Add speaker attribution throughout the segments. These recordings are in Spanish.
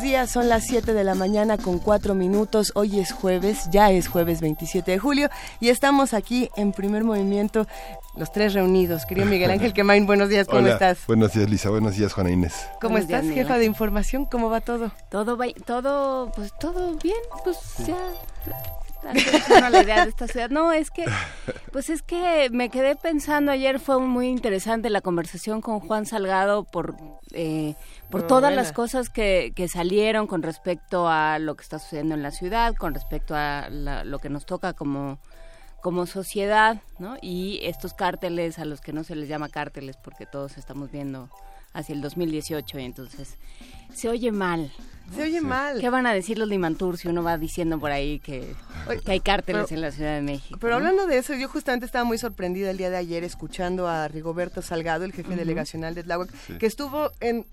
Speaker 1: Buenos días, son las 7 de la mañana con 4 minutos. Hoy es jueves, ya es jueves 27 de julio y estamos aquí en primer movimiento, los tres reunidos. Querido Miguel Ángel Quemain, buenos días, ¿cómo
Speaker 2: Hola,
Speaker 1: estás?
Speaker 2: Buenos días, Lisa. Buenos días, Juana Inés.
Speaker 1: ¿Cómo
Speaker 3: Buenos
Speaker 1: estás,
Speaker 3: días,
Speaker 1: jefa de información? ¿Cómo va todo?
Speaker 3: Todo, va- todo, pues todo bien, pues ya. La idea de esta ciudad. No, es que, pues es que me quedé pensando ayer, fue muy interesante la conversación con Juan Salgado por, eh, por todas
Speaker 1: buena.
Speaker 3: las cosas que, que salieron con respecto a lo que está sucediendo en la ciudad, con respecto a la- lo que nos toca como como sociedad, ¿no? Y estos cárteles a los que no se les llama cárteles porque todos estamos viendo hacia el 2018 y entonces se oye mal.
Speaker 1: Se oye mal.
Speaker 3: ¿Qué van a decir los Limantur si uno va diciendo por ahí que, hay cárteles
Speaker 1: pero-
Speaker 3: en la Ciudad de México?
Speaker 1: Pero
Speaker 3: ¿no?
Speaker 1: hablando de eso, yo justamente estaba muy sorprendida el día de ayer escuchando a Rigoberto Salgado, el jefe delegacional de Tláhuac,
Speaker 2: Sí.
Speaker 1: que estuvo en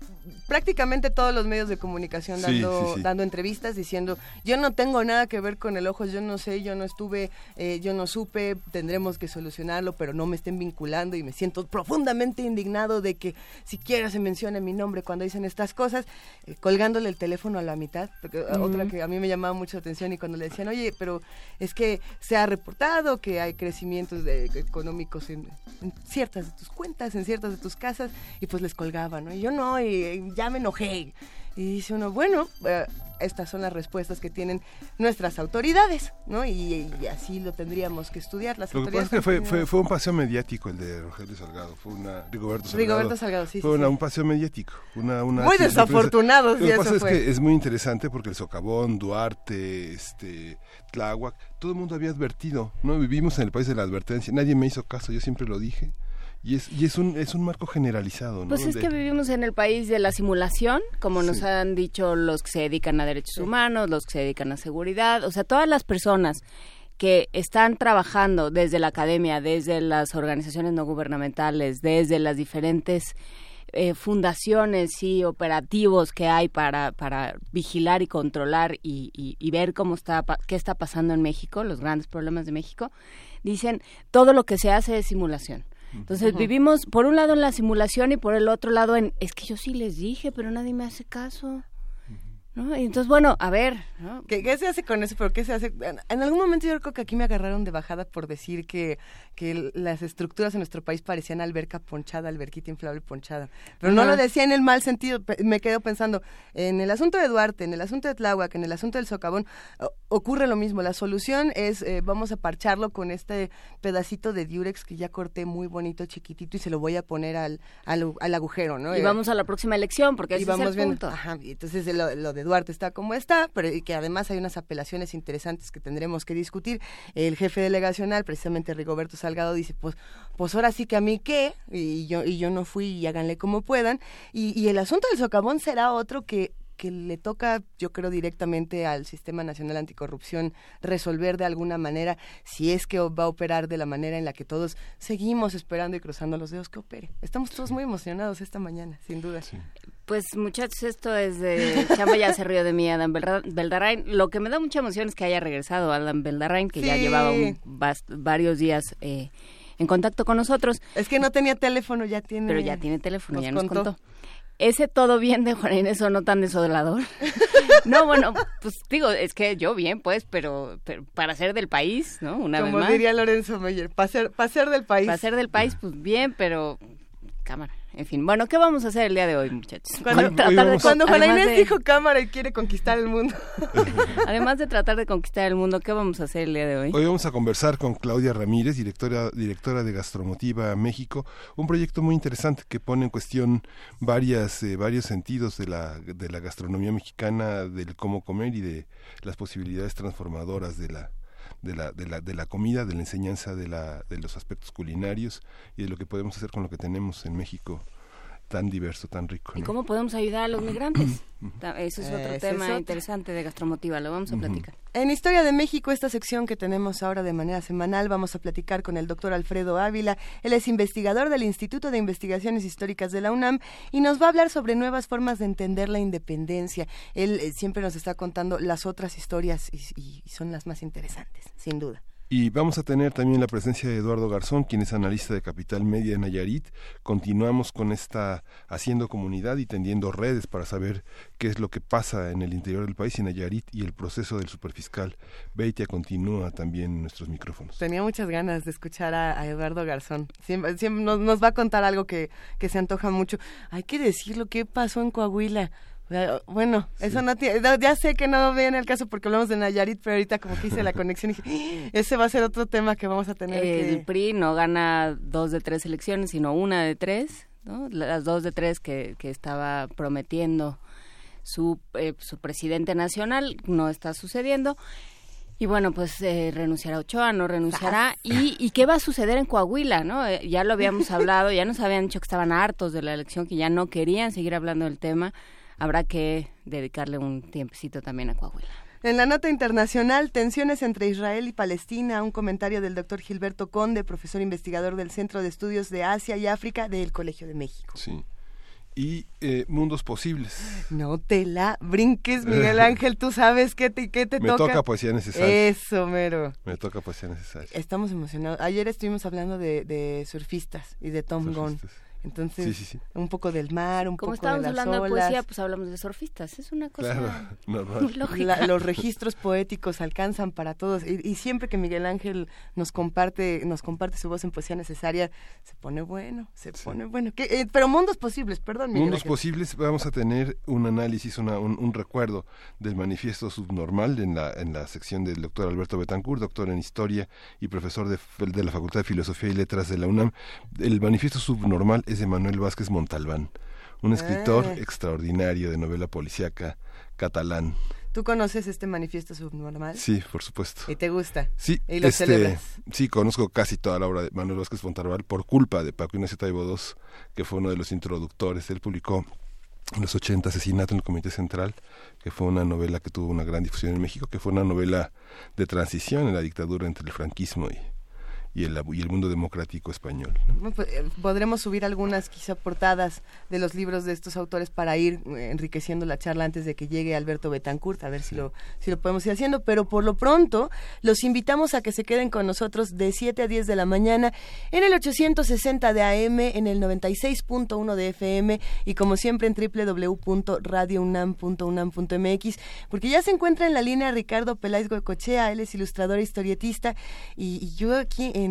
Speaker 1: prácticamente todos los medios de comunicación
Speaker 2: Sí,
Speaker 1: dando,
Speaker 2: sí, sí.
Speaker 1: dando entrevistas diciendo, yo no tengo nada que ver con el ojo, yo no sé, yo no estuve, eh, yo no supe, tendremos que solucionarlo, pero no me estén vinculando y me siento profundamente indignado de que siquiera se mencione mi nombre cuando dicen estas cosas, eh, colgándole el teléfono a la mitad, porque eh, otra que a mí me llamaba mucho la atención y cuando le decían, oye, pero es que se ha reportado que hay crecimientos de- económicos en, en ciertas de tus cuentas, en ciertas de tus casas, y pues les colgaban, ¿no? Y yo no, y, y ya me enojé. Y dice uno, bueno, eh, estas son las respuestas que tienen nuestras autoridades, ¿no? Y, y así lo tendríamos que estudiar. Las
Speaker 2: Lo que pasa es
Speaker 1: autoridades
Speaker 2: que fue, un paseo mediático el de Rogelio Salgado. Fue una. Rigoberto Salgado.
Speaker 1: Rigoberto Salgado, sí,
Speaker 2: Fue
Speaker 1: sí,
Speaker 2: una-
Speaker 1: sí.
Speaker 2: un paseo mediático. Una, una
Speaker 1: Muy desafortunado
Speaker 2: Lo que pasa es que es muy interesante porque el Socavón, Duarte, este, Tláhuac, todo el mundo había advertido. no Vivimos en el país de la advertencia. Nadie me hizo caso, yo siempre lo dije. Y es, y es, un, es un marco generalizado. ¿no?
Speaker 3: Pues es que vivimos en el país de la simulación, como nos
Speaker 2: Sí.
Speaker 3: han dicho los que se dedican a derechos humanos, los que se dedican a seguridad, o sea, todas las personas que están trabajando desde la academia, desde las organizaciones no gubernamentales, desde las diferentes eh, fundaciones y operativos que hay para, para vigilar y controlar y, y- y ver cómo está qué está pasando en México, los grandes problemas de México, dicen todo lo que se hace es simulación. Entonces vivimos por un lado en la simulación y por el otro lado en es que yo sí les dije, pero nadie me hace caso. ¿No? Y entonces, bueno, a ver, ¿no?
Speaker 1: ¿Qué, qué se hace con eso? ¿Pero qué se hace? En, algún momento yo creo que aquí me agarraron de bajada por decir que, que las estructuras en nuestro país parecían alberca ponchada, alberquita inflable ponchada. Pero no
Speaker 3: Ajá.
Speaker 1: lo decía en el mal sentido. Me quedo pensando, en el asunto de Duarte, en el asunto de Tláhuac, en el asunto del socavón, ocurre lo mismo. La solución es, eh, vamos a parcharlo con este pedacito de diurex que ya corté muy bonito, chiquitito, y se lo voy a poner al, al, al agujero, ¿no?
Speaker 3: Y
Speaker 1: Eh,
Speaker 3: vamos a la próxima elección, porque ese
Speaker 1: y vamos
Speaker 3: es el
Speaker 1: viendo,
Speaker 3: punto.
Speaker 1: ajá, y entonces lo, lo de Duarte está como está, pero y que además hay unas apelaciones interesantes que tendremos que discutir. El jefe delegacional, precisamente Rigoberto Salgado, dice, pues, pues ahora sí que a mí qué, y yo, y yo no fui y háganle como puedan. Y, el asunto del socavón será otro que que le toca, yo creo, directamente al Sistema Nacional Anticorrupción resolver de alguna manera, si es que va a operar de la manera en la que todos seguimos esperando y cruzando los dedos que opere. Estamos todos muy emocionados esta mañana, sin duda.
Speaker 3: Pues muchachos, esto es de Chamba ya se rió de mí, Adam Beldarrain. Lo que me da mucha emoción es que haya regresado Adam Beldarrain, que ya llevaba un varios días eh, en contacto con nosotros,
Speaker 1: Es que no tenía teléfono, ya tiene.
Speaker 3: pero ya tiene teléfono,
Speaker 1: nos
Speaker 3: ya nos
Speaker 1: contó.
Speaker 3: contó. Ese todo bien de Juan Inés o no tan desolador. no, bueno, pues digo, es que yo bien, pues, pero, pero para ser del país, ¿no? Una
Speaker 1: Como
Speaker 3: vez más.
Speaker 1: diría Lorenzo Meyer, para ser, pa' ser del país.
Speaker 3: Para ser del país, pues bien, pero cámara. En fin, bueno, ¿qué vamos a hacer el día de hoy, muchachos?
Speaker 1: Cuando,
Speaker 3: Tratar de
Speaker 1: cuando Juana Inés
Speaker 3: de-
Speaker 1: dijo cámara y quiere conquistar el mundo.
Speaker 3: Además de tratar de conquistar el mundo, ¿qué vamos a hacer el día de hoy?
Speaker 2: Hoy vamos a conversar con Claudia Ramírez, directora, directora de Gastromotiva México, un proyecto muy interesante que pone en cuestión varias, eh, varios sentidos de la, de la gastronomía mexicana, del cómo comer y de las posibilidades transformadoras de la, de la, de la, de la comida, de la enseñanza de, la, de los aspectos culinarios y de lo que podemos hacer con lo que tenemos en México tan diverso, tan rico.
Speaker 3: ¿Y cómo podemos ayudar a los migrantes? Ese es otro tema interesante de Gastromotiva, lo vamos a platicar.
Speaker 1: En Historia de México, esta sección que tenemos ahora de manera semanal, vamos a platicar con el doctor Alfredo Ávila. Él es investigador del Instituto de Investigaciones Históricas de la UNAM y nos va a hablar sobre nuevas formas de entender la independencia. Él eh, siempre nos está contando las otras historias y son las más interesantes, sin duda.
Speaker 2: Y vamos a tener también la presencia de Eduardo Garzón, quien es analista de Capital Media en Nayarit. Continuamos con esta haciendo comunidad y tendiendo redes para saber qué es lo que pasa en el interior del país, en Nayarit, y el proceso del superfiscal. Beitia continúa también en nuestros micrófonos.
Speaker 1: Tenía muchas ganas de escuchar a, Eduardo Garzón. Siempre, nos, nos, va a contar algo que, que se antoja mucho. Hay que decirlo, ¿qué pasó en Coahuila? Bueno, eso no tiene, ya sé que no viene el caso porque hablamos de Nayarit, pero ahorita como que hice la conexión y dije, ¡Ah! ese va a ser otro tema que vamos a tener.
Speaker 3: El PRI no gana dos de tres elecciones, sino una de tres, ¿no? Las dos de tres que, que estaba prometiendo su, eh, su presidente nacional no está sucediendo. Y bueno, pues eh, renunciará Ochoa, no renunciará. ¿Y, ¿Y qué va a suceder en Coahuila? no eh, Ya lo habíamos hablado, ya nos habían dicho que estaban hartos de la elección, que ya no querían seguir hablando del tema habrá que dedicarle un tiempecito también a Coahuila.
Speaker 1: En la nota internacional, tensiones entre Israel y Palestina, un comentario del doctor Gilberto Conde, profesor investigador del Centro de Estudios de Asia y África del Colegio de México.
Speaker 2: Sí. Y eh, mundos posibles.
Speaker 1: No te la brinques, Miguel Ángel, tú sabes qué te, qué te
Speaker 2: Me
Speaker 1: toca.
Speaker 2: Me toca poesía necesaria.
Speaker 1: Eso, mero.
Speaker 2: Me toca poesía necesaria.
Speaker 1: Estamos emocionados. Ayer estuvimos hablando de, surfistas y de Tom Gunn. Entonces, un poco del mar, un poco de las
Speaker 3: Como estamos hablando de poesía, pues hablamos de surfistas. Es una cosa
Speaker 1: lógica. los registros poéticos alcanzan para todos y, siempre que Miguel Ángel nos comparte nos comparte su voz en poesía necesaria, se pone bueno, se pone bueno. Eh, pero mundos posibles, perdón, Miguel
Speaker 2: Mundos posibles, vamos a tener un análisis, una, un, recuerdo del manifiesto subnormal en la, en la sección del doctor Alberto Betancourt, doctor en Historia y profesor de, de la Facultad de Filosofía y Letras de la UNAM. El manifiesto subnormal es de Manuel Vázquez Montalbán, un escritor ah. extraordinario de novela policíaca catalán.
Speaker 1: ¿Tú conoces este manifiesto subnormal?
Speaker 2: Sí, por supuesto.
Speaker 1: ¿Y te gusta?
Speaker 2: Sí.
Speaker 1: ¿Y lo este,
Speaker 2: Sí, conozco casi toda la obra de Manuel Vázquez Montalbán por culpa de Paco Ignacio Taibo II, que fue uno de los introductores. Él publicó en los 80 Asesinato en el Comité Central, que fue una novela que tuvo una gran difusión en México, que fue una novela de transición en la dictadura entre el franquismo y, y el, y el mundo democrático español.
Speaker 1: Pues, eh, podremos subir algunas quizá portadas de los libros de estos autores para ir eh, enriqueciendo la charla antes de que llegue Alberto Betancourt, a ver si, lo, si lo podemos ir haciendo, pero por lo pronto los invitamos a que se queden con nosotros de 7 a 10 de la mañana en el 860 de AM, en el 96.1 de FM y como siempre en www.radiounam.unam.mx, porque ya se encuentra en la línea Ricardo Peláez Goecochea, él es ilustrador e historietista y, y yo aquí en,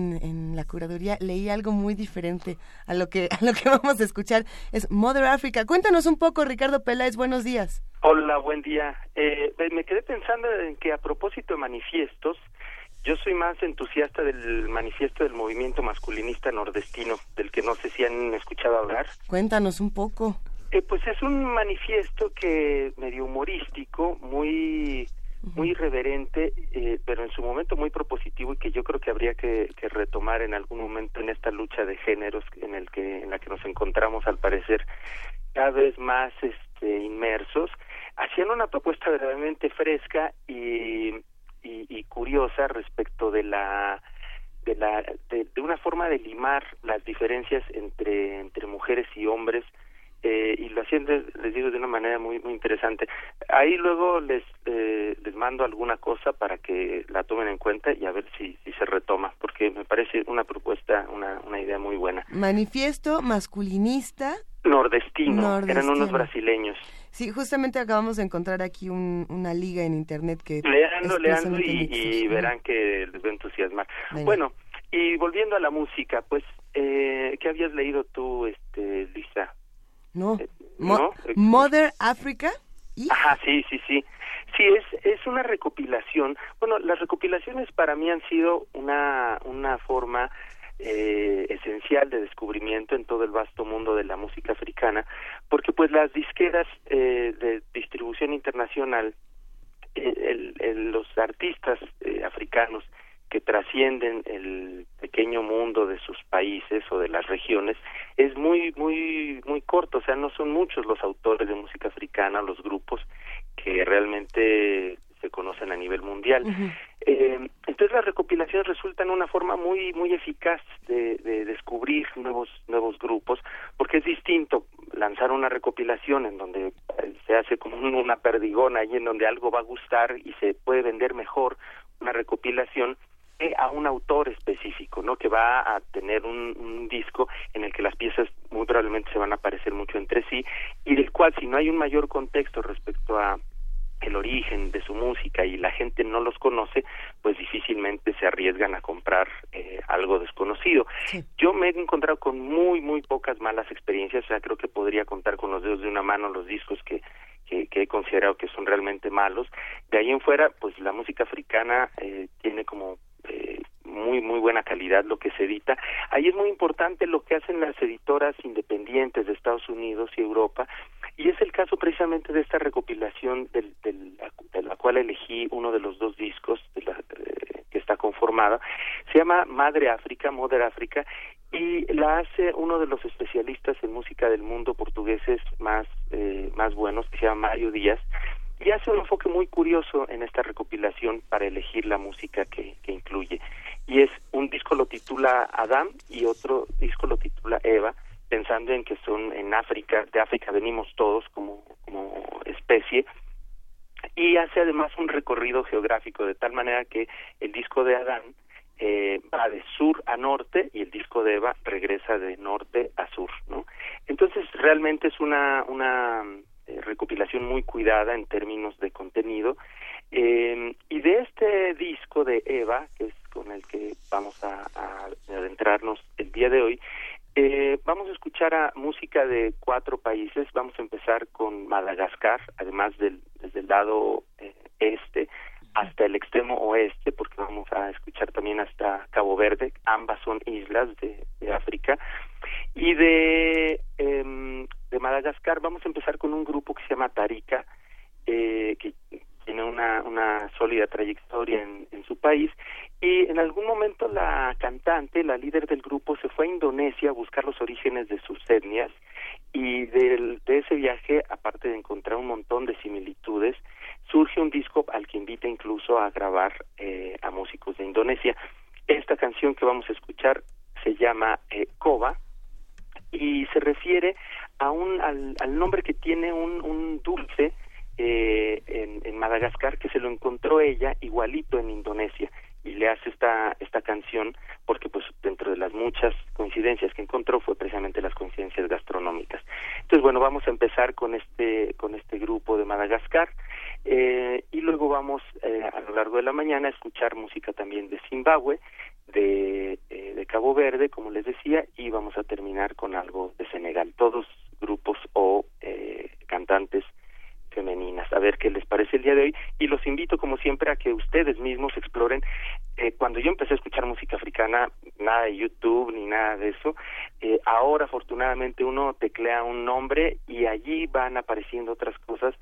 Speaker 1: la curaduría leí algo muy diferente a lo que a lo que vamos a escuchar. Es Mother Africa. Cuéntanos un poco, Ricardo Peláez. Buenos días.
Speaker 4: Hola, buen día. Eh, me quedé pensando en que a propósito de manifiestos, yo soy más entusiasta del manifiesto del movimiento masculinista nordestino, del que no sé si han escuchado hablar.
Speaker 1: Cuéntanos un poco.
Speaker 4: Eh, pues es un manifiesto que medio humorístico, muy muy irreverente, eh, pero en su momento muy propositivo y que yo creo que habría que, retomar en algún momento en esta lucha de géneros en el que en la que nos encontramos al parecer cada vez más este, inmersos. Hacían una propuesta verdaderamente fresca y, y, curiosa respecto de la de la de, una forma de limar las diferencias entre entre mujeres y hombres eh, y lo hacían, les, digo, de una manera muy muy interesante. Ahí luego les eh, les mando alguna cosa para que la tomen en cuenta y a ver si, si se retoma, porque me parece una propuesta, una, una idea muy buena.
Speaker 1: Manifiesto masculinista.
Speaker 4: Nordestino, eran unos brasileños.
Speaker 1: Sí, justamente acabamos de encontrar aquí una liga en internet que...
Speaker 4: Leando, leando y, verán que les va a entusiasmar. Bueno, y volviendo a la música, pues, eh, ¿qué habías leído tú, este, Lisa?
Speaker 1: No. Eh, Mother Africa.
Speaker 4: Ajá, sí, sí, sí. Sí, es, es una recopilación. Bueno, las recopilaciones para mí han sido una, una forma eh, esencial de descubrimiento en todo el vasto mundo de la música africana, porque pues las disqueras eh, de distribución internacional, los artistas africanos que trascienden el pequeño mundo de sus países o de las regiones es muy muy muy corto. O sea no son muchos los autores de música africana los grupos que realmente se conocen a nivel mundial. Eh, entonces las recopilaciones resultan una forma muy muy eficaz de, de descubrir nuevos nuevos grupos porque es distinto lanzar una recopilación en donde se hace como una perdigona y en donde algo va a gustar y se puede vender mejor una recopilación a un autor específico, ¿no? Que va a tener un, un, disco en el que las piezas muy probablemente se van a parecer mucho entre sí y del cual si no hay un mayor contexto respecto a el origen de su música y la gente no los conoce, pues difícilmente se arriesgan a comprar eh, algo desconocido. Sí. Yo me he encontrado con muy, muy pocas malas experiencias, o sea, creo que podría contar con los dedos de una mano los discos que, que, que he considerado que son realmente malos. De ahí en fuera, pues la música africana eh, tiene como eh, muy muy buena calidad lo que se edita. Ahí es muy importante lo que hacen las editoras independientes de Estados Unidos y Europa y es el caso precisamente de esta recopilación del, de la cual elegí uno de los dos discos de la, eh, que está conformada. Se llama Madre África, Mother África y la hace uno de los especialistas en música del mundo portugueses más eh, más buenos que se llama Mario Díaz y hace un enfoque muy curioso en esta recopilación para elegir la música que, que incluye. Y es un disco lo titula Adam y otro disco lo titula Eva, pensando en que son en África, de África venimos todos como, como especie, y hace además un recorrido geográfico de tal manera que el disco de Adán eh, va de sur a norte y el disco de Eva regresa de norte a sur, ¿no? Entonces realmente es una una eh, recopilación muy cuidada en términos de contenido. Eh, y de este disco de Eva, que es con el que vamos a, adentrarnos el día de hoy, eh, vamos a escuchar a música de cuatro países. Vamos a empezar con Madagascar, además del, desde el lado eh, este hasta el extremo oeste, porque vamos a escuchar también hasta Cabo Verde. Ambas son islas de, África. Y de, eh, de Madagascar vamos a empezar con un grupo que se llama Tarika, eh, que tiene una, una sólida trayectoria en, en, su país y en algún momento la cantante, la líder del grupo, se fue a Indonesia a buscar los orígenes de sus etnias y del, de ese viaje, aparte de encontrar un montón de similitudes, surge un disco al que invita incluso a grabar eh, a músicos de Indonesia. Esta canción que vamos a escuchar se llama eh, Koba y se refiere a un, al, al nombre que tiene un, un dulce eh, en, en Madagascar que se lo encontró ella igualito en Indonesia y le hace esta esta canción porque pues dentro de las muchas coincidencias que encontró fue precisamente las coincidencias gastronómicas. Entonces bueno vamos a empezar con este con este grupo de Madagascar eh, y luego vamos eh, a lo largo de la mañana a escuchar música también de Zimbabue de eh, de Cabo Verde como les decía y vamos a terminar con algo de Senegal todos grupos o eh, cantantes femeninas. A ver qué les parece el día de hoy y los invito como siempre a que ustedes mismos exploren. Eh, cuando yo empecé a escuchar música africana, nada de YouTube ni nada de eso. Eh, ahora afortunadamente uno teclea un nombre y allí van apareciendo otras cosas.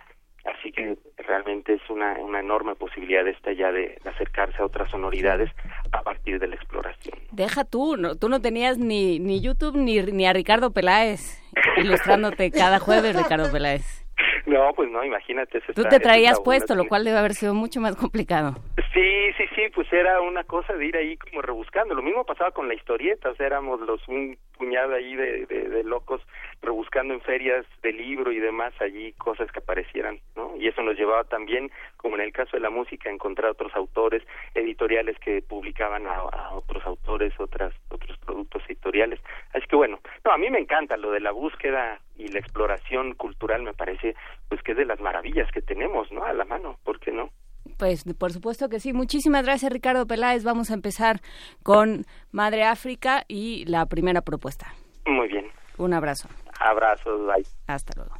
Speaker 4: Así que realmente es una, una enorme posibilidad esta ya de, de, acercarse a otras sonoridades a partir de la exploración.
Speaker 3: Deja tú, no, tú no tenías ni, ni YouTube ni, ni a Ricardo Peláez ilustrándote cada jueves, Ricardo Peláez.
Speaker 4: No, pues no, imagínate.
Speaker 3: Tú te traías puesto, lo cual debe haber sido mucho más complicado.
Speaker 4: Sí, sí, sí, pues era una cosa de ir ahí como rebuscando. Lo mismo pasaba con la historieta, o sea, éramos los un puñado ahí de, de, de locos rebuscando en ferias de libro y demás allí cosas que aparecieran, ¿no? Y eso nos llevaba también, como en el caso de la música, a encontrar otros autores, editoriales que publicaban a, a otros autores, otras otros productos editoriales. Así que bueno, no, a mí me encanta lo de la búsqueda y la exploración cultural, me parece pues que es de las maravillas que tenemos, ¿no? A la mano, ¿por qué no?
Speaker 3: Pues por supuesto que sí. Muchísimas gracias Ricardo Peláez. Vamos a empezar con Madre África y la primera propuesta.
Speaker 4: Muy bien.
Speaker 3: Un abrazo.
Speaker 4: Abrazos, bye.
Speaker 3: Hasta luego.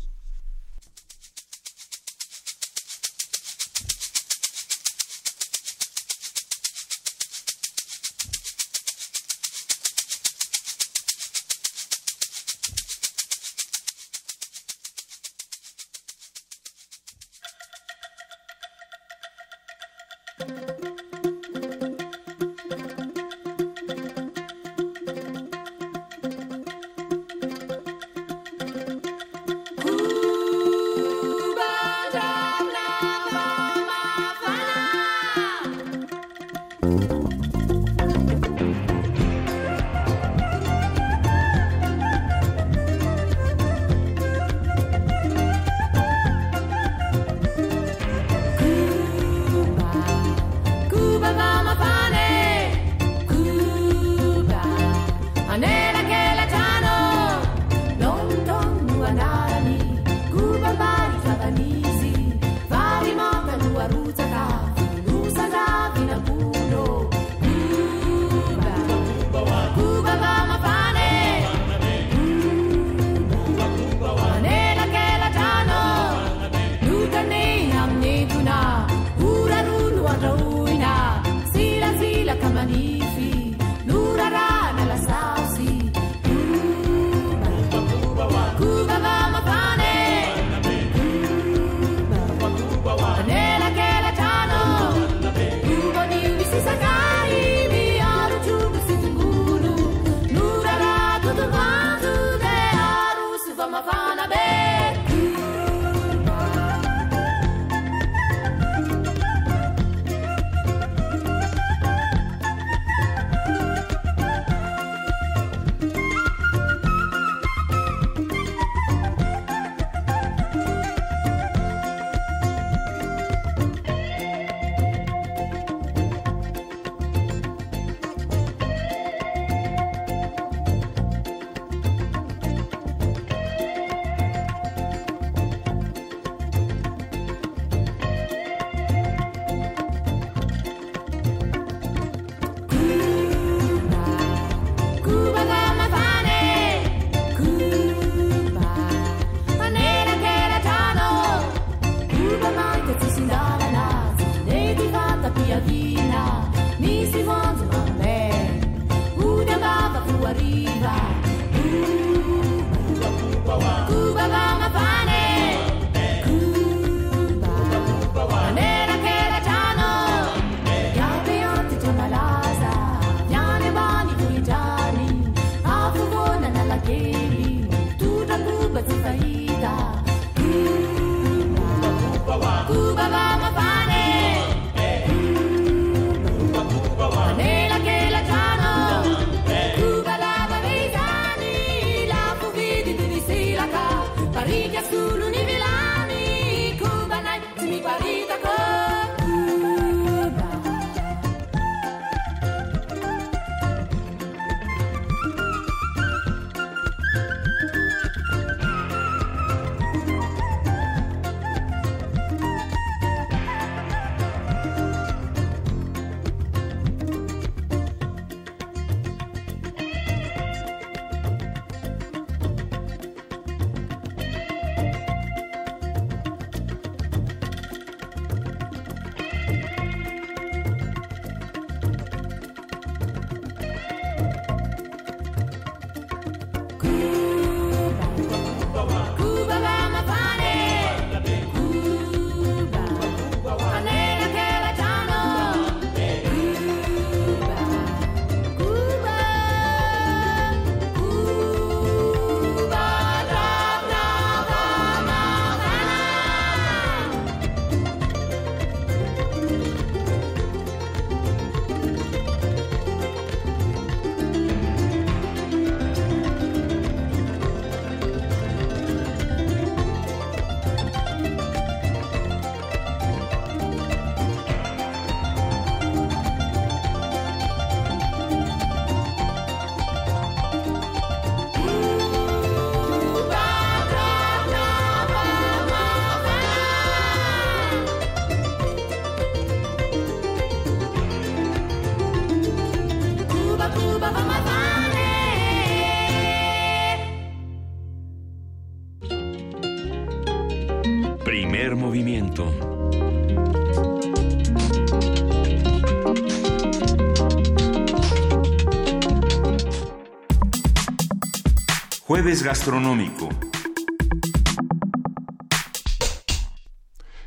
Speaker 5: Gastronómico.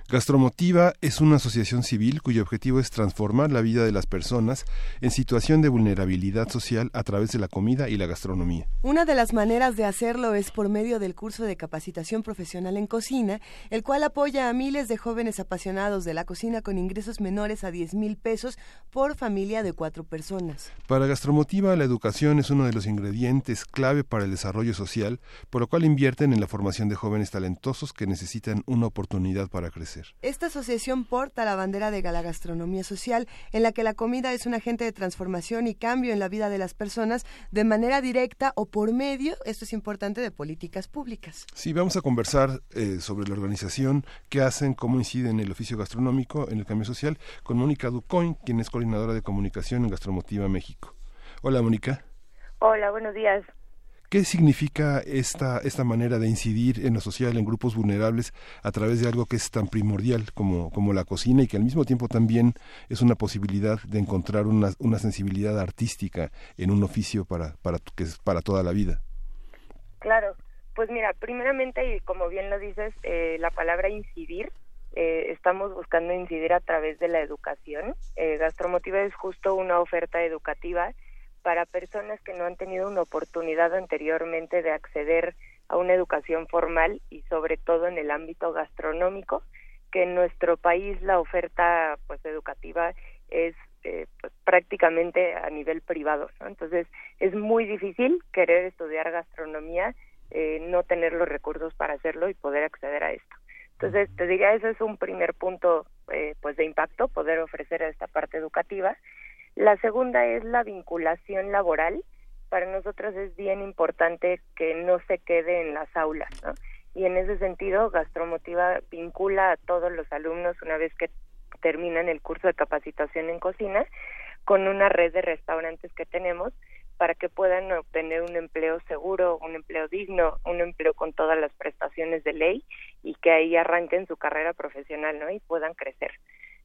Speaker 2: Gastromotiva es una asociación civil cuyo objetivo es transformar la vida de las personas en situación de vulnerabilidad social a través de la comida y la gastronomía.
Speaker 1: Una de las maneras de hacerlo es por medio del curso de capacitación profesional en cocina, el cual apoya a miles de jóvenes apasionados de la cocina con ingresos menores a 10 mil pesos por familia de cuatro personas.
Speaker 2: Para Gastromotiva, la educación es uno de los ingredientes clave para el desarrollo social, por lo cual invierten en la formación de jóvenes talentosos que necesitan una oportunidad para crecer.
Speaker 1: Esta asociación porta la bandera de la gastronomía social, en la que la comida es un agente de transformación y cambio en la vida de las personas de manera directa o por medio, esto es importante, de políticas públicas.
Speaker 2: Sí, vamos a conversar eh, sobre la organización, qué hacen, cómo inciden en el oficio gastronómico, en el cambio social, con Mónica Ducoin, quien es coordinadora de comunicación en Gastromotiva México. Hola, Mónica.
Speaker 6: Hola, buenos días.
Speaker 2: ¿Qué significa esta, esta manera de incidir en lo social, en grupos vulnerables, a través de algo que es tan primordial como, como la cocina y que al mismo tiempo también es una posibilidad de encontrar una, una sensibilidad artística en un oficio para, para, que es para toda la vida?
Speaker 6: Claro, pues mira, primeramente, y como bien lo dices, eh, la palabra incidir, eh, estamos buscando incidir a través de la educación. Eh, Gastromotiva es justo una oferta educativa para personas que no han tenido una oportunidad anteriormente de acceder a una educación formal y sobre todo en el ámbito gastronómico, que en nuestro país la oferta pues educativa es eh, pues, prácticamente a nivel privado, entonces es muy difícil querer estudiar gastronomía, eh, no tener los recursos para hacerlo y poder acceder a esto. Entonces te diría ese es un primer punto eh, pues de impacto poder ofrecer esta parte educativa la segunda es la vinculación laboral. Para nosotros es bien importante que no se quede en las aulas, ¿no? Y en ese sentido, Gastromotiva vincula a todos los alumnos una vez que terminan el curso de capacitación en cocina con una red de restaurantes que tenemos para que puedan obtener un empleo seguro, un empleo digno, un empleo con todas las prestaciones de ley y que ahí arranquen su carrera profesional, ¿no? Y puedan crecer.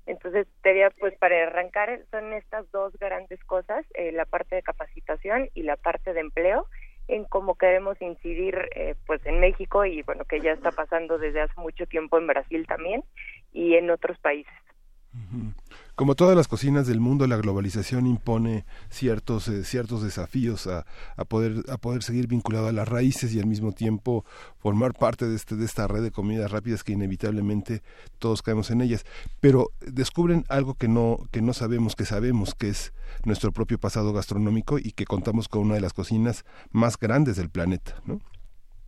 Speaker 6: Entonces, diría, pues para arrancar, son estas dos grandes cosas, eh, la parte de capacitación y la parte de empleo en cómo queremos incidir eh, pues en México y bueno que ya está pasando desde hace mucho tiempo en Brasil también y en otros países.
Speaker 2: Como todas las cocinas del mundo, la globalización impone ciertos, eh, ciertos desafíos a, a, poder, a poder seguir vinculado a las raíces y al mismo tiempo formar parte de, este, de esta red de comidas rápidas que inevitablemente todos caemos en ellas. Pero descubren algo que no, que no sabemos, que sabemos que es nuestro propio pasado gastronómico y que contamos con una de las cocinas más grandes del planeta, ¿no?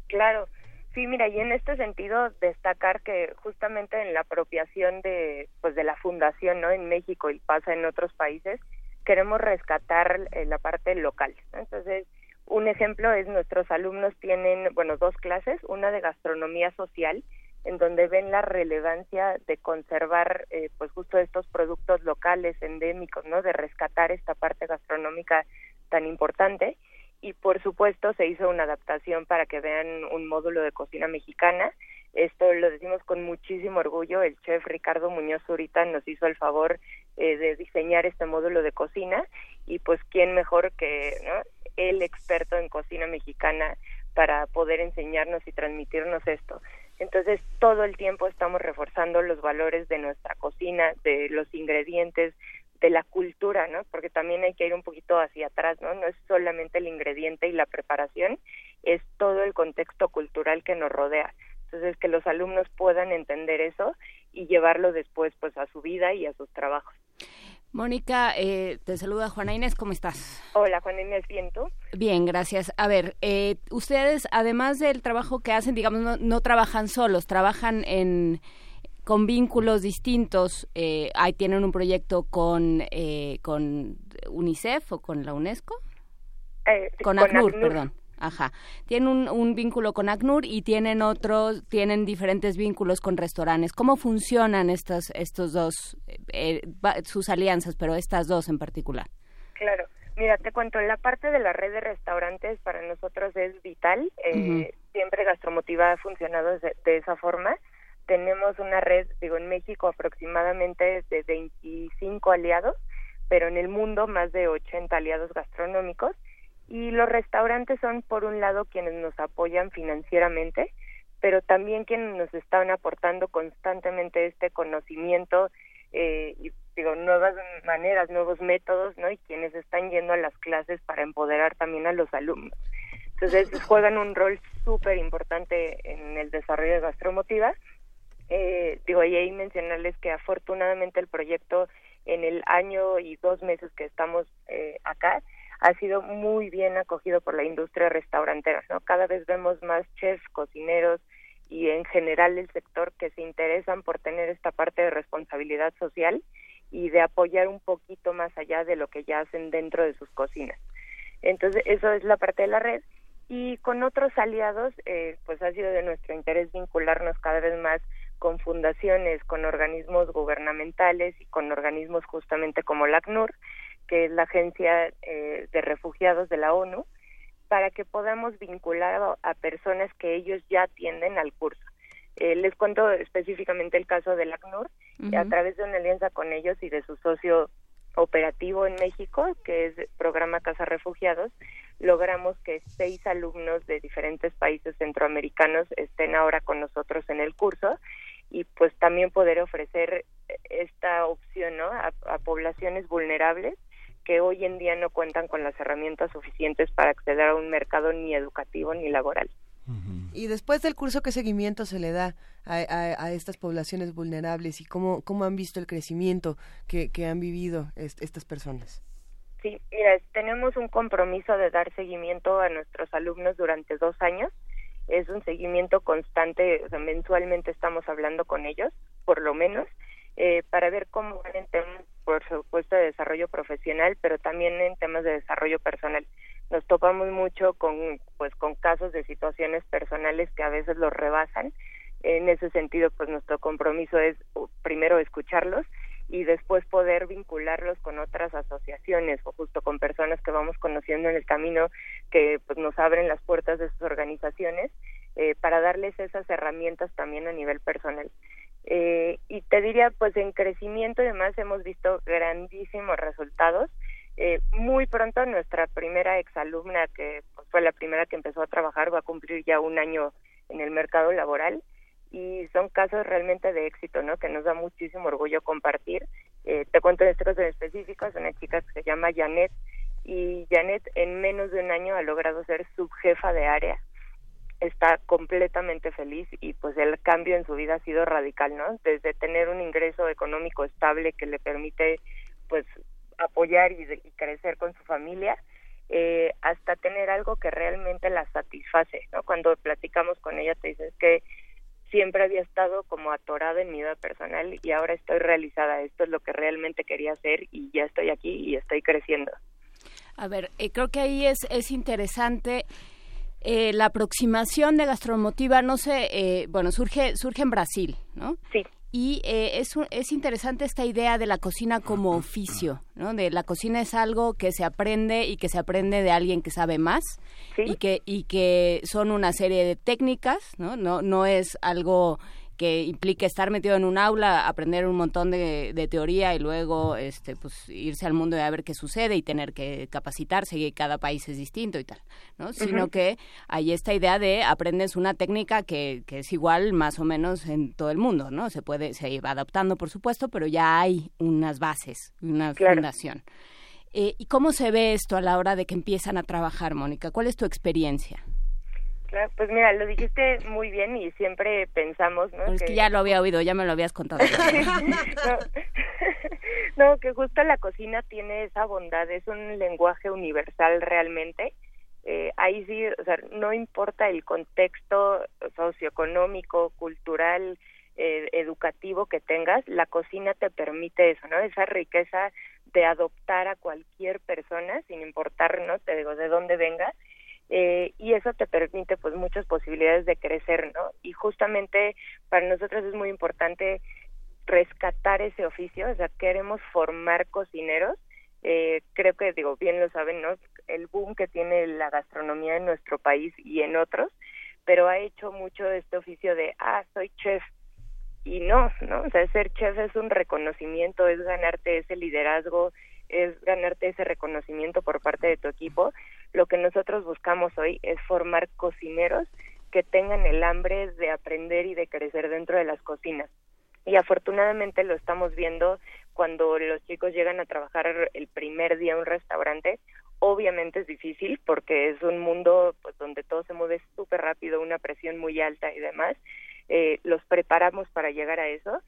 Speaker 6: Claro, Sí, mira, y en este sentido destacar que justamente en la apropiación de pues de la fundación, ¿no? En México y pasa en otros países, queremos rescatar eh, la parte local. Entonces, un ejemplo es nuestros alumnos tienen, bueno, dos clases, una de gastronomía social, en donde ven la relevancia de conservar, eh, pues justo estos productos locales endémicos, ¿no? De rescatar esta parte gastronómica tan importante y por supuesto se hizo una adaptación para que vean un módulo de cocina mexicana. Esto lo decimos con muchísimo orgullo. El chef Ricardo Muñoz Zurita nos hizo el favor eh, de diseñar este módulo de cocina y pues quién mejor que el experto en cocina mexicana para poder enseñarnos y transmitirnos esto. Entonces, todo el tiempo estamos reforzando los valores de nuestra cocina, de los ingredientes, de la cultura, ¿no? Porque también hay que ir un poquito hacia atrás, ¿no? No es solamente el ingrediente y la preparación, es todo el contexto cultural que nos rodea. Entonces, que los alumnos puedan entender eso y llevarlo después, pues, a su vida y a sus trabajos.
Speaker 3: Mónica, eh, te saluda Juana Inés, ¿cómo estás?
Speaker 6: Hola, Juana Inés, ¿bien tú?
Speaker 3: Bien, gracias. A ver, eh, ustedes, además del trabajo que hacen, digamos, no, no trabajan solos, trabajan en con vínculos distintos. Eh, ahí tienen un proyecto con, eh, con UNICEF o con la UNESCO.
Speaker 6: Eh,
Speaker 3: con, ACNUR, perdón. Ajá. Tienen un, un, vínculo con ACNUR y tienen otros, tienen diferentes vínculos con restaurantes. ¿Cómo funcionan estas, estos dos, eh, sus alianzas, pero estas dos en particular?
Speaker 6: Claro. Mira, te cuento, la parte de la red de restaurantes para nosotros es vital. Eh, Siempre Gastromotiva ha funcionado de, de esa forma tenemos una red, digo, en México aproximadamente de 25 aliados, pero en el mundo más de 80 aliados gastronómicos. Y los restaurantes son, por un lado, quienes nos apoyan financieramente, pero también quienes nos están aportando constantemente este conocimiento eh, y digo nuevas maneras, nuevos métodos, ¿no? Y quienes están yendo a las clases para empoderar también a los alumnos. Entonces juegan un rol súper importante en el desarrollo de Gastromotiva eh, digo, y ahí mencionarles que afortunadamente el proyecto en el año y dos meses que estamos eh, acá ha sido muy bien acogido por la industria restaurantera, ¿no? Cada vez vemos más chefs, cocineros y en general el sector que se interesan por tener esta parte de responsabilidad social y de apoyar un poquito más allá de lo que ya hacen dentro de sus cocinas. Entonces, eso es la parte de la red. Y con otros aliados, eh, pues ha sido de nuestro interés vincularnos cada vez más con fundaciones, con organismos gubernamentales y con organismos justamente como la ACNUR, que es la Agencia eh, de Refugiados de la ONU, para que podamos vincular a, personas que ellos ya atienden al curso. Eh, les cuento específicamente el caso del ACNUR, a través de una alianza con ellos y de su socio operativo en México, que es programa Casa Refugiados, logramos que seis alumnos de diferentes países centroamericanos estén ahora con nosotros en el curso y pues también poder ofrecer esta opción ¿no? a, poblaciones vulnerables que hoy en día no cuentan con las herramientas suficientes para acceder a un mercado ni educativo ni laboral.
Speaker 1: Y después del curso, ¿qué seguimiento se le da a, estas poblaciones vulnerables y cómo, cómo han visto el crecimiento que, que han vivido estas personas?
Speaker 6: Sí, mira, tenemos un compromiso de dar seguimiento a nuestros alumnos durante dos años. Es un seguimiento constante, o sea, mensualmente estamos hablando con ellos, por lo menos, eh, para ver cómo van en temas, por supuesto, de desarrollo profesional, pero también en temas de desarrollo personal. Nos topamos mucho con, pues, con casos de situaciones personales que a veces los rebasan. En ese sentido, pues nuestro compromiso es primero escucharlos y después poder vincularlos con otras asociaciones o justo con personas que vamos conociendo en el camino que pues nos abren las puertas de sus organizaciones eh, para darles esas herramientas también a nivel personal. Eh, y te diría, pues en crecimiento y demás hemos visto grandísimos resultados. Eh, muy pronto nuestra primera exalumna, que pues, fue la primera que empezó a trabajar, va a cumplir ya un año en el mercado laboral y son casos realmente de éxito, ¿no? Que nos da muchísimo orgullo compartir. Eh, te cuento este caso en específico, es una chica que se llama Janet y Janet en menos de un año ha logrado ser subjefa de área. Está completamente feliz y pues el cambio en su vida ha sido radical, ¿no? Desde tener un ingreso económico estable que le permite pues apoyar y, crecer con su familia, eh, hasta tener algo que realmente la satisface, ¿no? Cuando platicamos con ella te dices que siempre había estado como atorada en mi vida personal y ahora estoy realizada, esto es lo que realmente quería hacer y ya estoy aquí y estoy creciendo.
Speaker 3: A ver, eh, creo que ahí es, es interesante eh, la aproximación de gastromotiva, no sé, eh, bueno, surge, surge en Brasil, ¿no?
Speaker 6: Sí.
Speaker 3: Y es, es interesante esta idea de la cocina como oficio, ¿no? De la cocina es algo que se aprende y que se aprende de alguien que sabe más y que y que son una serie de técnicas, ¿no? No no es algo que implique estar metido en un aula, aprender un montón de, teoría y luego este, pues, irse al mundo y a ver qué sucede y tener que capacitarse y cada país es distinto y tal, ¿no? Sino que hay esta idea de aprendes una técnica que, que, es igual más o menos en todo el mundo, ¿no? Se puede, se va adaptando por supuesto, pero ya hay unas bases, una fundación. Eh, ¿Y cómo se ve esto a la hora de que empiezan a trabajar, Mónica? ¿Cuál es tu experiencia?
Speaker 6: Pues mira, lo dijiste muy bien y siempre pensamos, ¿no?
Speaker 3: Es que... ya lo había oído, ya me lo habías contado.
Speaker 6: no, que justo la cocina tiene esa bondad, es un lenguaje universal realmente. Eh, ahí sí, o sea, no importa el contexto socioeconómico, cultural, eh, educativo que tengas, la cocina te permite eso, ¿no? Esa riqueza de adoptar a cualquier persona, sin importar, ¿no? Te digo, de dónde venga, eh, y eso te permite pues muchas posibilidades de crecer, ¿no? Y justamente para nosotros es muy importante rescatar ese oficio, o sea, queremos formar cocineros. Eh, creo que, digo, bien lo saben, ¿no? El boom que tiene la gastronomía en nuestro país y en otros, pero ha hecho mucho este oficio de, ah, soy chef. Y no, ¿no? O sea, ser chef es un reconocimiento, es ganarte ese liderazgo, es ganarte ese reconocimiento por parte de tu equipo. Lo que nosotros buscamos hoy es formar cocineros que tengan el hambre de aprender y de crecer dentro de las cocinas. Y afortunadamente lo estamos viendo cuando los chicos llegan a trabajar el primer día en un restaurante. Obviamente es difícil porque es un mundo pues, donde todo se mueve súper rápido, una presión muy alta y demás. Eh, los preparamos para llegar a eso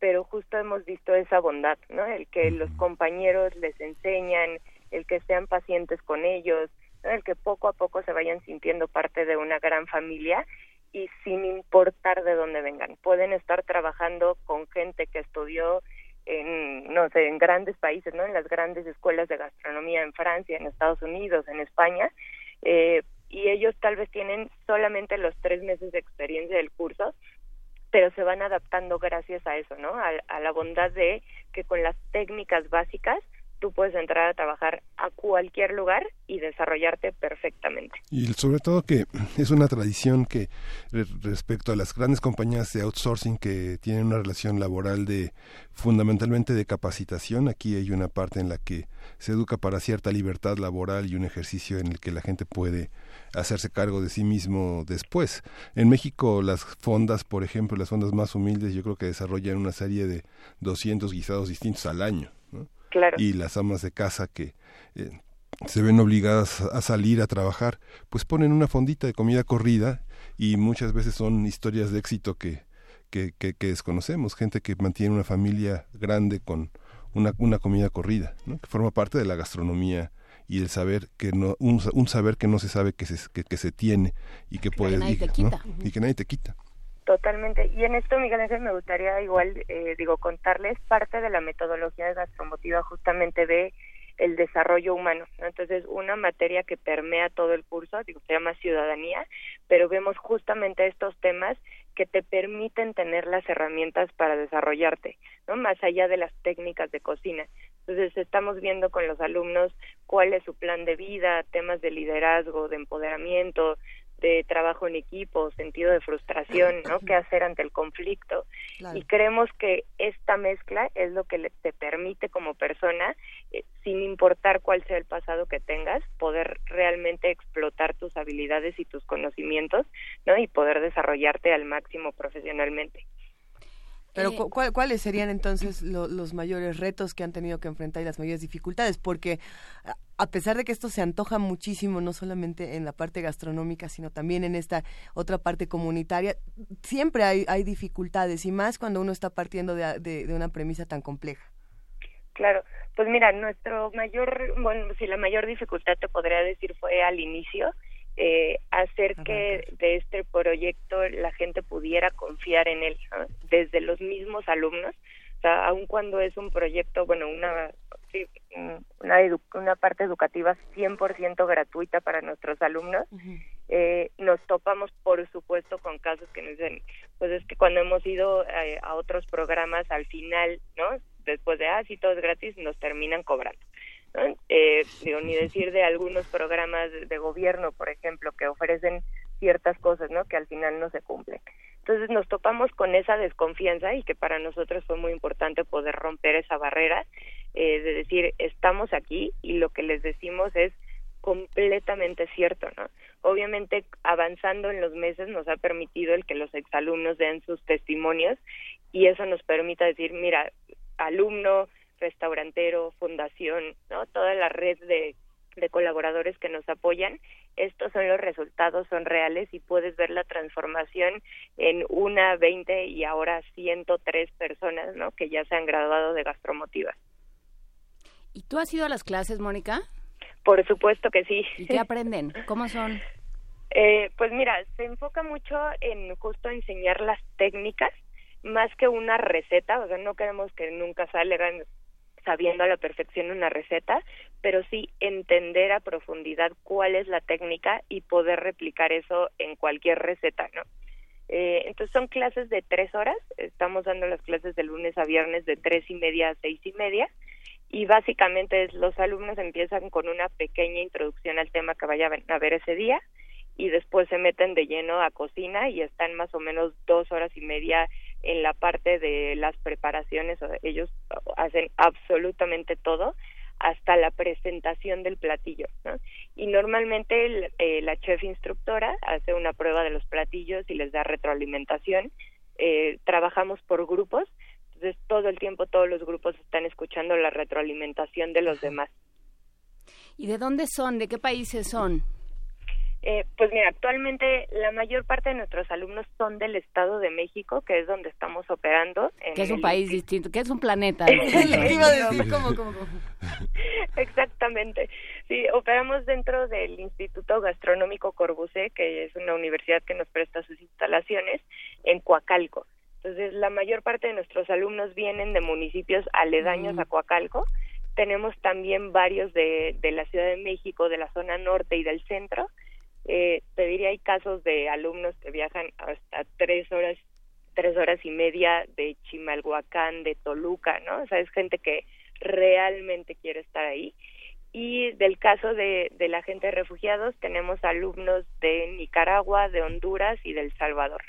Speaker 6: pero justo hemos visto esa bondad, ¿no? El que los compañeros les enseñan, el que sean pacientes con ellos, el que poco a poco se vayan sintiendo parte de una gran familia y sin importar de dónde vengan. Pueden estar trabajando con gente que estudió en, no sé, en grandes países, ¿no? En las grandes escuelas de gastronomía en Francia, en Estados Unidos, en España, eh, y ellos tal vez tienen solamente los tres meses de experiencia del curso, pero se van adaptando gracias a eso, ¿no? A, la bondad de que con las técnicas básicas tú puedes entrar a trabajar a cualquier lugar y desarrollarte perfectamente.
Speaker 2: Y sobre todo que es una tradición que respecto a las grandes compañías de outsourcing que tienen una relación laboral de fundamentalmente de capacitación, aquí hay una parte en la que se educa para cierta libertad laboral y un ejercicio en el que la gente puede hacerse cargo de sí mismo después. En México las fondas, por ejemplo, las fondas más humildes, yo creo que desarrollan una serie de 200 guisados distintos al año.
Speaker 6: Claro.
Speaker 2: Y las amas de casa que eh, se ven obligadas a salir a trabajar, pues ponen una fondita de comida corrida y muchas veces son historias de éxito que, que, que, desconocemos, gente que mantiene una familia grande con una, una comida corrida, ¿no? que forma parte de la gastronomía y el saber que no un, un saber que no se sabe que se que, se tiene y que puede
Speaker 3: y,
Speaker 2: y que nadie te quita
Speaker 6: totalmente y en esto Miguel Ángel me gustaría igual eh, digo contarles parte de la metodología de gastromotiva justamente de el desarrollo humano. Entonces, una materia que permea todo el curso, digo, se llama ciudadanía, pero vemos justamente estos temas que te permiten tener las herramientas para desarrollarte, ¿no? Más allá de las técnicas de cocina. Entonces, estamos viendo con los alumnos cuál es su plan de vida, temas de liderazgo, de empoderamiento, de trabajo en equipo, sentido de frustración, ¿no? ¿Qué hacer ante el conflicto? Y creemos que esta mezcla es lo que te permite como persona, eh, sin importar cuál sea el pasado que tengas, poder realmente explotar tus habilidades y tus conocimientos, ¿no? Y poder desarrollarte al máximo profesionalmente.
Speaker 1: Pero eh, ¿cuáles serían entonces los mayores retos que han tenido que enfrentar y las mayores dificultades? Porque a pesar de que esto se antoja muchísimo, no solamente en la parte gastronómica, sino también en esta otra parte comunitaria, siempre hay, hay dificultades y más cuando uno está partiendo de, de una premisa tan compleja.
Speaker 6: Claro, pues mira, nuestro mayor, bueno, si la mayor dificultad te podría decir fue al inicio, eh, hacer que de este proyecto la gente pudiera confiar en él, desde los mismos alumnos, o sea, aun cuando es un proyecto, bueno, una una, una parte educativa 100% gratuita para nuestros alumnos, eh, nos topamos, por supuesto, con casos que nos dicen, pues es que cuando hemos ido eh, a otros programas, al final, ¿no? Después de, ah, sí, todo es gratis, nos terminan cobrando. Eh, digo, ni decir de algunos programas de gobierno, por ejemplo, que ofrecen ciertas cosas, ¿no? Que al final no se cumplen. Entonces nos topamos con esa desconfianza y que para nosotros fue muy importante poder romper esa barrera eh, de decir estamos aquí y lo que les decimos es completamente cierto, ¿no? Obviamente avanzando en los meses nos ha permitido el que los exalumnos den sus testimonios y eso nos permita decir, mira, alumno, restaurantero, fundación, ¿no? Toda la red de, de colaboradores que nos apoyan, estos son los resultados, son reales y puedes ver la transformación en una, veinte y ahora ciento tres personas, ¿no? Que ya se han graduado de gastromotiva.
Speaker 3: ¿Y tú has ido a las clases, Mónica?
Speaker 6: Por supuesto que sí.
Speaker 3: ¿Y qué aprenden? ¿Cómo son?
Speaker 6: Eh, pues mira, se enfoca mucho en justo enseñar las técnicas más que una receta, o sea, no queremos que nunca salgan sabiendo a la perfección una receta, pero sí entender a profundidad cuál es la técnica y poder replicar eso en cualquier receta, ¿no? Eh, entonces son clases de tres horas, estamos dando las clases de lunes a viernes de tres y media a seis y media y básicamente los alumnos empiezan con una pequeña introducción al tema que vayan a ver ese día y después se meten de lleno a cocina y están más o menos dos horas y media en la parte de las preparaciones, ellos hacen absolutamente todo hasta la presentación del platillo. Y normalmente eh, la chef instructora hace una prueba de los platillos y les da retroalimentación. Eh, trabajamos por grupos, entonces todo el tiempo todos los grupos están escuchando la retroalimentación de los demás.
Speaker 3: ¿Y de dónde son? ¿De qué países son?
Speaker 6: Eh, pues mira, actualmente la mayor parte de nuestros alumnos son del Estado de México, que es donde estamos operando.
Speaker 3: que es un país distinto, que es un planeta.
Speaker 6: Exactamente. Sí, operamos dentro del Instituto Gastronómico Corbucé, que es una universidad que nos presta sus instalaciones en Coacalco. Entonces, la mayor parte de nuestros alumnos vienen de municipios aledaños mm. a Coacalco. Tenemos también varios de, de la Ciudad de México, de la zona norte y del centro eh, te diría hay casos de alumnos que viajan hasta tres horas tres horas y media de Chimalhuacán de Toluca no o sea es gente que realmente quiere estar ahí. Y del caso de, de la gente de refugiados tenemos alumnos de Nicaragua de Honduras y del Salvador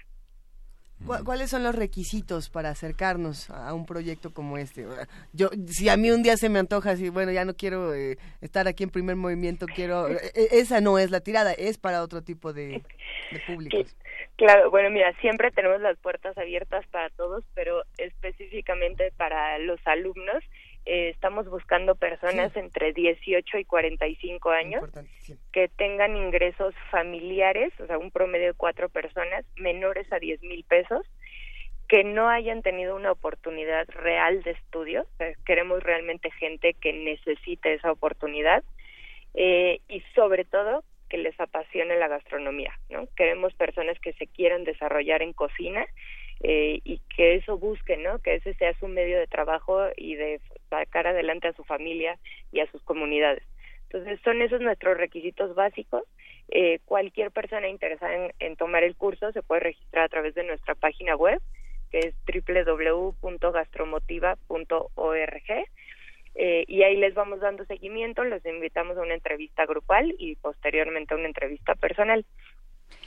Speaker 1: ¿Cuáles son los requisitos para acercarnos a un proyecto como este? Yo, si a mí un día se me antoja, si bueno, ya no quiero eh, estar aquí en primer movimiento, quiero, e, e, esa no es la tirada, es para otro tipo de, de públicos.
Speaker 6: Claro, bueno, mira, siempre tenemos las puertas abiertas para todos, pero específicamente para los alumnos, eh, estamos buscando personas entre 18 y 45 años que tengan ingresos familiares, o sea, un promedio de cuatro personas menores a 10 mil pesos, que no hayan tenido una oportunidad real de estudio. queremos realmente gente que necesite esa oportunidad eh, y sobre todo que les apasione la gastronomía, ¿no? Queremos personas que se quieran desarrollar en cocina eh, y que eso busquen, ¿no? Que ese sea su medio de trabajo y de sacar adelante a su familia y a sus comunidades. Entonces, son esos nuestros requisitos básicos. Eh, cualquier persona interesada en, tomar el curso se puede registrar a través de nuestra página web, que es www.gastromotiva.org. Eh, y ahí les vamos dando seguimiento, los invitamos a una entrevista grupal y posteriormente a una entrevista personal.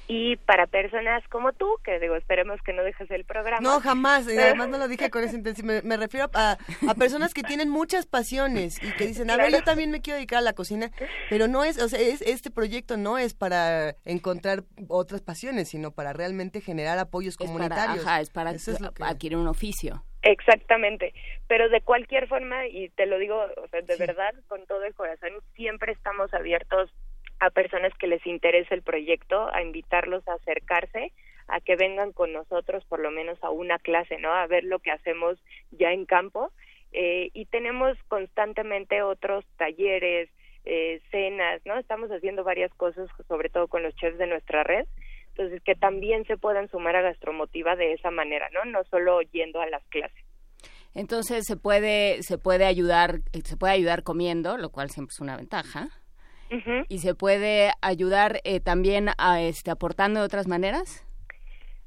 Speaker 6: Y para personas como tú, que digo, esperemos que no dejes el programa.
Speaker 1: No, jamás, eh, además no lo dije con esa intención, me, refiero a, a, personas que tienen muchas pasiones y que dicen, a ver, yo también me quiero dedicar a la cocina, pero no es, o sea, es, este proyecto no es para encontrar otras pasiones, sino para realmente generar apoyos comunitarios.
Speaker 3: ajá, es para adquirir un oficio.
Speaker 6: Exactamente, pero de cualquier forma, y te lo digo o sea, de verdad, con todo el corazón, siempre estamos abiertos a personas que les interese el proyecto, a invitarlos a acercarse, a que vengan con nosotros por lo menos a una clase, ¿no? A ver lo que hacemos ya en campo. Eh, y tenemos constantemente otros talleres, eh, cenas, ¿no? Estamos haciendo varias cosas, sobre todo con los chefs de nuestra red. Entonces, que también se puedan sumar a Gastromotiva de esa manera, ¿no? No solo yendo a las clases.
Speaker 3: Entonces se puede se puede ayudar se puede ayudar comiendo, lo cual siempre es una ventaja y se puede ayudar eh, también a, este, aportando de otras maneras.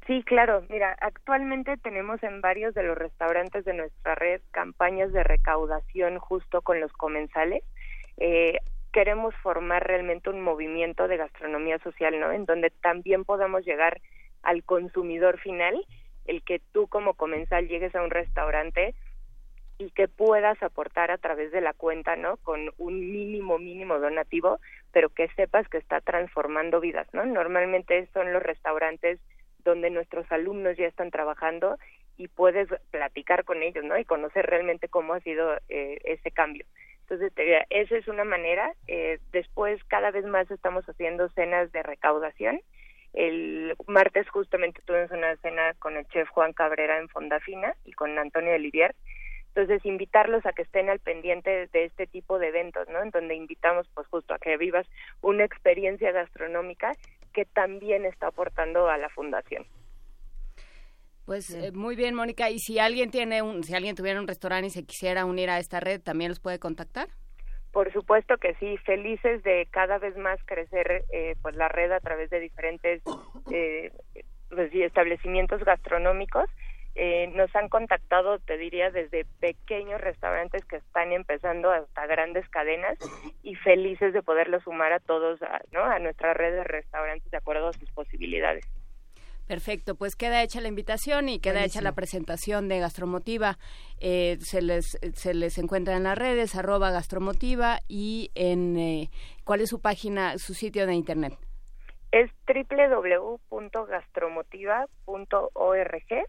Speaker 6: Sí, claro. Mira, actualmente tenemos en varios de los restaurantes de nuestra red campañas de recaudación justo con los comensales. Eh, queremos formar realmente un movimiento de gastronomía social, ¿no? En donde también podamos llegar al consumidor final, el que tú como comensal llegues a un restaurante y que puedas aportar a través de la cuenta, ¿no? Con un mínimo, mínimo donativo, pero que sepas que está transformando vidas, ¿no? Normalmente son los restaurantes donde nuestros alumnos ya están trabajando y puedes platicar con ellos, ¿no? Y conocer realmente cómo ha sido eh, ese cambio. Entonces, esa es una manera. Eh, después, cada vez más estamos haciendo cenas de recaudación. El martes justamente tuvimos una cena con el chef Juan Cabrera en Fondafina y con Antonio Olivier entonces, invitarlos a que estén al pendiente de este tipo de eventos, ¿no? En donde invitamos, pues justo a que vivas una experiencia gastronómica que también está aportando a la fundación.
Speaker 3: Pues eh, muy bien, Mónica. Y si alguien tiene un, si alguien tuviera un restaurante y se quisiera unir a esta red, ¿también los puede contactar?
Speaker 6: Por supuesto que sí, felices de cada vez más crecer eh, pues la red a través de diferentes eh, pues, establecimientos gastronómicos eh, nos han contactado, te diría, desde pequeños restaurantes que están empezando hasta grandes cadenas y felices de poderlo sumar a todos, a, ¿no? A nuestra red de restaurantes de acuerdo a sus posibilidades.
Speaker 3: Perfecto, pues queda hecha la invitación y queda hecha la presentación de Gastromotiva. Eh, se, les, se les encuentra en las redes, arroba Gastromotiva y en eh, cuál es su página, su sitio de internet.
Speaker 6: Es www.gastromotiva.org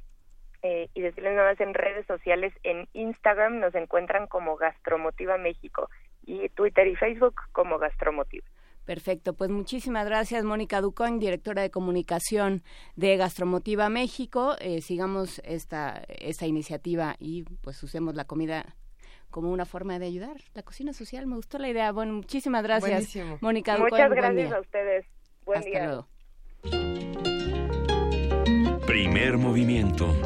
Speaker 6: eh, y decirles nada más en redes sociales, en Instagram nos encuentran como Gastromotiva México y Twitter y Facebook como Gastromotiva.
Speaker 3: Perfecto, pues muchísimas gracias Mónica Ducón, directora de comunicación de Gastromotiva México. Eh, sigamos esta, esta iniciativa y pues usemos la comida como una forma de ayudar. La cocina social, me gustó la idea. Bueno, muchísimas gracias Mónica Ducón.
Speaker 6: Muchas gracias a ustedes. Buen
Speaker 3: Hasta Luego.
Speaker 5: Primer movimiento.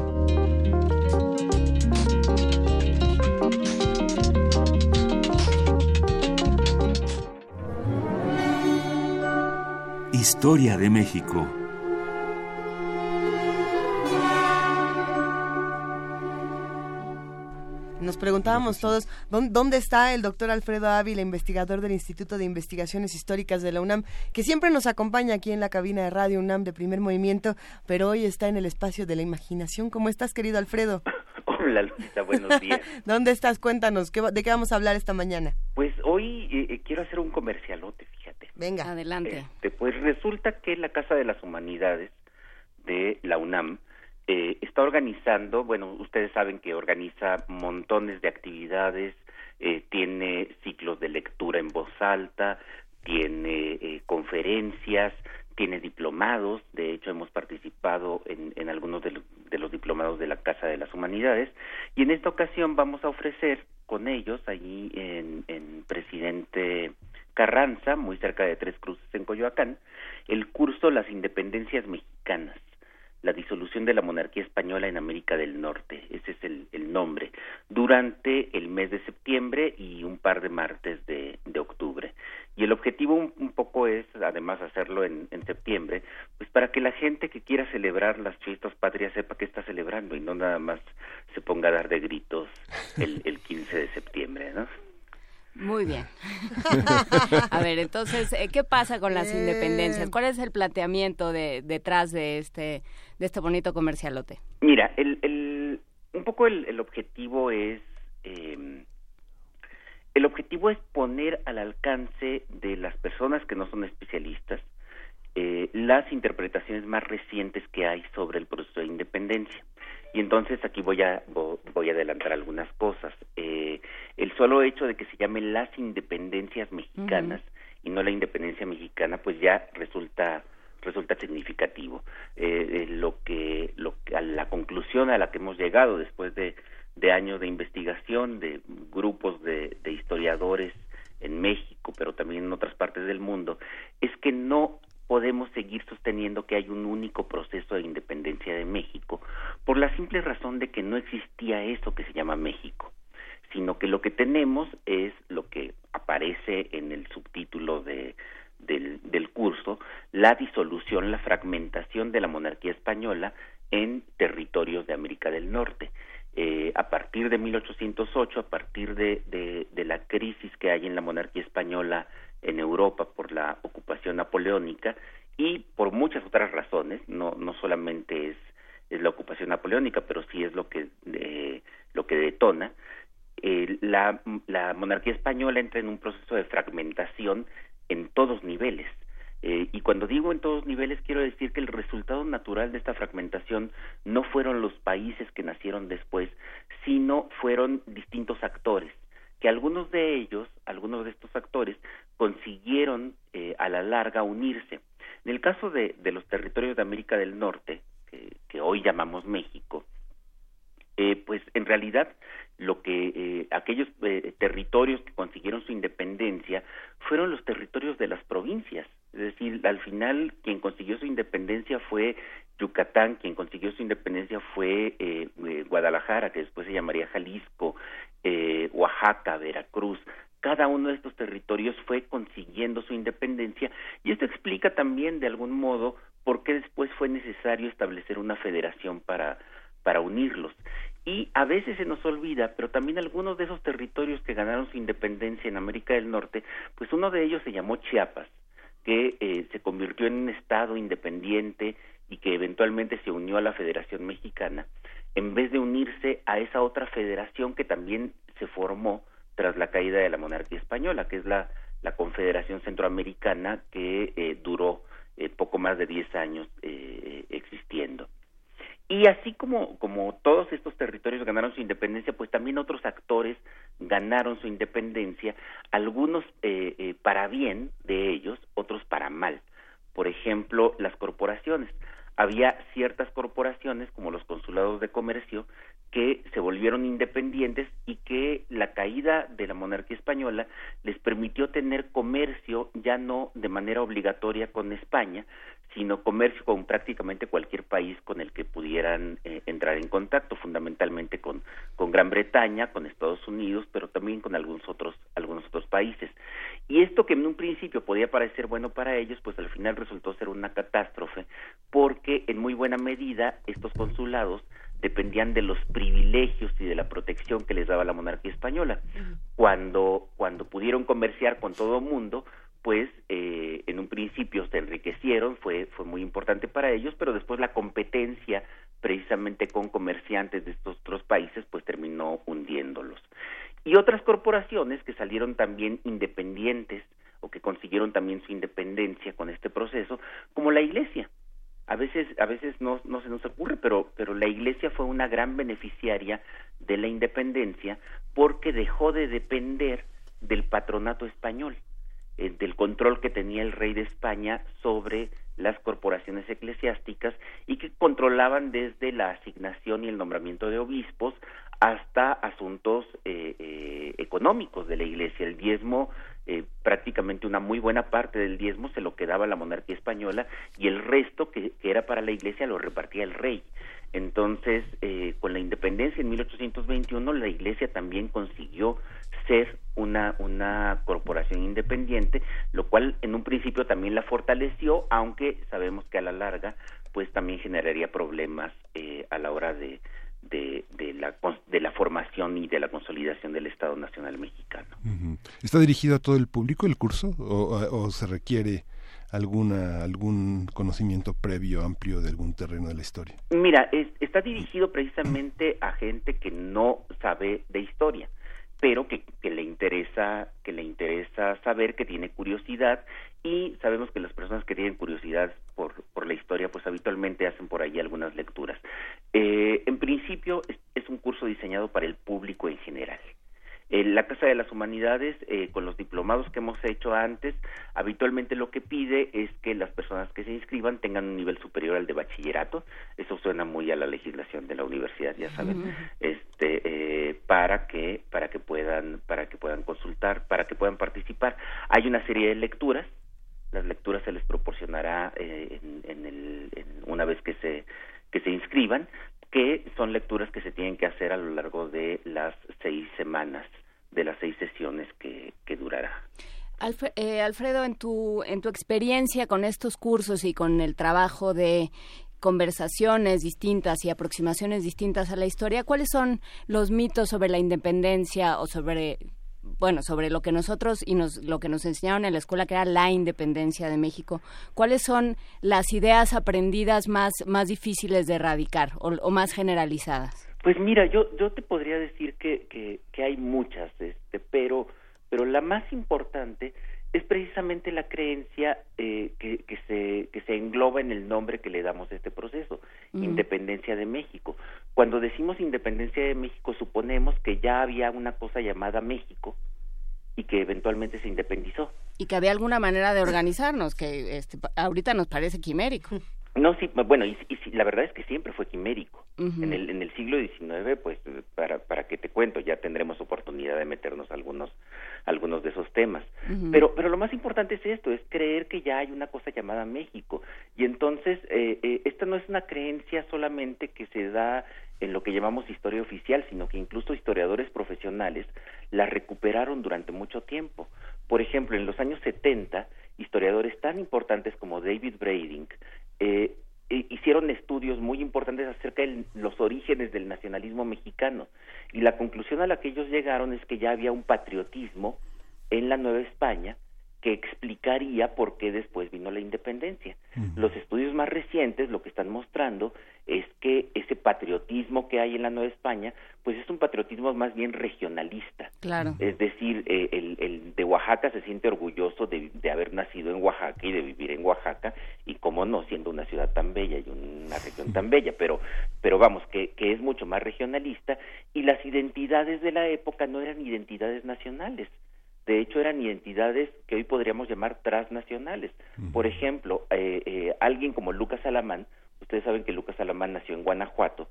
Speaker 5: Historia de México.
Speaker 1: Nos preguntábamos todos, ¿dónde está el doctor Alfredo Ávila, investigador del Instituto de Investigaciones Históricas de la UNAM, que siempre nos acompaña aquí en la cabina de Radio UNAM de primer movimiento, pero hoy está en el espacio de la imaginación? ¿Cómo estás, querido Alfredo?
Speaker 7: Hola, Luisa, buenos días.
Speaker 1: ¿Dónde estás? Cuéntanos, ¿de qué vamos a hablar esta mañana?
Speaker 7: Pues hoy eh, eh, quiero hacer un comercialote,
Speaker 3: Venga, adelante.
Speaker 7: Este, pues resulta que la Casa de las Humanidades de la UNAM eh, está organizando, bueno, ustedes saben que organiza montones de actividades, eh, tiene ciclos de lectura en voz alta, tiene eh, conferencias, tiene diplomados, de hecho hemos participado en, en algunos de, de, los diplomados de la Casa de las Humanidades, y en esta ocasión vamos a ofrecer con ellos allí en, en Presidente Carranza, muy cerca de Tres Cruces en Coyoacán, el curso Las Independencias Mexicanas, la disolución de la monarquía española en América del Norte, ese es el, nombre, durante el mes de septiembre y un par de martes de, octubre. Y el objetivo un, poco es, además, hacerlo en, septiembre, pues para que la gente que quiera celebrar las fiestas patrias sepa que está celebrando y no nada más se ponga a dar de gritos el, el 15 de septiembre, ¿no?
Speaker 3: Muy bien. a ver, entonces, eh, ¿qué pasa con las independencias? ¿Cuál es el planteamiento de, detrás de este, de este bonito comercialote?
Speaker 7: Mira, el, el, un poco el, el objetivo es... Eh, el objetivo es poner al alcance de las personas que no son especialistas eh, las interpretaciones más recientes que hay sobre el proceso de independencia. Y entonces aquí voy a voy a adelantar algunas cosas. Eh, el solo hecho de que se llamen las independencias mexicanas y no la independencia mexicana, pues ya resulta resulta significativo. Eh, eh, lo que lo a la conclusión a la que hemos llegado después de, de años de investigación de grupos de, de historiadores en México, pero también en otras partes del mundo, es que no podemos seguir sosteniendo que hay un único proceso de independencia de México, por la simple razón de que no existía eso que se llama México, sino que lo que tenemos es lo que aparece en el subtítulo de, del, curso, la disolución, la fragmentación de la monarquía española en territorios de América del Norte. Eh, a partir de 1808, a partir de, de, de, la crisis que hay en la monarquía española en Europa por la ocupación napoleónica y por muchas otras razones, no, no solamente es, la ocupación napoleónica, pero sí es lo que, eh, lo que detona, eh, la, la monarquía española entra en un proceso de fragmentación en todos niveles. Eh, y cuando digo en todos niveles, quiero decir que el resultado natural de esta fragmentación no fueron los países que nacieron después, sino fueron distintos actores que algunos de ellos, algunos de estos actores, consiguieron eh, a la larga unirse. En el caso de, los territorios de América del Norte, que, que hoy llamamos México, eh, pues en realidad lo que eh, aquellos eh, territorios que consiguieron su independencia fueron los territorios de las provincias, es decir, al final quien consiguió su independencia fue Yucatán, quien consiguió su independencia fue eh, eh Guadalajara, que después se llamaría Jalisco, eh, Oaxaca, Veracruz, cada uno de estos territorios fue consiguiendo su independencia y esto explica también de algún modo por qué después fue necesario establecer una federación para para unirlos. Y a veces se nos olvida, pero también algunos de esos territorios que ganaron su independencia en América del Norte, pues uno de ellos se llamó Chiapas, que eh, se convirtió en un estado independiente y que eventualmente se unió a la Federación Mexicana, en vez de unirse a esa otra federación que también se formó tras la caída de la monarquía española, que es la, la Confederación Centroamericana, que eh, duró eh, poco más de 10 años eh, existiendo. Y así como, como todos estos territorios ganaron su independencia, pues también otros actores ganaron su independencia, algunos eh, eh, para bien de ellos, otros para mal. Por ejemplo, las corporaciones. Había ciertas corporaciones, como los consulados de comercio, que se volvieron independientes y que la caída de la monarquía española les permitió tener comercio ya no de manera obligatoria con España, sino comercio con prácticamente cualquier país con el que pudieran eh, entrar en contacto, fundamentalmente con, con Gran Bretaña, con Estados Unidos, pero también con algunos otros, algunos otros países. Y esto que en un principio podía parecer bueno para ellos, pues al final resultó ser una catástrofe, porque en muy buena medida estos consulados dependían de los privilegios y de la protección que les daba la monarquía española. Cuando, cuando pudieron comerciar con todo el mundo, pues eh, en un principio se enriquecieron, fue, fue muy importante para ellos, pero después la competencia precisamente con comerciantes de estos otros países pues terminó hundiéndolos. Y otras corporaciones que salieron también independientes o que consiguieron también su independencia con este proceso, como la Iglesia. A veces, a veces no, no se nos ocurre, pero, pero la Iglesia fue una gran beneficiaria de la independencia porque dejó de depender del patronato español eh, del control que tenía el rey de España sobre las corporaciones eclesiásticas y que controlaban desde la asignación y el nombramiento de obispos hasta asuntos eh, eh, económicos de la Iglesia. El diezmo, eh, prácticamente una muy buena parte del diezmo se lo quedaba la monarquía española y el resto que, que era para la Iglesia lo repartía el rey. Entonces, eh, con la independencia en 1821, la Iglesia también consiguió ser una, una corporación independiente, lo cual en un principio también la fortaleció, aunque sabemos que a la larga pues también generaría problemas eh, a la hora de, de, la, de la formación y de la consolidación del Estado Nacional Mexicano.
Speaker 2: ¿Está dirigido a todo el público el curso o, se requiere alguna algún conocimiento previo amplio de algún terreno de la historia?
Speaker 7: Mira, está dirigido precisamente a gente que no sabe de historia pero que, que, le interesa que le interesa saber que tiene curiosidad y sabemos que las personas que tienen curiosidad por, por la historia pues habitualmente hacen por ahí algunas lecturas. Eh, en principio es, un curso diseñado para el público en general la Casa de las Humanidades, eh, con los diplomados que hemos hecho antes, habitualmente lo que pide es que las personas que se inscriban tengan un nivel superior al de bachillerato. Eso suena muy a la legislación de la universidad, ya saben, este, eh, para que para que puedan para que puedan consultar, para que puedan participar. Hay una serie de lecturas. Las lecturas se les proporcionará eh, en, el, una vez que se que se inscriban que son lecturas que se tienen que hacer a lo largo de las seis semanas de las seis sesiones que, durará.
Speaker 3: Eh, Alfredo, en tu, en tu experiencia con estos cursos y con el trabajo de conversaciones distintas y aproximaciones distintas a la historia, ¿cuáles son los mitos sobre la independencia o sobre bueno, sobre lo que nosotros y nos, lo que nos enseñaron en la escuela, que era la independencia de México, ¿cuáles son las ideas aprendidas más, más difíciles de erradicar o más generalizadas?
Speaker 7: Pues mira, yo, yo te podría decir que, que, que hay muchas, este, pero, pero la más importante es precisamente la creencia eh, que, que, se, que se engloba en el nombre que le damos a este proceso, Independencia de México. Cuando decimos Independencia de México, suponemos que ya había una cosa llamada México y que eventualmente se independizó.
Speaker 3: Y que había alguna manera de organizarnos, que este, ahorita nos parece quimérico.
Speaker 7: No, sí, bueno, y, la verdad es que siempre fue quimérico. en, el, en el siglo XIX, pues, para, para que te cuento, ya tendremos oportunidad de meternos algunos, algunos de esos temas. pero, pero lo más importante es esto, es creer que ya hay una cosa llamada México. Y entonces, eh, eh, esta no es una creencia solamente que se da en lo que llamamos historia oficial, sino que incluso historiadores profesionales la recuperaron durante mucho tiempo. Por ejemplo, en los años 70, historiadores tan importantes como David Brading eh, hicieron estudios muy importantes acerca de los orígenes del nacionalismo mexicano. Y la conclusión a la que ellos llegaron es que ya había un patriotismo en la Nueva España que explicaría por qué después vino la independencia. Los estudios más recientes lo que están mostrando es que ese patriotismo que hay en la Nueva España, pues es un patriotismo más bien regionalista.
Speaker 3: Claro.
Speaker 7: Es decir, eh, el, el, de Oaxaca se siente orgulloso de, de, haber nacido en Oaxaca y de vivir en Oaxaca, y cómo no, siendo una ciudad tan bella y una región tan bella, pero, pero vamos, que, que es mucho más regionalista, y las identidades de la época no eran identidades nacionales de hecho eran identidades que hoy podríamos llamar transnacionales. Por ejemplo, eh, eh, alguien como Lucas Alamán, ustedes saben que Lucas Alamán nació en Guanajuato,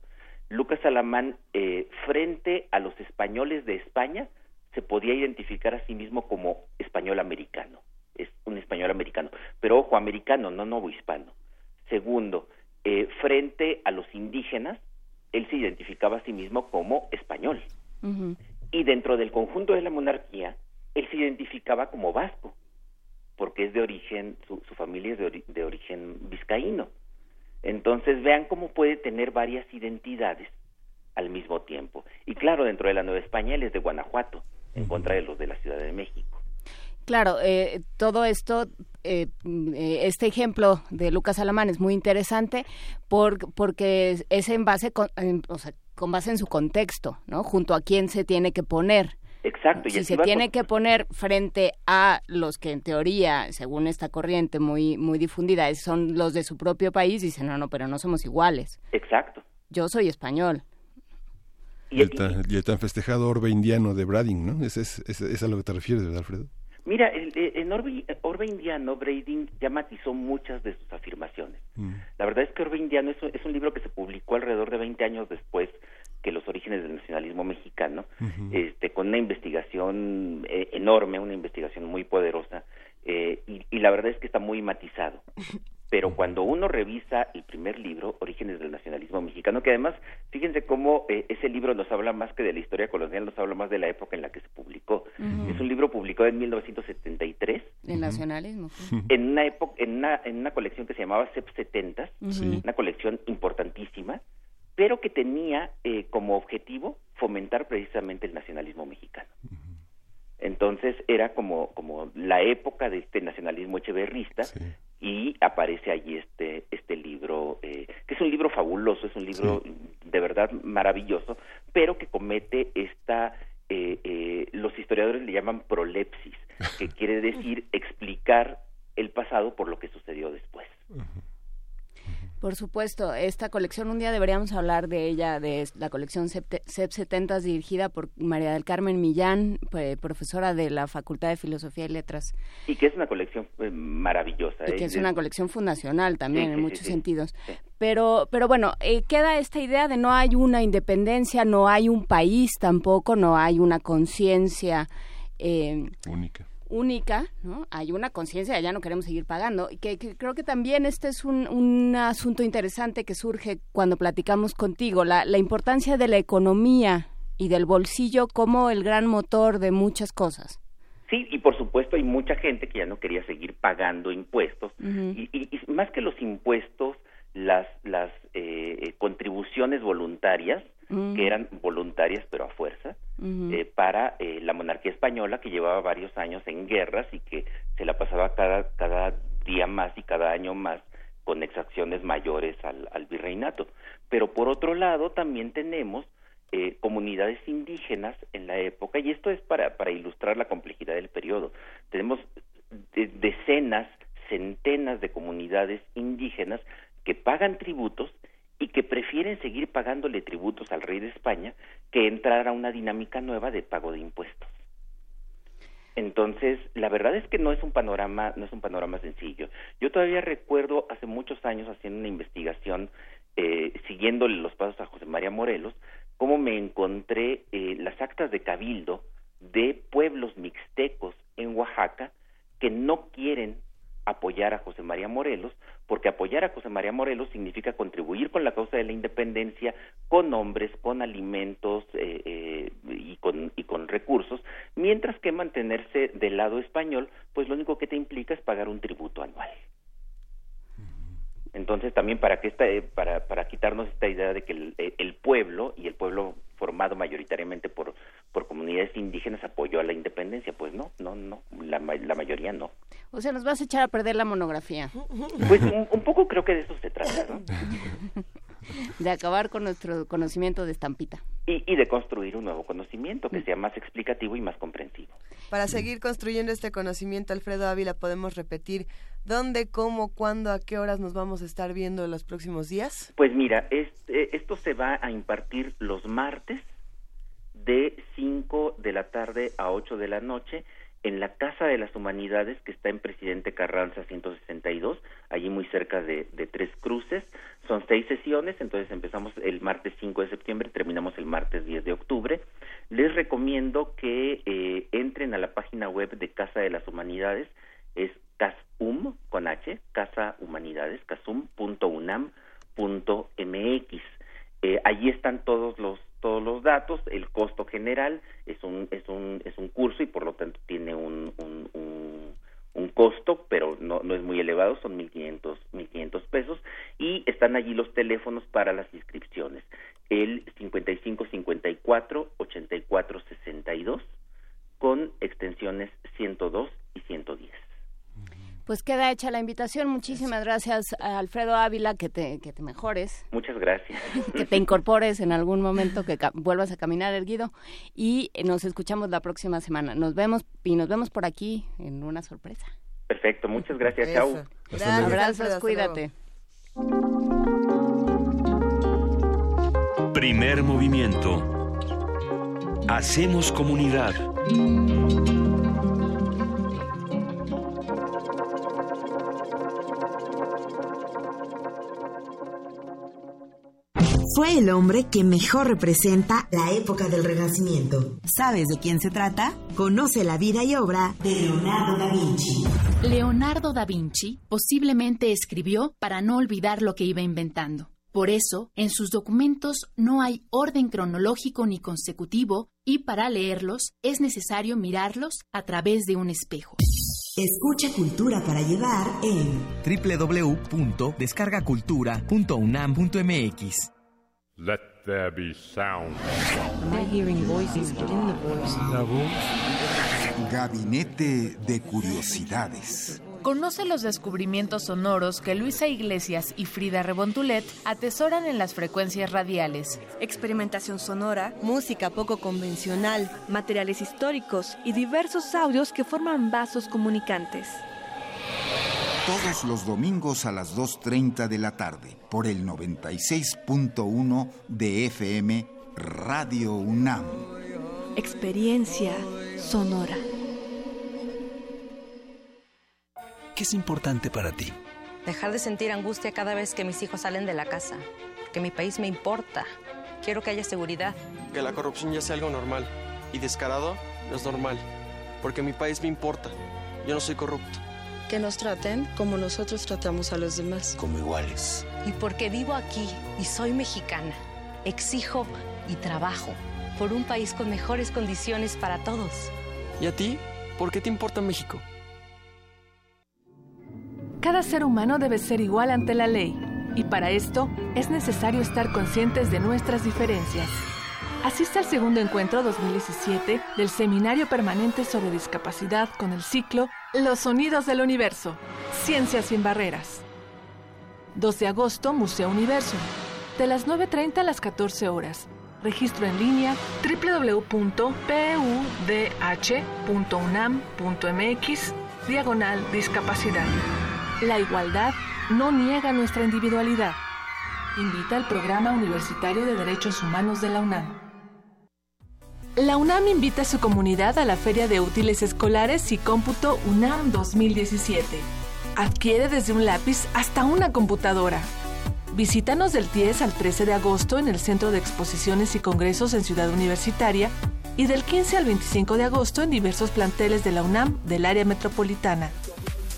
Speaker 7: Lucas Alamán eh, frente a los españoles de España se podía identificar a sí mismo como español americano, es un español americano, pero ojo, americano, no novohispano. Segundo, frente a los indígenas, él se identificaba a sí mismo como español. Y dentro del conjunto de la monarquía, él se identificaba como vasco, porque es de origen, su, familia es de, origen vizcaíno. Entonces vean cómo puede tener varias identidades al mismo tiempo. Y claro, dentro de la Nueva España él es de Guanajuato, en contra de los de la Ciudad de México.
Speaker 3: Claro, eh, todo esto, eh, eh, este ejemplo de Lucas Alamán es muy interesante por, porque es en base, con, o sea, con base en su contexto, ¿no? Junto a quién se tiene que poner
Speaker 7: Exacto.
Speaker 3: Si se tiene que poner frente a los que en teoría, según esta corriente muy muy difundida, son los de su propio país, dicen, no, no, pero no somos iguales.
Speaker 7: Exacto.
Speaker 3: Yo soy español.
Speaker 2: Y el, tan, festejado orbe indiano de Brading, ¿no? Es, es, es, a lo que te refieres, ¿verdad, Alfredo?
Speaker 7: Mira, el, en orbe, orbe, indiano, Brading ya matizó muchas de sus afirmaciones. Mm. La verdad es que Orbe indiano es, es un libro que se publicó alrededor de 20 años después que los orígenes del nacionalismo mexicano, este, con una investigación eh, enorme, una investigación muy poderosa, eh, y, la verdad es que está muy matizado. Pero cuando uno revisa el primer libro, Orígenes del Nacionalismo Mexicano, que además, fíjense cómo eh, ese libro nos habla más que de la historia colonial, nos habla más de la época en la que se publicó. Es un libro publicado en 1973.
Speaker 3: ¿El nacionalismo?
Speaker 7: En una, época, en, una, en una colección que se llamaba CEP 70, una colección importantísima, pero que tenía eh, como objetivo fomentar precisamente el nacionalismo mexicano. Entonces era como, como la época de este nacionalismo echeverrista y aparece allí este, este libro, eh, que es un libro fabuloso, es un libro de verdad maravilloso, pero que comete esta, eh, eh, los historiadores le llaman prolepsis, que quiere decir explicar el pasado por lo que sucedió después.
Speaker 3: Por supuesto, esta colección, un día deberíamos hablar de ella, de la colección CEP 70 dirigida por María del Carmen Millán, profesora de la Facultad de Filosofía y Letras.
Speaker 7: Y que es una colección eh, maravillosa.
Speaker 3: Y que ¿eh? es una colección fundacional también en muchos sentidos. Pero, pero bueno, eh, queda esta idea de no hay una independencia, no hay un país tampoco, no hay una conciencia.
Speaker 2: única
Speaker 3: única, ¿no? Hay una conciencia, ya no queremos seguir pagando. Y que, creo que también este es un, un, asunto interesante que surge cuando platicamos contigo, la, la importancia de la economía y del bolsillo como el gran motor de muchas cosas.
Speaker 7: Sí, y por supuesto hay mucha gente que ya no quería seguir pagando impuestos. y, y, más que los impuestos, las, las eh, eh contribuciones voluntarias, mm. que eran voluntarias pero a fuerza, eh, para eh, la monarquía española que llevaba varios años en guerras y que se la pasaba cada, cada día más y cada año más con exacciones mayores al, al virreinato. Pero por otro lado también tenemos eh, comunidades indígenas en la época, y esto es para, para ilustrar la complejidad del periodo. Tenemos decenas, centenas de comunidades indígenas que pagan tributos y que prefieren seguir pagándole tributos al rey de España que entrar a una dinámica nueva de pago de impuestos. Entonces, la verdad es que no es un panorama, no es un panorama sencillo. Yo todavía recuerdo hace muchos años haciendo una investigación, eh, siguiéndole los pasos a José María Morelos, cómo me encontré eh, las actas de cabildo de pueblos mixtecos en Oaxaca que no quieren apoyar a José María Morelos, porque apoyar a José María Morelos significa contribuir con la causa de la independencia, con hombres, con alimentos eh, eh, y, con, y con recursos, mientras que mantenerse del lado español, pues lo único que te implica es pagar un tributo anual. Entonces también para que esta, eh, para, para quitarnos esta idea de que el, el pueblo y el pueblo formado mayoritariamente por, por comunidades indígenas apoyó a la independencia. Pues no, no, no, la, la mayoría no.
Speaker 3: O sea, nos vas a echar a perder la monografía.
Speaker 7: Pues un, poco creo que de eso se trata, ¿no?
Speaker 3: de acabar con nuestro conocimiento de estampita.
Speaker 7: Y, y, de construir un nuevo conocimiento que sea más explicativo y más comprensivo.
Speaker 1: Para seguir construyendo este conocimiento, Alfredo Ávila, podemos repetir dónde, cómo, cuándo, a qué horas nos vamos a estar viendo en los próximos días.
Speaker 7: Pues mira, este, esto se va a impartir los martes de 5 de la tarde a 8 de la noche en la Casa de las Humanidades que está en Presidente Carranza 162, allí muy cerca de, Tres Cruces. Son seis sesiones, entonces empezamos el martes 5 de septiembre, terminamos el martes 10 de octubre. Les recomiendo que eh, entren a la página web de Casa de las Humanidades, es casum con h, Casa Humanidades, casum.unam.mx. Eh, allí están todos los todos los datos, el costo general es un es un es un curso y por lo tanto tiene un un, un, costo, pero no, no es muy elevado, son 1500 1500 pesos y están allí los teléfonos para las inscripciones. El 5554 8462 con extensiones 102 y 110.
Speaker 3: Pues queda hecha la invitación. Muchísimas gracias a Alfredo Ávila, que te, que te mejores.
Speaker 7: Muchas gracias.
Speaker 3: Que te incorpores en algún momento, que vuelvas a caminar erguido. Y nos escuchamos la próxima semana. Nos vemos y nos vemos por aquí en una sorpresa.
Speaker 7: Perfecto, muchas gracias. Chao.
Speaker 3: Abrazos, cuídate.
Speaker 5: Primer movimiento. Hacemos comunidad.
Speaker 8: Fue el hombre que mejor representa la época del Renacimiento. ¿Sabes de quién se trata? Conoce la vida y obra de Leonardo da Vinci.
Speaker 9: Leonardo da Vinci posiblemente escribió para no olvidar lo que iba inventando. Por eso, en sus documentos no hay orden cronológico ni consecutivo y para leerlos es necesario mirarlos a través de un espejo.
Speaker 8: Escucha Cultura para llevar en
Speaker 10: www.descargacultura.unam.mx. Let there be sound.
Speaker 11: Am I hearing voices within the voice?
Speaker 10: La voz.
Speaker 12: Gabinete de Curiosidades.
Speaker 13: Conoce los descubrimientos sonoros que Luisa Iglesias y Frida Rebontulet atesoran en las frecuencias radiales.
Speaker 14: Experimentación sonora,
Speaker 15: música poco convencional,
Speaker 14: materiales históricos y diversos audios que forman vasos comunicantes.
Speaker 12: Todos los domingos a las 2.30 de la tarde por el 96.1 de FM Radio UNAM.
Speaker 14: Experiencia sonora.
Speaker 16: ¿Qué es importante para ti?
Speaker 17: Dejar de sentir angustia cada vez que mis hijos salen de la casa. Que mi país me importa. Quiero que haya seguridad.
Speaker 18: Que la corrupción ya sea algo normal. Y descarado no es normal. Porque mi país me importa. Yo no soy corrupto.
Speaker 19: Que nos traten como nosotros tratamos a los demás.
Speaker 16: Como iguales.
Speaker 17: Y porque vivo aquí y soy mexicana, exijo y trabajo por un país con mejores condiciones para todos.
Speaker 18: ¿Y a ti? ¿Por qué te importa México?
Speaker 14: Cada ser humano debe ser igual ante la ley, y para esto es necesario estar conscientes de nuestras diferencias. Asiste al segundo encuentro 2017 del Seminario Permanente sobre Discapacidad con el ciclo Los Sonidos del Universo, Ciencias sin Barreras. 2 de agosto, Museo Universo, de las 9.30 a las 14 horas. Registro en línea www.pudh.unam.mx, diagonal discapacidad. La igualdad no niega nuestra individualidad. Invita al Programa Universitario de Derechos Humanos de la UNAM. La UNAM invita a su comunidad a la Feria de Útiles Escolares y Cómputo UNAM 2017. Adquiere desde un lápiz hasta una computadora. Visítanos del 10 al 13 de agosto en el Centro de Exposiciones y Congresos en Ciudad Universitaria y del 15 al 25 de agosto en diversos planteles de la UNAM del área metropolitana.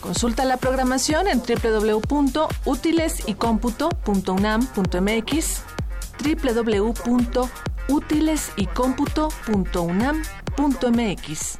Speaker 14: Consulta la programación en www.utilesycomputo.unam.mx www.utilesycomputo.unam.mx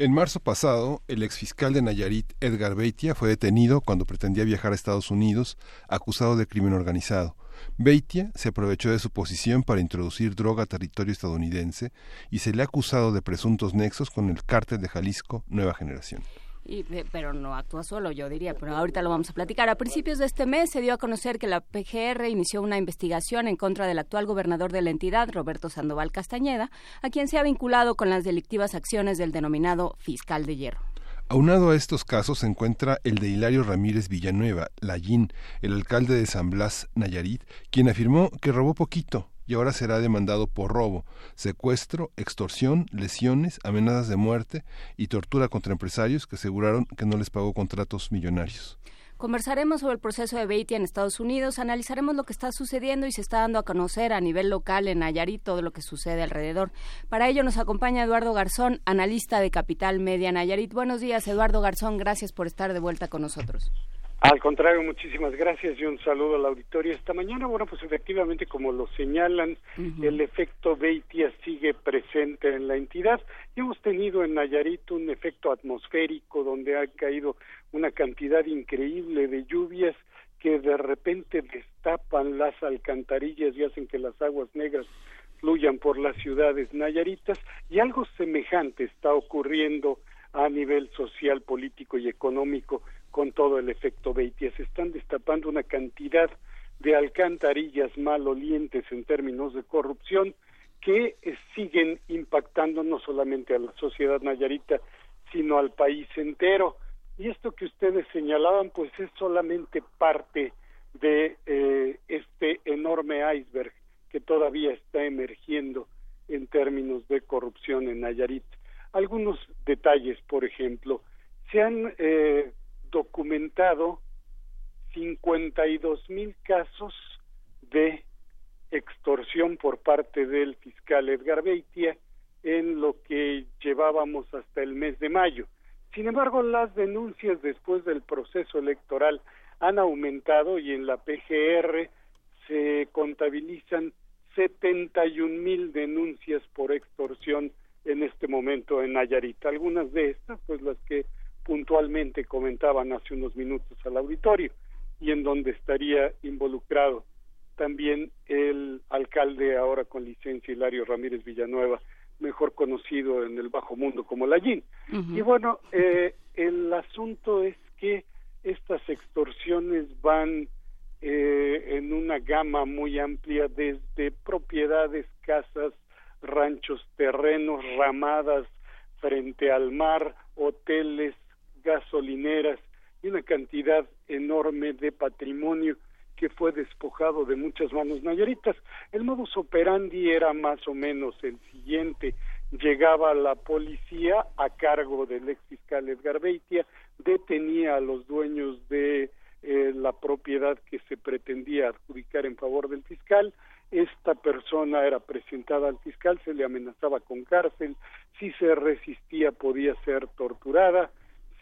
Speaker 2: En marzo pasado, el exfiscal de Nayarit, Edgar Beitia, fue detenido cuando pretendía viajar a Estados Unidos, acusado de crimen organizado. Beitia se aprovechó de su posición para introducir droga a territorio estadounidense y se le ha acusado de presuntos nexos con el cártel de Jalisco Nueva Generación.
Speaker 3: Y, pero no actúa solo, yo diría, pero ahorita lo vamos a platicar. A principios de este mes se dio a conocer que la PGR inició una investigación en contra del actual gobernador de la entidad, Roberto Sandoval Castañeda, a quien se ha vinculado con las delictivas acciones del denominado fiscal de hierro.
Speaker 2: Aunado a estos casos se encuentra el de Hilario Ramírez Villanueva, Lallín, el alcalde de San Blas, Nayarit, quien afirmó que robó poquito, y ahora será demandado por robo, secuestro, extorsión, lesiones, amenazas de muerte y tortura contra empresarios que aseguraron que no les pagó contratos millonarios.
Speaker 3: Conversaremos sobre el proceso de Beitia en Estados Unidos, analizaremos lo que está sucediendo y se está dando a conocer a nivel local en Nayarit todo lo que sucede alrededor. Para ello nos acompaña Eduardo Garzón, analista de Capital Media Nayarit. Buenos días, Eduardo Garzón, gracias por estar de vuelta con nosotros.
Speaker 20: Al contrario, muchísimas gracias y un saludo al auditorio esta mañana. Bueno, pues efectivamente, como lo señalan, el efecto Beitia sigue presente en la entidad. Y hemos tenido en Nayarit un efecto atmosférico donde ha caído una cantidad increíble de lluvias que de repente destapan las alcantarillas y hacen que las aguas negras fluyan por las ciudades nayaritas y algo semejante está ocurriendo a nivel social, político y económico con todo el efecto Beitia. Se están destapando una cantidad de alcantarillas malolientes en términos de corrupción que eh, siguen impactando no solamente a la sociedad nayarita, sino al país entero. Y esto que ustedes señalaban, pues es solamente parte de eh, este enorme iceberg que todavía está emergiendo en términos de corrupción en Nayarit. Algunos detalles, por ejemplo, se han eh, documentado 52 mil casos de extorsión por parte del fiscal Edgar Beitia en lo que llevábamos hasta el mes de mayo. Sin embargo, las denuncias después del proceso electoral han aumentado y en la PGR se contabilizan 71 mil denuncias por extorsión en este momento en Nayarit. Algunas de estas, pues las que puntualmente comentaban hace unos minutos al auditorio y en donde estaría involucrado también el alcalde ahora con licencia Hilario Ramírez Villanueva, mejor conocido en el bajo mundo como Lallín. Y bueno, eh, el asunto es que estas extorsiones van eh, en una gama muy amplia desde propiedades, casas, ranchos, terrenos, ramadas frente al mar, hoteles, gasolineras y una cantidad enorme de patrimonio que fue despojado de muchas manos nayaritas. El modus operandi era más o menos el siguiente. Llegaba la policía a cargo del ex fiscal Edgar Beitia, detenía a los dueños de eh, la propiedad que se pretendía adjudicar en favor del fiscal. Esta persona era presentada al fiscal, se le amenazaba con cárcel, si se resistía podía ser torturada,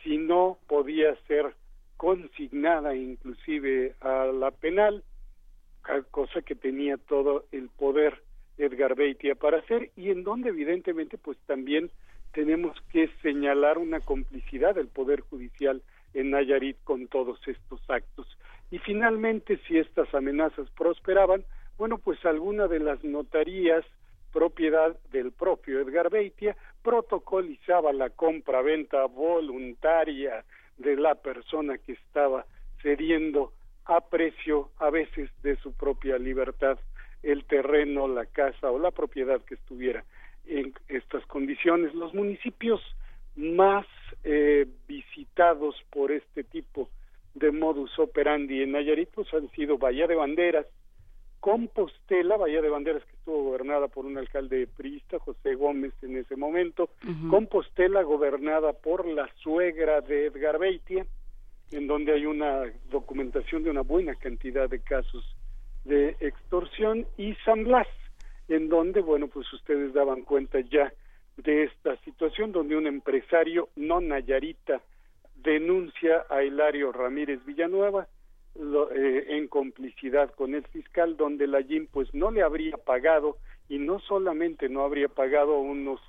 Speaker 20: si no podía ser consignada inclusive a la penal, cosa que tenía todo el poder Edgar Beitia para hacer y en donde evidentemente pues también tenemos que señalar una complicidad del Poder Judicial en Nayarit con todos estos actos. Y finalmente, si estas amenazas prosperaban, bueno, pues alguna de las notarías propiedad del propio Edgar Beitia protocolizaba la compra-venta voluntaria de la persona que estaba cediendo a precio a veces de su propia libertad el terreno, la casa o la propiedad que estuviera en estas condiciones. Los municipios más eh, visitados por este tipo de modus operandi en Nayarit pues, han sido Bahía de Banderas, Compostela, Bahía de Banderas que estuvo gobernada por un alcalde priista, José Gómez en ese momento, Compostela gobernada por la suegra de Edgar Beitia, en donde hay una documentación de una buena cantidad de casos de extorsión, y San Blas, en donde, bueno, pues ustedes daban cuenta ya de esta situación, donde un empresario no nayarita denuncia a Hilario Ramírez Villanueva, eh, en complicidad con el fiscal, donde la JIM pues no le habría pagado y no solamente no habría pagado unos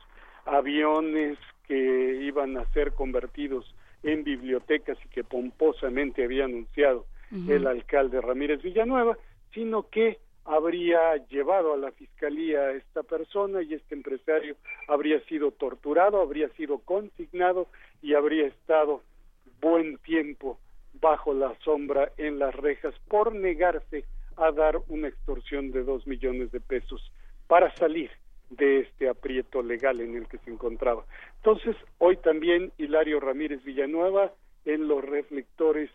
Speaker 20: aviones que iban a ser convertidos en bibliotecas y que pomposamente había anunciado el alcalde Ramírez Villanueva, sino que habría llevado a la fiscalía a esta persona y este empresario habría sido torturado, habría sido consignado y habría estado buen tiempo bajo la sombra en las rejas por negarse a dar una extorsión de dos millones de pesos para salir de este aprieto legal en el que se encontraba. Entonces, hoy también Hilario Ramírez Villanueva en los reflectores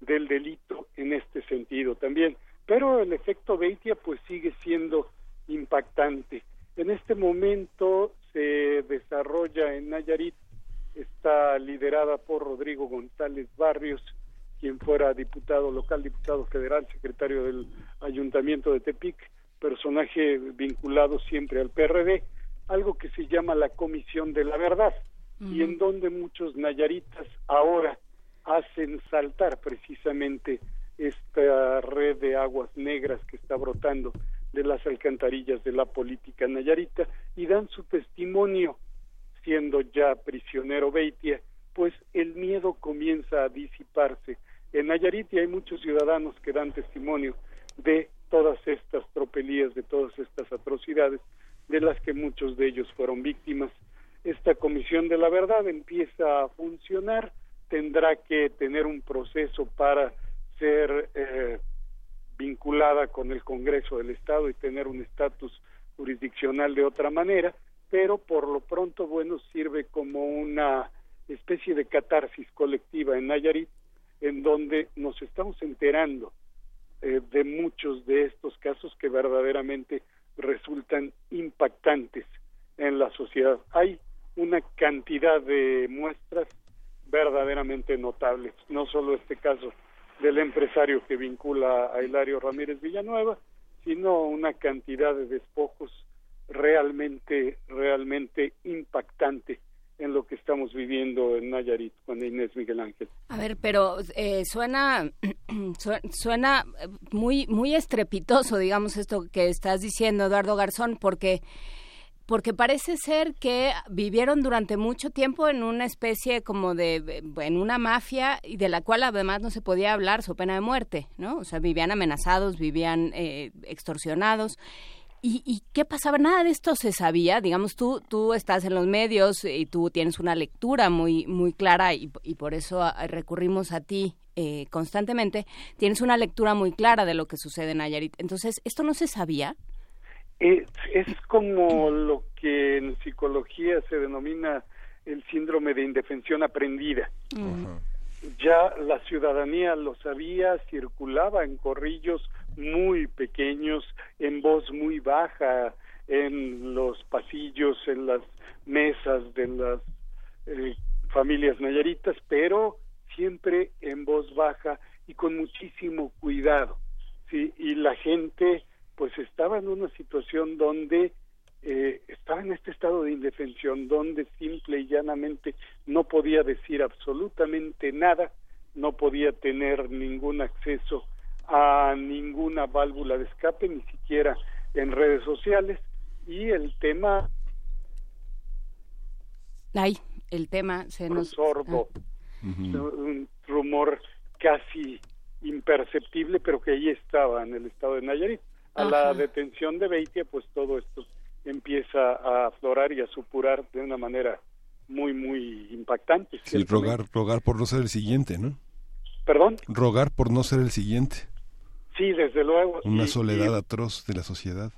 Speaker 20: del delito en este sentido también. Pero el efecto Beitia pues sigue siendo impactante. En este momento se desarrolla en Nayarit, está liderada por Rodrigo González Barrios, quien fuera diputado local, diputado federal, secretario del Ayuntamiento de Tepic, personaje vinculado siempre al PRD, algo que se llama la Comisión de la Verdad, y en donde muchos nayaritas ahora hacen saltar precisamente esta red de aguas negras que está brotando de las alcantarillas de la política nayarita y dan su testimonio siendo ya prisionero Beitia, pues el miedo comienza a disiparse en Nayarit hay muchos ciudadanos que dan testimonio de todas estas tropelías, de todas estas atrocidades, de las que muchos de ellos fueron víctimas. Esta comisión de la verdad empieza a funcionar, tendrá que tener un proceso para ser eh, vinculada con el Congreso del Estado y tener un estatus jurisdiccional de otra manera, pero por lo pronto, bueno, sirve como una especie de catarsis colectiva en Nayarit, en donde nos estamos enterando eh, de muchos de estos casos que verdaderamente resultan impactantes en la sociedad. Hay una cantidad de muestras verdaderamente notables, no solo este caso del empresario que vincula a Hilario Ramírez Villanueva, sino una cantidad de despojos realmente, realmente impactante en lo que estamos viviendo en Nayarit con Inés Miguel Ángel.
Speaker 3: A ver, pero eh, suena suena muy muy estrepitoso, digamos esto que estás diciendo, Eduardo Garzón, porque porque parece ser que vivieron durante mucho tiempo en una especie como de, en una mafia y de la cual además no se podía hablar su pena de muerte, ¿no? O sea, vivían amenazados, vivían eh, extorsionados. ¿Y, qué pasaba? Nada de esto se sabía. Digamos, tú, tú estás en los medios y tú tienes una lectura muy, muy clara y, por eso ah, recurrimos a ti eh, constantemente. Tienes una lectura muy clara de lo que sucede en Nayarit. Entonces, ¿esto no se sabía?
Speaker 20: Es, como lo que en psicología se denomina el síndrome de indefensión aprendida. Ya la ciudadanía lo sabía, circulaba en corrillos muy pequeños, en voz muy baja, en los pasillos, en las mesas de las eh, familias nayaritas, pero siempre en voz baja y con muchísimo cuidado. ¿sí? Y la gente pues estaba en una situación donde eh, estaba en este estado de indefensión, donde simple y llanamente no podía decir absolutamente nada, no podía tener ningún acceso a ninguna válvula de escape, ni siquiera en redes sociales, y el tema...
Speaker 3: Ay, el tema se nos...
Speaker 20: Sorbo, ah. un rumor casi imperceptible, pero que ahí estaba en el estado de Nayarit a la detención de Beitia, pues todo esto empieza a aflorar y a supurar de una manera muy, muy impactante.
Speaker 2: Sí, rogar, rogar por no ser el siguiente, ¿no?
Speaker 20: ¿Perdón?
Speaker 2: Rogar por no ser el siguiente.
Speaker 20: Sí, desde luego.
Speaker 2: Una soledad atroz de la sociedad.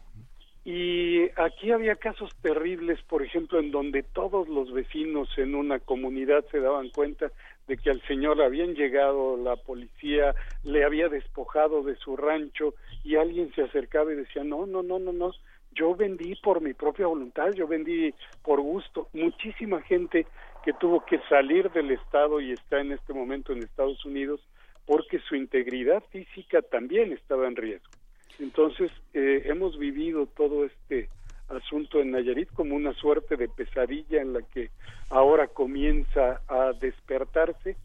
Speaker 20: Y aquí había casos terribles, por ejemplo, en donde todos los vecinos en una comunidad se daban cuenta de que al señor habían llegado la policía, le había despojado de su rancho y alguien se acercaba y decía, no, no, no, no, no, yo vendí por mi propia voluntad, yo vendí por gusto. Muchísima gente que tuvo que salir del Estado y está en este momento en Estados Unidos porque su integridad física también estaba en riesgo. Entonces, eh, hemos vivido todo este asunto en Nayarit como una suerte de pesadilla en la que ahora comienza a despertarse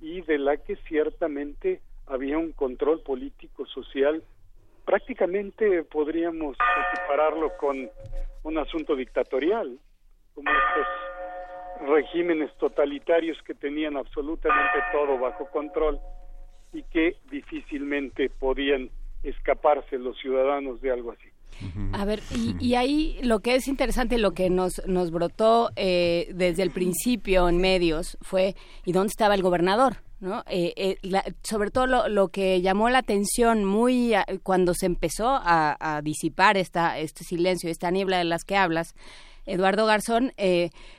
Speaker 20: y de la que ciertamente había un control político social prácticamente podríamos equipararlo con un asunto dictatorial como estos regímenes totalitarios que tenían absolutamente todo bajo control y que difícilmente podían escaparse los ciudadanos de algo así.
Speaker 3: A ver, y, ahí lo que es interesante, lo que nos, nos brotó eh, desde el principio en medios fue, ¿y dónde estaba el gobernador? ¿no? Eh, eh, sobre todo lo, que llamó la atención muy cuando se empezó a, a, disipar esta, este silencio, esta niebla de las que hablas, Eduardo Garzón,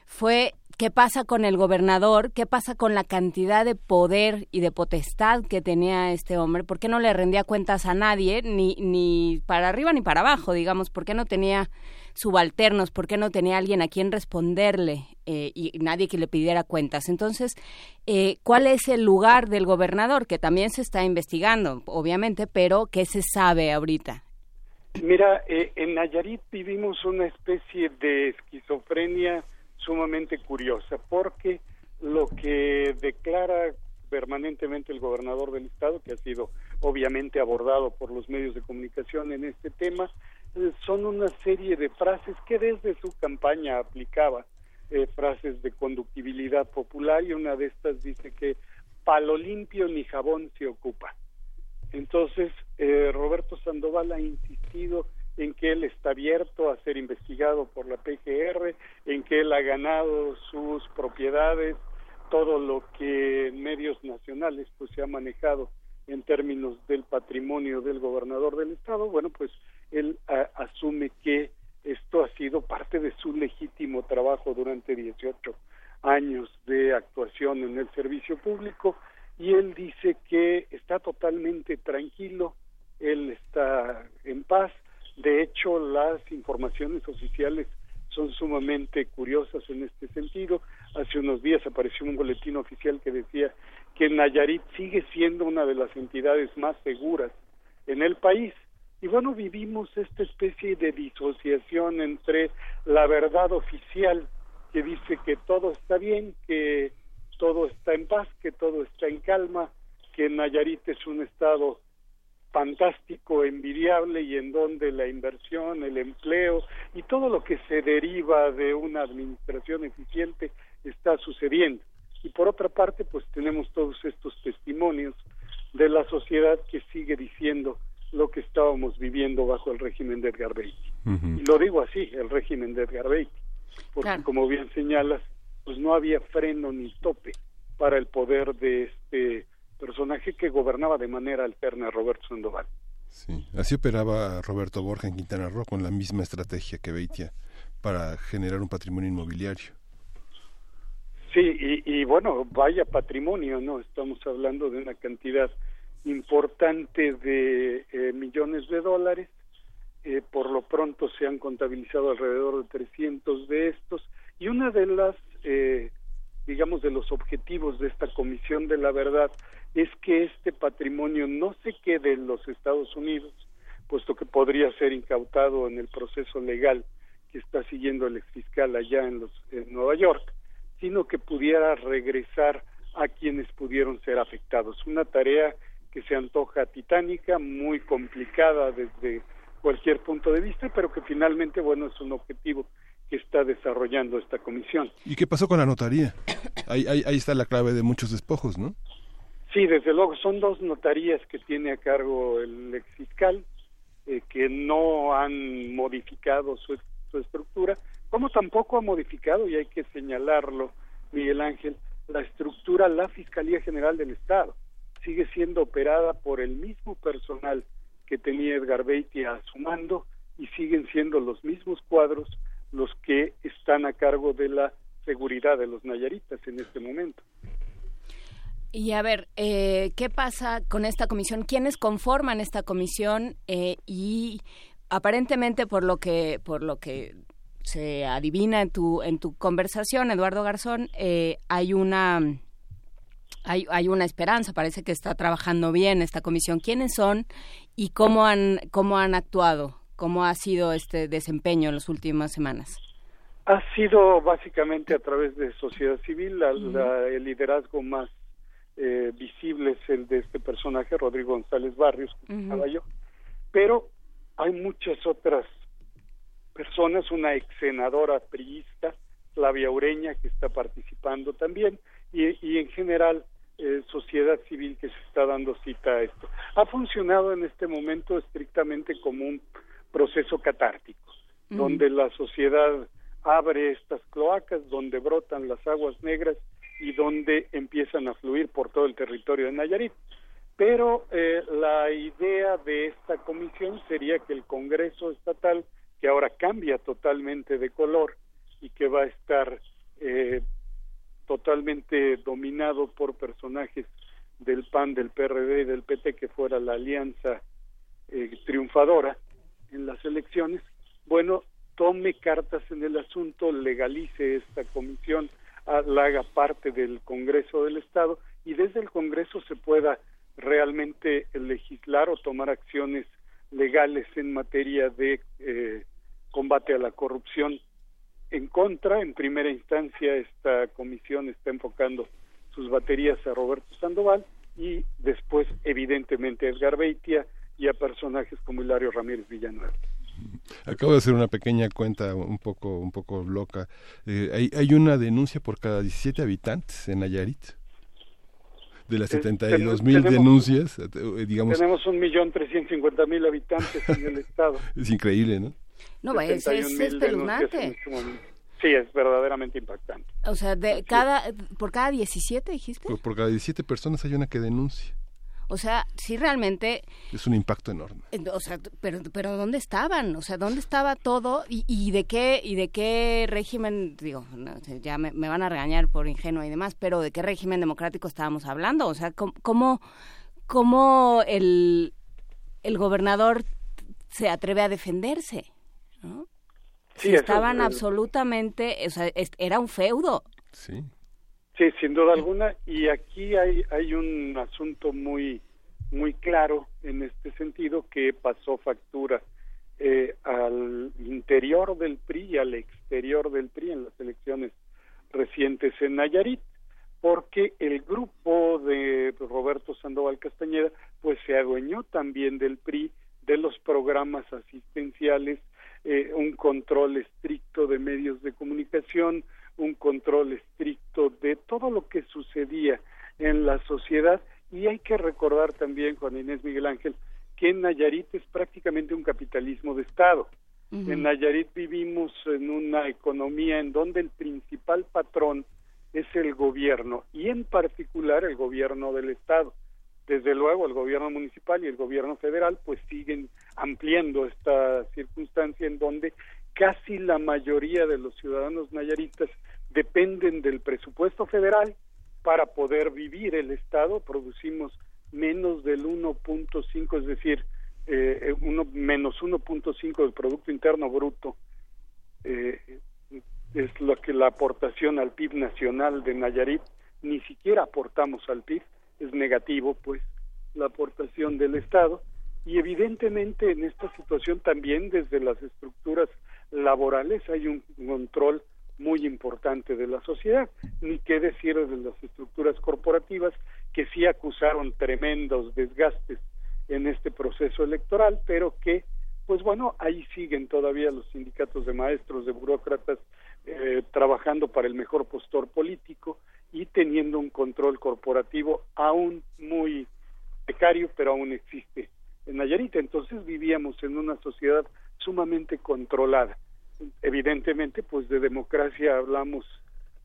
Speaker 3: fue qué pasa con el gobernador, qué pasa con la cantidad de poder y de potestad que tenía este hombre, por qué no le rendía cuentas a nadie, ni, ni para arriba ni para abajo, digamos, por qué no tenía subalternos, por qué no tenía alguien a quien responderle eh, y nadie que le pidiera cuentas. Entonces, eh, ¿cuál es el lugar del gobernador? Que también se está investigando, obviamente, pero ¿qué se sabe ahorita?
Speaker 20: Mira, eh, en Nayarit vivimos una especie de esquizofrenia sumamente curiosa, porque lo que declara permanentemente el gobernador del estado, que ha sido obviamente abordado por los medios de comunicación en este tema, eh, son una serie de frases que desde su campaña aplicaba, eh, frases de conductibilidad popular, y una de estas dice que palo limpio ni jabón se ocupa. Entonces, eh, Roberto Sandoval ha insistido en que él está abierto a ser investigado por la PGR, en que él ha ganado sus propiedades, todo lo que en medios nacionales pues se ha manejado en términos del patrimonio del gobernador del estado, bueno, pues él asume que esto ha sido parte de su legítimo trabajo durante 18 años de actuación en el servicio público y él dice que está totalmente tranquilo, él está en paz, de hecho las informaciones oficiales son sumamente curiosas en este sentido. Hace unos días apareció un boletín oficial que decía que Nayarit sigue siendo una de las entidades más seguras en el país. Y bueno, vivimos esta especie de disociación entre la verdad oficial que dice que todo está bien, que todo está en paz, que todo está en calma, que Nayarit es un estado fantástico, envidiable y en donde la inversión, el empleo y todo lo que se deriva de una administración eficiente está sucediendo. Y por otra parte, pues tenemos todos estos testimonios de la sociedad que sigue diciendo lo que estábamos viviendo bajo el régimen de Edgar Beatty. Y lo digo así, el régimen de Edgar Beatty, porque como bien señalas, pues no había freno ni tope para el poder de este personaje que gobernaba de manera alterna a Roberto Sandoval.
Speaker 2: Sí, así operaba Roberto Borja en Quintana Roo con la misma estrategia que Beitia para generar un patrimonio inmobiliario.
Speaker 20: Sí, y, y, bueno, vaya patrimonio, ¿no? Estamos hablando de una cantidad importante de eh, millones de dólares. Eh, por lo pronto se han contabilizado alrededor de 300 de estos. Y una de las, eh, digamos, de los objetivos de esta Comisión de la Verdad es que este patrimonio no se quede en los Estados Unidos, puesto que podría ser incautado en el proceso legal que está siguiendo el exfiscal allá en, los, en Nueva York, sino que pudiera regresar a quienes pudieron ser afectados. Una tarea que se antoja titánica, muy complicada desde cualquier punto de vista, pero que finalmente, bueno, es un objetivo que está desarrollando esta comisión.
Speaker 2: ¿Y qué pasó con la notaría? Ahí, está la clave de muchos despojos, ¿no?
Speaker 20: Sí, desde luego, son dos notarías que tiene a cargo el ex fiscal, eh, que no han modificado su, su estructura, como tampoco ha modificado, y hay que señalarlo, Miguel Ángel, la estructura, la Fiscalía General del Estado. Sigue siendo operada por el mismo personal que tenía Edgar Beatty a su mando y siguen siendo los mismos cuadros los que están a cargo de la seguridad de los nayaritas en este momento.
Speaker 3: Y a ver, eh, ¿qué pasa con esta comisión? ¿Quiénes conforman esta comisión? Eh, y aparentemente, por lo que, por lo que se adivina en tu, en tu conversación, Eduardo Garzón, eh, hay una hay, hay una esperanza, parece que está trabajando bien esta comisión. ¿Quiénes son y cómo han, cómo han actuado? ¿Cómo ha sido este desempeño en las últimas semanas?
Speaker 20: Ha sido básicamente a través de sociedad civil, la, la, el liderazgo más eh, visible es el de este personaje, Rodrigo González Barrios, uh -huh. yo. pero hay muchas otras personas, una ex senadora priista, Flavia Ureña, que está participando también, y, y en general eh, sociedad civil que se está dando cita a esto. Ha funcionado en este momento estrictamente como un proceso catártico, uh -huh. donde la sociedad abre estas cloacas, donde brotan las aguas negras y donde empiezan a fluir por todo el territorio de Nayarit. Pero eh, la idea de esta comisión sería que el Congreso Estatal, que ahora cambia totalmente de color y que va a estar eh, totalmente dominado por personajes del PAN, del PRD y del PT, que fuera la alianza eh, triunfadora en las elecciones, bueno, tome cartas en el asunto, legalice esta comisión, la haga parte del Congreso del Estado y desde el Congreso se pueda realmente legislar o tomar acciones legales en materia de eh, combate a la corrupción en contra. En primera instancia, esta comisión está enfocando sus baterías a Roberto Sandoval y después, evidentemente, a Edgar Beitia y a personajes como Hilario Ramírez Villanueva.
Speaker 2: Acabo de hacer una pequeña cuenta un poco un poco loca. Eh, hay, hay una denuncia por cada 17 habitantes en Nayarit. De las 72 mil denuncias, eh, digamos.
Speaker 20: Tenemos un millón trescientos cincuenta mil habitantes en el estado.
Speaker 2: Es increíble, ¿no?
Speaker 3: No, es, es espeluznante.
Speaker 20: Este sí, es verdaderamente impactante.
Speaker 3: O sea, de cada por cada 17 dijiste.
Speaker 2: Por, por cada 17 personas hay una que denuncia.
Speaker 3: O sea, sí realmente...
Speaker 2: Es un impacto enorme.
Speaker 3: Eh, o sea, pero, pero ¿dónde estaban? O sea, ¿dónde estaba todo? ¿Y, y de qué y de qué régimen, digo, ya me, van a regañar por ingenuo y demás, pero ¿de qué régimen democrático estábamos hablando? O sea, ¿cómo, cómo el, el gobernador se atreve a defenderse? ¿no? Sí, estaban absolutamente, o sea, era un feudo.
Speaker 2: Sí.
Speaker 20: Sí, sin duda alguna. Y aquí hay, hay un asunto muy, muy claro en este sentido que pasó factura eh, al interior del PRI y al exterior del PRI en las elecciones recientes en Nayarit, porque el grupo de Roberto Sandoval Castañeda pues se adueñó también del PRI, de los programas asistenciales, eh, un control estricto de medios de comunicación, un control estricto de todo lo que sucedía en la sociedad y hay que recordar también, Juan Inés Miguel Ángel, que en Nayarit es prácticamente un capitalismo de Estado. En Nayarit vivimos en una economía en donde el principal patrón es el gobierno y en particular el gobierno del Estado. Desde luego el gobierno municipal y el gobierno federal pues siguen ampliando esta circunstancia en donde casi la mayoría de los ciudadanos nayaritas dependen del presupuesto federal para poder vivir el Estado, producimos menos del 1.5, es decir, eh, uno, menos 1.5 del Producto Interno Bruto, eh, es lo que la aportación al PIB nacional de Nayarit, ni siquiera aportamos al PIB, es negativo, pues, la aportación del Estado, y evidentemente en esta situación también desde las estructuras laborales hay un control muy importante de la sociedad, ni qué decir de las estructuras corporativas que sí acusaron tremendos desgastes en este proceso electoral, pero que, pues bueno, ahí siguen todavía los sindicatos de maestros, de burócratas, eh, trabajando para el mejor postor político y teniendo un control corporativo aún muy precario, pero aún existe en Nayarit. Entonces vivíamos en una sociedad sumamente controlada evidentemente, pues de democracia hablamos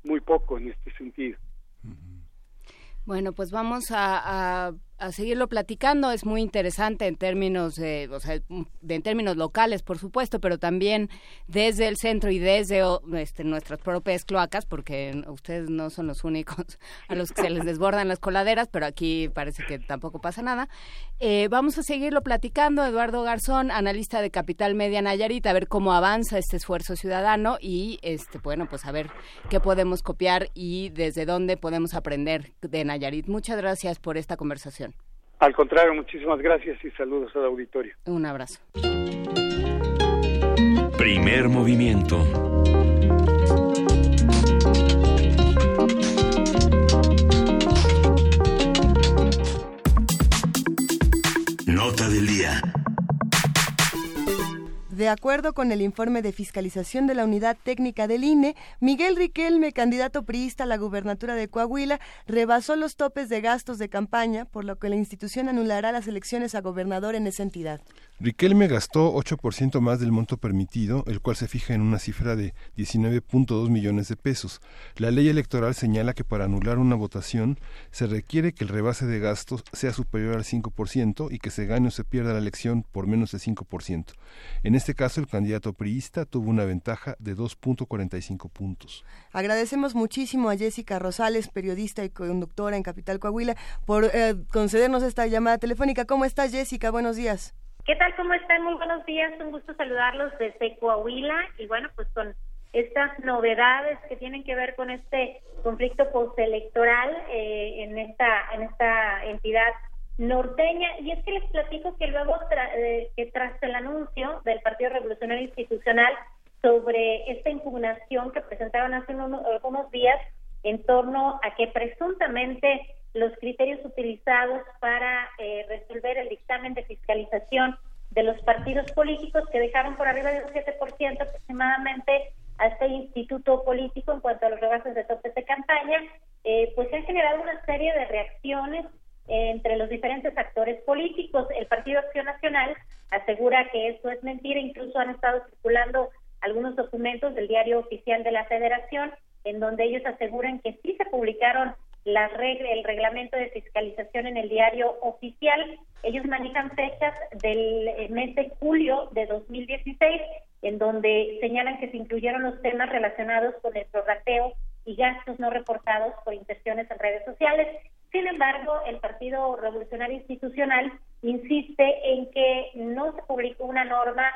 Speaker 20: muy poco en este sentido.
Speaker 3: Bueno, pues vamos a, seguirlo platicando. Es muy interesante en términos, de, o sea, de, en términos locales, por supuesto, pero también desde el centro y desde este, nuestras propias cloacas, porque ustedes no son los únicos a los que se les desbordan las coladeras, pero aquí parece que tampoco pasa nada. Eh, vamos a seguirlo platicando. Eduardo Garzón, analista de Capital Media Nayarit, a ver cómo avanza este esfuerzo ciudadano y, este, bueno, pues a ver qué podemos copiar y desde dónde podemos aprender de Nayarit. Muchas gracias por esta conversación.
Speaker 20: Al contrario, muchísimas gracias y saludos al auditorio.
Speaker 3: Un abrazo.
Speaker 5: Primer movimiento. Nota del día.
Speaker 1: De acuerdo con el informe de fiscalización de la Unidad Técnica del INE, Miguel Riquelme, candidato priista a la gubernatura de Coahuila, rebasó los topes de gastos de campaña, por lo que la institución anulará las elecciones a gobernador en esa entidad.
Speaker 2: Riquelme gastó 8% más del monto permitido, el cual se fija en una cifra de 19.2 millones de pesos. La ley electoral señala que para anular una votación se requiere que el rebase de gastos sea superior al 5% y que se gane o se pierda la elección por menos de 5%. En este caso, el candidato priista tuvo una ventaja de 2.45 puntos.
Speaker 1: Agradecemos muchísimo a Jessica Rosales, periodista y conductora en Capital Coahuila, por eh, concedernos esta llamada telefónica. ¿Cómo estás, Jessica? Buenos días.
Speaker 21: ¿Qué tal? ¿Cómo están? Muy buenos días. Un gusto saludarlos desde Coahuila y bueno, pues con estas novedades que tienen que ver con este conflicto postelectoral eh, en esta en esta entidad norteña. Y es que les platico que luego eh, que tras el anuncio del Partido Revolucionario Institucional sobre esta impugnación que presentaron hace algunos días en torno a que presuntamente los criterios utilizados para eh, resolver el dictamen de fiscalización de los partidos políticos que dejaron por arriba de un 7% aproximadamente a este instituto político en cuanto a los rebases de topes de campaña, eh, pues se han generado una serie de reacciones entre los diferentes actores políticos. El Partido Acción Nacional asegura que eso es mentira, incluso han estado circulando algunos documentos del diario oficial de la Federación en donde ellos aseguran que sí se publicaron la el reglamento de fiscalización en el diario oficial. Ellos manejan fechas del eh, mes de julio de 2016, en donde señalan que se incluyeron los temas relacionados con el prorrateo y gastos no reportados por inversiones en redes sociales. Sin embargo, el Partido Revolucionario Institucional insiste en que no se publicó una norma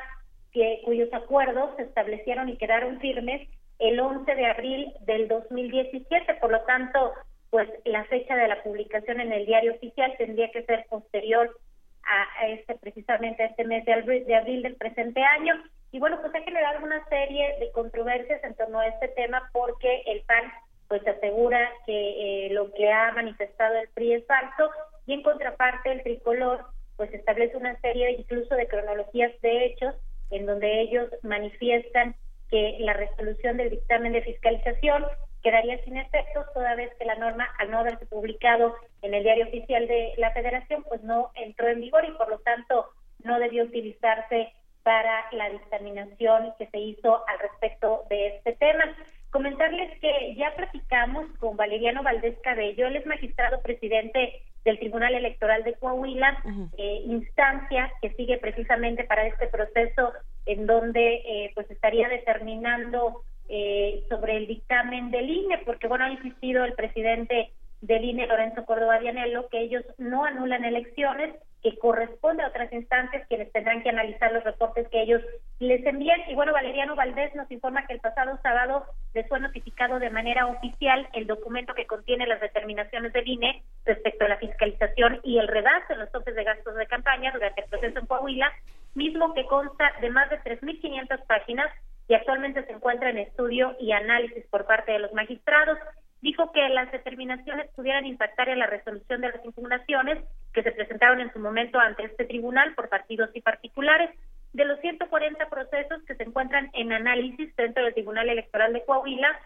Speaker 21: que, cuyos acuerdos se establecieron y quedaron firmes el 11 de abril del 2017. Por lo tanto, pues la fecha de la publicación en el diario oficial tendría que ser posterior a, este precisamente a este mes de abril, de abril del presente año. Y bueno, pues ha generado una serie de controversias en torno a este tema porque el PAN pues asegura que eh, lo que ha manifestado el PRI es falso y en contraparte el tricolor pues establece una serie incluso de cronologías de hechos en donde ellos manifiestan que la resolución del dictamen de fiscalización quedaría sin efectos toda vez que la norma al no haberse publicado en el diario oficial de la federación pues no entró en vigor y por lo tanto no debió utilizarse para la dictaminación que se hizo al respecto de este tema. Comentarles que ya platicamos con Valeriano Valdés Cabello, él es magistrado presidente del Tribunal Electoral de Coahuila, eh, instancia que sigue precisamente para este proceso en donde eh, pues estaría determinando eh, sobre el dictamen del INE, porque bueno, ha insistido el presidente del INE, Lorenzo Córdoba Dianello, que ellos no anulan elecciones, que corresponde a otras instancias quienes tendrán que analizar los reportes que ellos les envían. Y bueno, Valeriano Valdés nos informa que el pasado sábado les fue notificado de manera oficial el documento que contiene las determinaciones del INE respecto a la fiscalización y el redacto en los topes de gastos de campaña durante el proceso en Coahuila, mismo que consta de más de 3.500 páginas y actualmente se encuentra en estudio y análisis por parte de los magistrados dijo que las determinaciones pudieran impactar en la resolución de las impugnaciones que se presentaron en su momento ante este tribunal por partidos y particulares. De los 140 procesos que se encuentran en análisis dentro del Tribunal Electoral de Coahuila,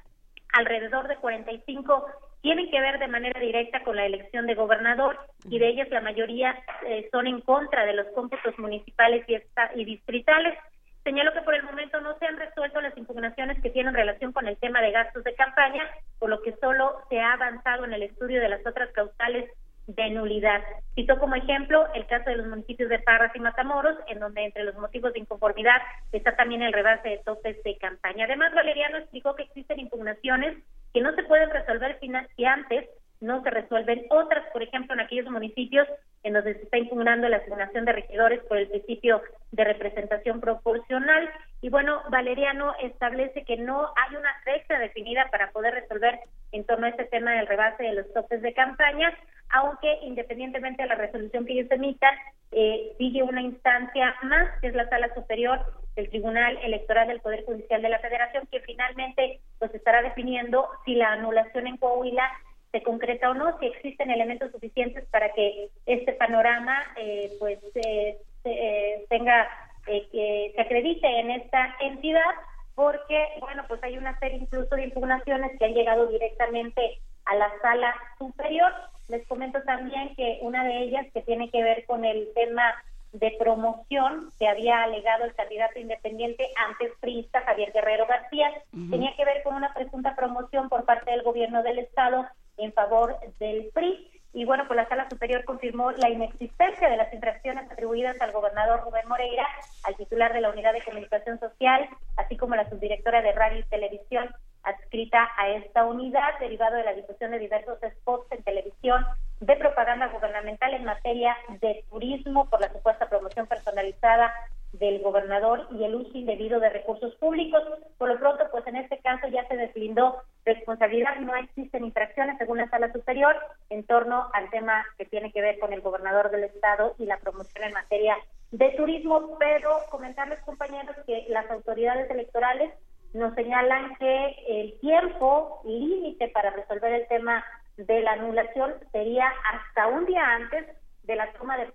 Speaker 21: alrededor de 45 tienen que ver de manera directa con la elección de gobernador y de ellas la mayoría eh, son en contra de los cómputos municipales y, y distritales. Señaló que por el momento no se han resuelto las impugnaciones que tienen relación con el tema de gastos de campaña, por lo que solo se ha avanzado en el estudio de las otras causales de nulidad. Citó como ejemplo el caso de los municipios de Parras y Matamoros, en donde entre los motivos de inconformidad está también el rebase de topes de campaña. Además, Valeriano explicó que existen impugnaciones que no se pueden resolver si antes no se resuelven otras, por ejemplo, en aquellos municipios en donde se está impugnando la asignación de regidores por el principio de representación proporcional. Y bueno, Valeriano establece que no hay una fecha definida para poder resolver en torno a este tema del rebase de los topes de campaña, aunque independientemente de la resolución que ellos emitan, eh, sigue una instancia más, que es la sala superior del Tribunal Electoral del Poder Judicial de la Federación, que finalmente pues estará definiendo si la anulación en Coahuila se concreta o no, si existen elementos suficientes para que este panorama eh, pues eh, eh, tenga que se acredite en esta entidad, porque bueno pues hay una serie incluso de impugnaciones que han llegado directamente a la sala superior. Les comento también que una de ellas que tiene que ver con el tema de promoción que había alegado el candidato independiente antes priista Javier Guerrero García, tenía que ver con una presunta promoción por parte del gobierno del estado en favor del PRI. Y bueno, pues la Sala Superior confirmó la inexistencia de las infracciones atribuidas al gobernador Rubén Moreira, al titular de la Unidad de Comunicación Social, así como la subdirectora de Radio y Televisión adscrita a esta unidad, derivado de la difusión de diversos spots en televisión de propaganda gubernamental en materia de turismo por la supuesta promoción personalizada del gobernador y el uso indebido de recursos públicos. Por lo pronto, pues en este caso ya se deslindó responsabilidad, no existen infracciones según la sala superior en torno al tema que tiene que ver con el gobernador del estado y la promoción en materia de turismo, pero comentarles compañeros que las autoridades electorales nos señalan que el tiempo límite para resolver el tema de la anulación sería hasta un día antes de la toma de,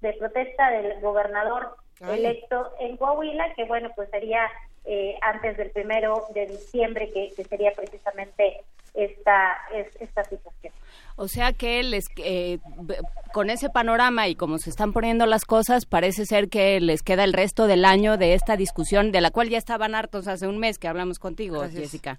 Speaker 21: de protesta del gobernador electo en Coahuila, que bueno, pues sería eh, antes del primero de diciembre, que, sería precisamente esta, esta situación.
Speaker 3: O sea que les, eh, con ese panorama y como se están poniendo las cosas, parece ser que les queda el resto del año de esta discusión, de la cual ya estaban hartos hace un mes que hablamos contigo, Jessica.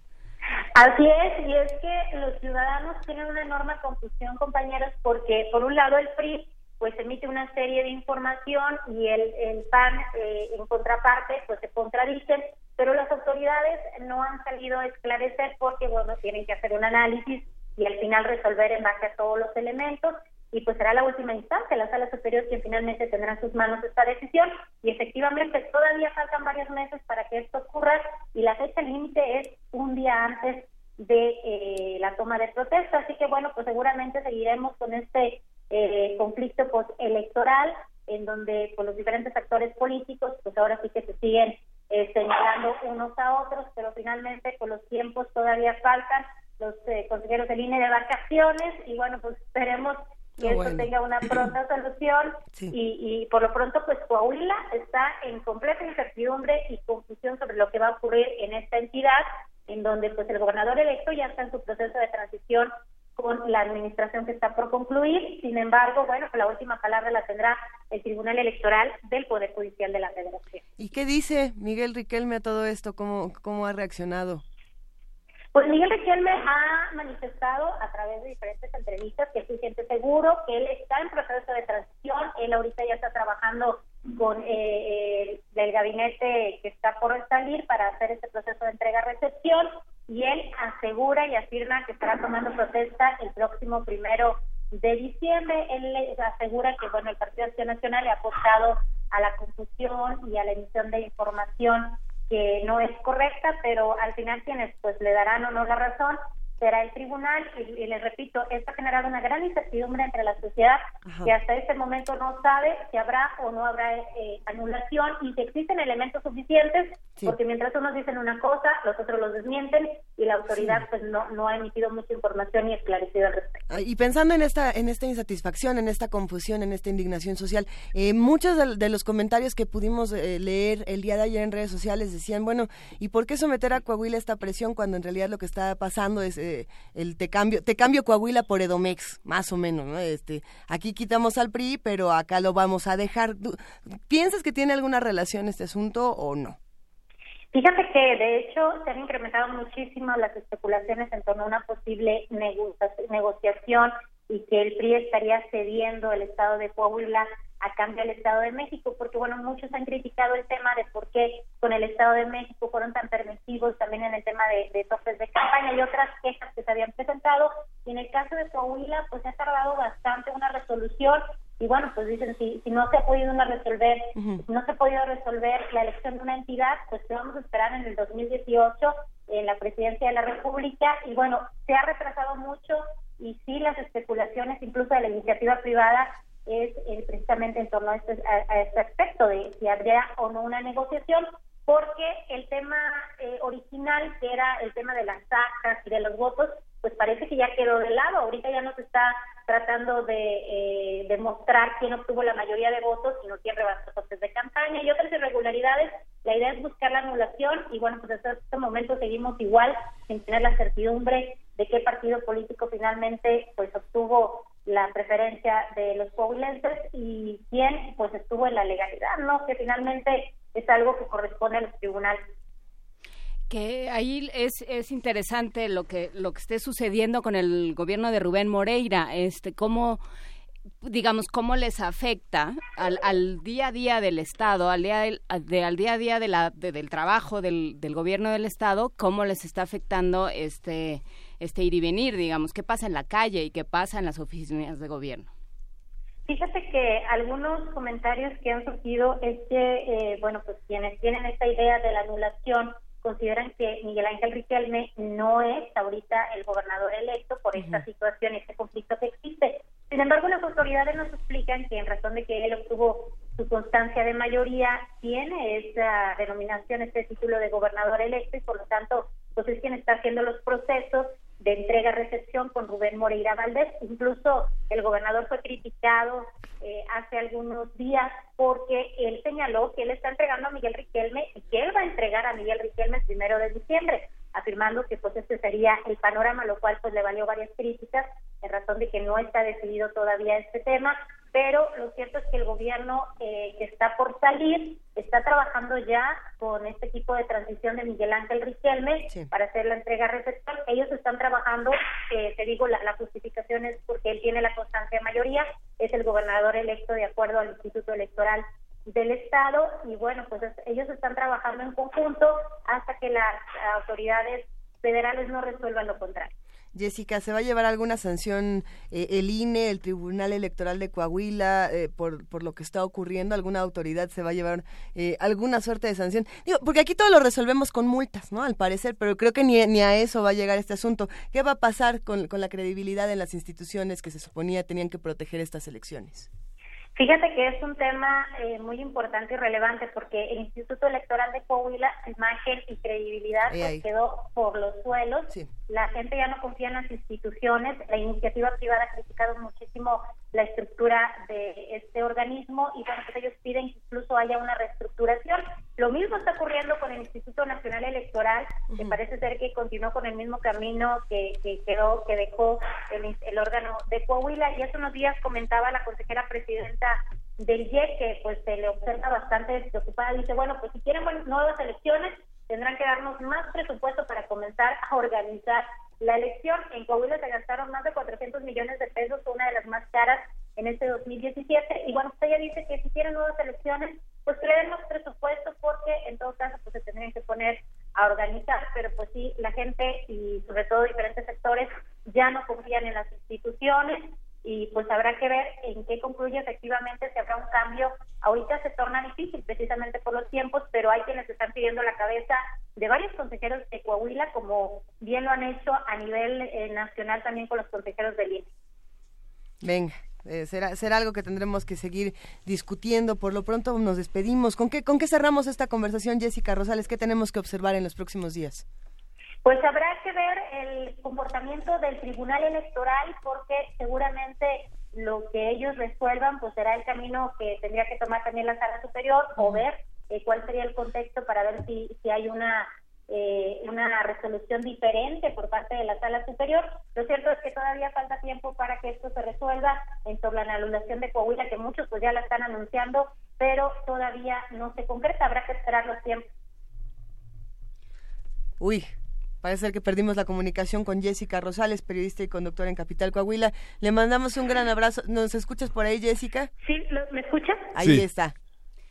Speaker 21: Así es, y es que los ciudadanos tienen una enorme confusión, compañeros, porque por un lado el PRI pues emite una serie de información y el, el PAN eh, en contraparte pues se contradicen, pero las autoridades no han salido a esclarecer porque bueno tienen que hacer un análisis y al final resolver en base a todos los elementos y pues será la última instancia, la sala superior quien finalmente tendrá en sus manos esta decisión y efectivamente todavía faltan varios meses para que esto ocurra y la fecha límite es un día antes de eh, la toma de protesta, así que bueno, pues seguramente seguiremos con este eh, conflicto postelectoral en donde pues, los diferentes actores políticos pues ahora sí que se siguen eh, señalando unos a otros, pero finalmente con los tiempos todavía faltan. Los eh, consejeros de línea de vacaciones y bueno, pues esperemos que esto tenga una pronta solución. Y, y por lo pronto pues Coahuila está en completa incertidumbre y confusión sobre lo que va a ocurrir en esta entidad en donde pues el gobernador electo ya está en su proceso de transición con la administración que está por concluir. Sin embargo, bueno, la última palabra la tendrá el Tribunal Electoral del Poder Judicial de la Federación.
Speaker 1: ¿Y qué dice Miguel Riquelme a todo esto? ¿Cómo, cómo ha reaccionado?
Speaker 21: Pues Miguel Riquelme ha manifestado a través de diferentes entrevistas que se siente seguro, que él está en proceso de transición, él ahorita ya está trabajando con eh, el gabinete que está por salir para hacer este proceso de entrega-recepción y él asegura y afirma que estará tomando protesta el próximo primero de diciembre. Él asegura que bueno el Partido Acción Nacional le ha apostado a la confusión y a la emisión de información que no es correcta, pero al final quienes pues le darán o no la razón será el tribunal. Y, les repito, esto ha generado una gran incertidumbre entre la sociedad que hasta este momento no sabe si habrá o no habrá eh, anulación y si existen elementos suficientes, porque mientras unos dicen una cosa, los otros los desmienten y la autoridad pues no, no ha emitido mucha información ni esclarecido al respecto.
Speaker 1: Y pensando en esta, en esta insatisfacción, en esta confusión, en esta indignación social, eh, muchos de, los comentarios que pudimos eh, leer el día de ayer en redes sociales decían, bueno, ¿y por qué someter a Coahuila esta presión cuando en realidad lo que está pasando es el te cambio, te cambio Coahuila por Edomex, más o menos, ¿no? Este, aquí quitamos al PRI, pero acá lo vamos a dejar. ¿Piensas que tiene alguna relación este asunto o no?
Speaker 21: Fíjate que de hecho se han incrementado muchísimo las especulaciones en torno a una posible negociación y que el PRI estaría cediendo el estado de Coahuila a cambio del Estado de México, porque bueno, muchos han criticado el tema de por qué con el Estado de México fueron tan permisivos también en el tema de, de topes de campaña y otras quejas que se habían presentado. Y en el caso de Coahuila, pues ha tardado bastante una resolución y bueno, pues dicen, si, si no se ha podido una resolver, no se ha podido resolver la elección de una entidad, pues que vamos a esperar en el 2018 en la presidencia de la República y bueno, se ha retrasado mucho y sí las especulaciones incluso de la iniciativa privada es eh, precisamente en torno a este, a, este aspecto de si habría o no una negociación, porque el tema eh, original, que era el tema de las actas y de los votos, pues parece que ya quedó de lado. Ahorita ya no se está tratando de eh, demostrar quién obtuvo la mayoría de votos, sino quién rebasó costes de campaña y otras irregularidades. La idea es buscar la anulación y bueno, pues hasta este momento seguimos igual sin tener la certidumbre de qué partido político finalmente pues obtuvo la preferencia de los coahuilenses y quién pues estuvo en la legalidad, ¿no? Que finalmente es algo que corresponde a los tribunales.
Speaker 3: Que ahí es, es interesante lo que lo que esté sucediendo con el gobierno de Rubén Moreira, este cómo digamos, cómo les afecta al, al, día a día del Estado, al día, de, al día a día de la, del trabajo del, del, gobierno del Estado, cómo les está afectando este, este ir y venir, digamos, qué pasa en la calle y qué pasa en las oficinas de gobierno.
Speaker 21: Fíjate que algunos comentarios que han surgido es que, eh, bueno, pues quienes tienen esta idea de la anulación consideran que Miguel Ángel Riquelme no es ahorita el gobernador electo por esta situación, este conflicto que existe. Sin embargo, las autoridades nos explican que en razón de que él obtuvo su constancia de mayoría, tiene esa denominación, este título de gobernador electo y por lo tanto, pues es quien está haciendo los procesos de entrega-recepción con Rubén Moreira Valdés. Incluso el gobernador fue criticado eh, hace algunos días porque él señaló que él está entregando a Miguel Riquelme y que él va a entregar a Miguel Riquelme el primero de diciembre, afirmando que pues este sería el panorama, lo cual pues le valió varias críticas en razón de que no está decidido todavía este tema. Pero lo cierto es que el gobierno eh, que está por salir está trabajando ya con este equipo de transición de Miguel Ángel Riquelme para hacer la entrega receptor. Ellos están trabajando, eh, te digo, la, la justificación es porque él tiene la constancia de mayoría, es el gobernador electo de acuerdo al Instituto Electoral del Estado y bueno, pues es- ellos están trabajando en conjunto hasta que las autoridades federales no resuelvan lo contrario.
Speaker 1: Jessica, ¿se va a llevar alguna sanción eh, el INE, el Tribunal Electoral de Coahuila, eh, por, por lo que está ocurriendo? ¿Alguna autoridad se va a llevar eh, alguna suerte de sanción? Digo, porque aquí todo lo resolvemos con multas, ¿no? Al parecer, pero creo que ni, ni a eso va a llegar este asunto. ¿Qué va a pasar con, con la credibilidad en las instituciones que se suponía tenían que proteger estas elecciones?
Speaker 21: Fíjate que es un tema eh, muy importante y relevante porque el Instituto Electoral de Coahuila, imagen y credibilidad pues, quedó por los suelos. La gente ya no confía en las instituciones. La iniciativa privada ha criticado muchísimo la estructura de este organismo y bueno, pues ellos piden que incluso haya una reestructuración. Lo mismo está ocurriendo con el Instituto Nacional Electoral, que parece ser que continuó con el mismo camino que, que quedó, que dejó el, el órgano de Coahuila. Y hace unos días comentaba la consejera presidenta del IEC, que pues se le observa bastante preocupada. Dice, bueno, pues si quieren bueno, nuevas elecciones, tendrán que darnos más presupuesto para comenzar a organizar la elección. En Coahuila se gastaron más de 400 millones de pesos, una de las más caras en este 2017. Y bueno, usted ya dice que si quieren nuevas elecciones, pues que le den más presupuesto porque en todo caso pues se tendrían que poner a organizar, pero pues sí, la gente y sobre todo diferentes sectores ya no confían en las instituciones y pues habrá que ver en qué concluye efectivamente si habrá un cambio. Ahorita se torna difícil precisamente por los tiempos, pero hay quienes están pidiendo la cabeza de varios consejeros de Coahuila, como bien lo han hecho a nivel eh, nacional también con los consejeros del INE.
Speaker 1: Venga. Eh, será, será algo que tendremos que seguir discutiendo. Por lo pronto nos despedimos. ¿Con qué, ¿Con qué cerramos esta conversación, Jessica Rosales? ¿Qué tenemos que observar en los próximos días?
Speaker 21: Pues habrá que ver el comportamiento del Tribunal Electoral porque seguramente lo que ellos resuelvan pues será el camino que tendría que tomar también la Sala Superior o ver eh, cuál sería el contexto para ver si, si hay una eh, una resolución diferente por parte de la Sala Superior. Lo cierto es que todavía falta tiempo para que esto se resuelva en torno a la anulación de Coahuila, que muchos pues ya la están anunciando, pero todavía no se concreta. Habrá que esperar los tiempos.
Speaker 1: Uy, parece ser que perdimos la comunicación con Jessica Rosales, periodista y conductora en Capital Coahuila. Le mandamos un gran abrazo. ¿Nos escuchas por ahí, Jessica?
Speaker 21: Sí, ¿lo- ¿me escuchas?
Speaker 1: Ahí
Speaker 21: Sí.
Speaker 1: está.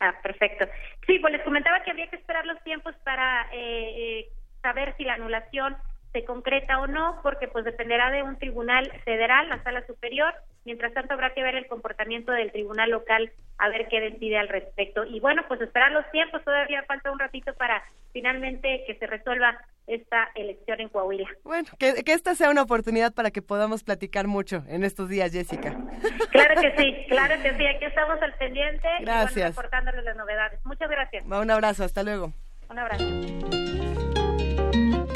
Speaker 21: Ah, perfecto. Sí, pues les comentaba que había que esperar los tiempos para eh, eh, saber si la anulación se concreta o no, porque pues dependerá de un tribunal federal, la sala superior. Mientras tanto, habrá que ver el comportamiento del tribunal local, a ver qué decide al respecto. Y bueno, pues esperar los tiempos, todavía falta un ratito para finalmente que se resuelva esta elección en Coahuila.
Speaker 1: Bueno, que, que esta sea una oportunidad para que podamos platicar mucho en estos días, Jessica.
Speaker 21: Claro que sí, claro que sí, aquí estamos al pendiente y bueno,
Speaker 1: Gracias.
Speaker 21: reportándoles las novedades. Muchas gracias.
Speaker 1: Un abrazo, hasta luego.
Speaker 21: Un abrazo.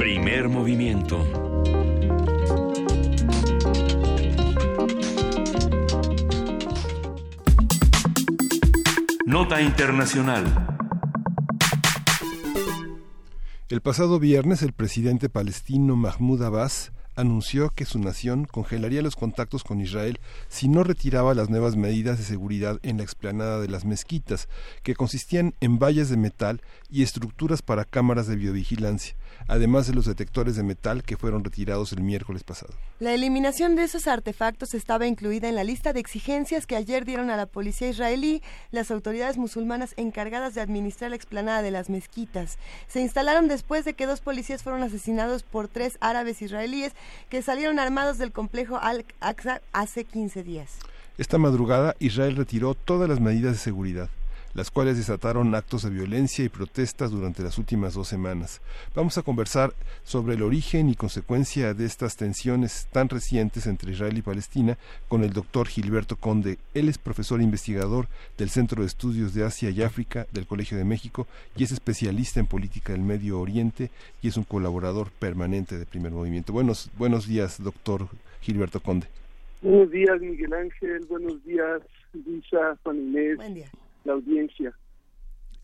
Speaker 5: Primer movimiento. Nota Internacional.
Speaker 2: El pasado viernes, el presidente palestino Mahmoud Abbas anunció que su nación congelaría los contactos con Israel si no retiraba las nuevas medidas de seguridad en la explanada de las mezquitas, que consistían en vallas de metal y estructuras para cámaras de biovigilancia, además de los detectores de metal que fueron retirados el miércoles pasado.
Speaker 1: La eliminación de esos artefactos estaba incluida en la lista de exigencias que ayer dieron a la policía israelí las autoridades musulmanas encargadas de administrar la explanada de las mezquitas. Se instalaron después de que dos policías fueron asesinados por tres árabes israelíes que salieron armados del complejo Al-Aqsa hace 15 días.
Speaker 2: Esta madrugada Israel retiró todas las medidas de seguridad, las cuales desataron actos de violencia y protestas durante las últimas dos semanas. Vamos a conversar sobre el origen y consecuencia de estas tensiones tan recientes entre Israel y Palestina con el doctor Gilberto Conde. Él es profesor investigador del Centro de Estudios de Asia y África del Colegio de México y es especialista en política del Medio Oriente y es un colaborador permanente de Primer Movimiento. Buenos, buenos días, doctor Gilberto Conde.
Speaker 22: Buenos días, Miguel Ángel. Buenos días, Luisa, Juan Inés.
Speaker 1: Buen día.
Speaker 22: La audiencia.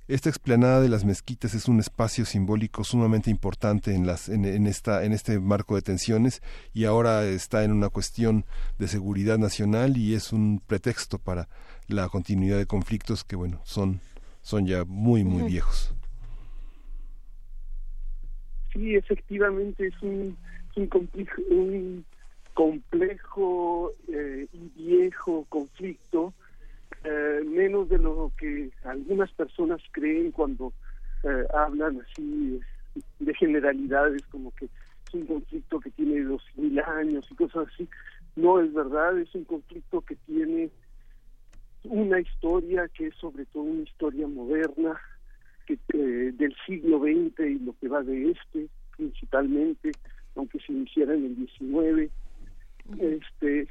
Speaker 2: esta explanada de las mezquitas es un espacio simbólico sumamente importante en las en, en esta en este marco de tensiones y ahora está en una cuestión de seguridad nacional y es un pretexto para la continuidad de conflictos que bueno son son ya muy muy viejos
Speaker 22: sí efectivamente es un un complejo, un complejo eh, y viejo conflicto eh, menos de lo que algunas personas creen cuando eh, hablan así de generalidades como que es un conflicto que tiene dos mil años y cosas así. No es verdad es un conflicto que tiene una historia que es sobre todo una historia moderna que eh, del siglo XX y lo que va de este principalmente aunque se iniciara en el 19 este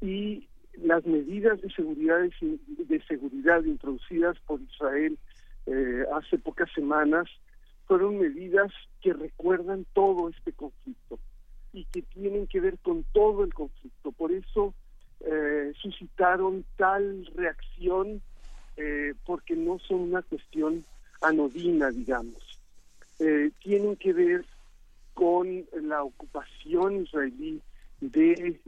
Speaker 22: y las medidas de seguridad de seguridad introducidas por Israel eh, hace pocas semanas fueron medidas que recuerdan todo este conflicto y que tienen que ver con todo el conflicto. Por eso eh, suscitaron tal reacción eh, porque no son una cuestión anodina, digamos. tienen que ver con la ocupación israelí de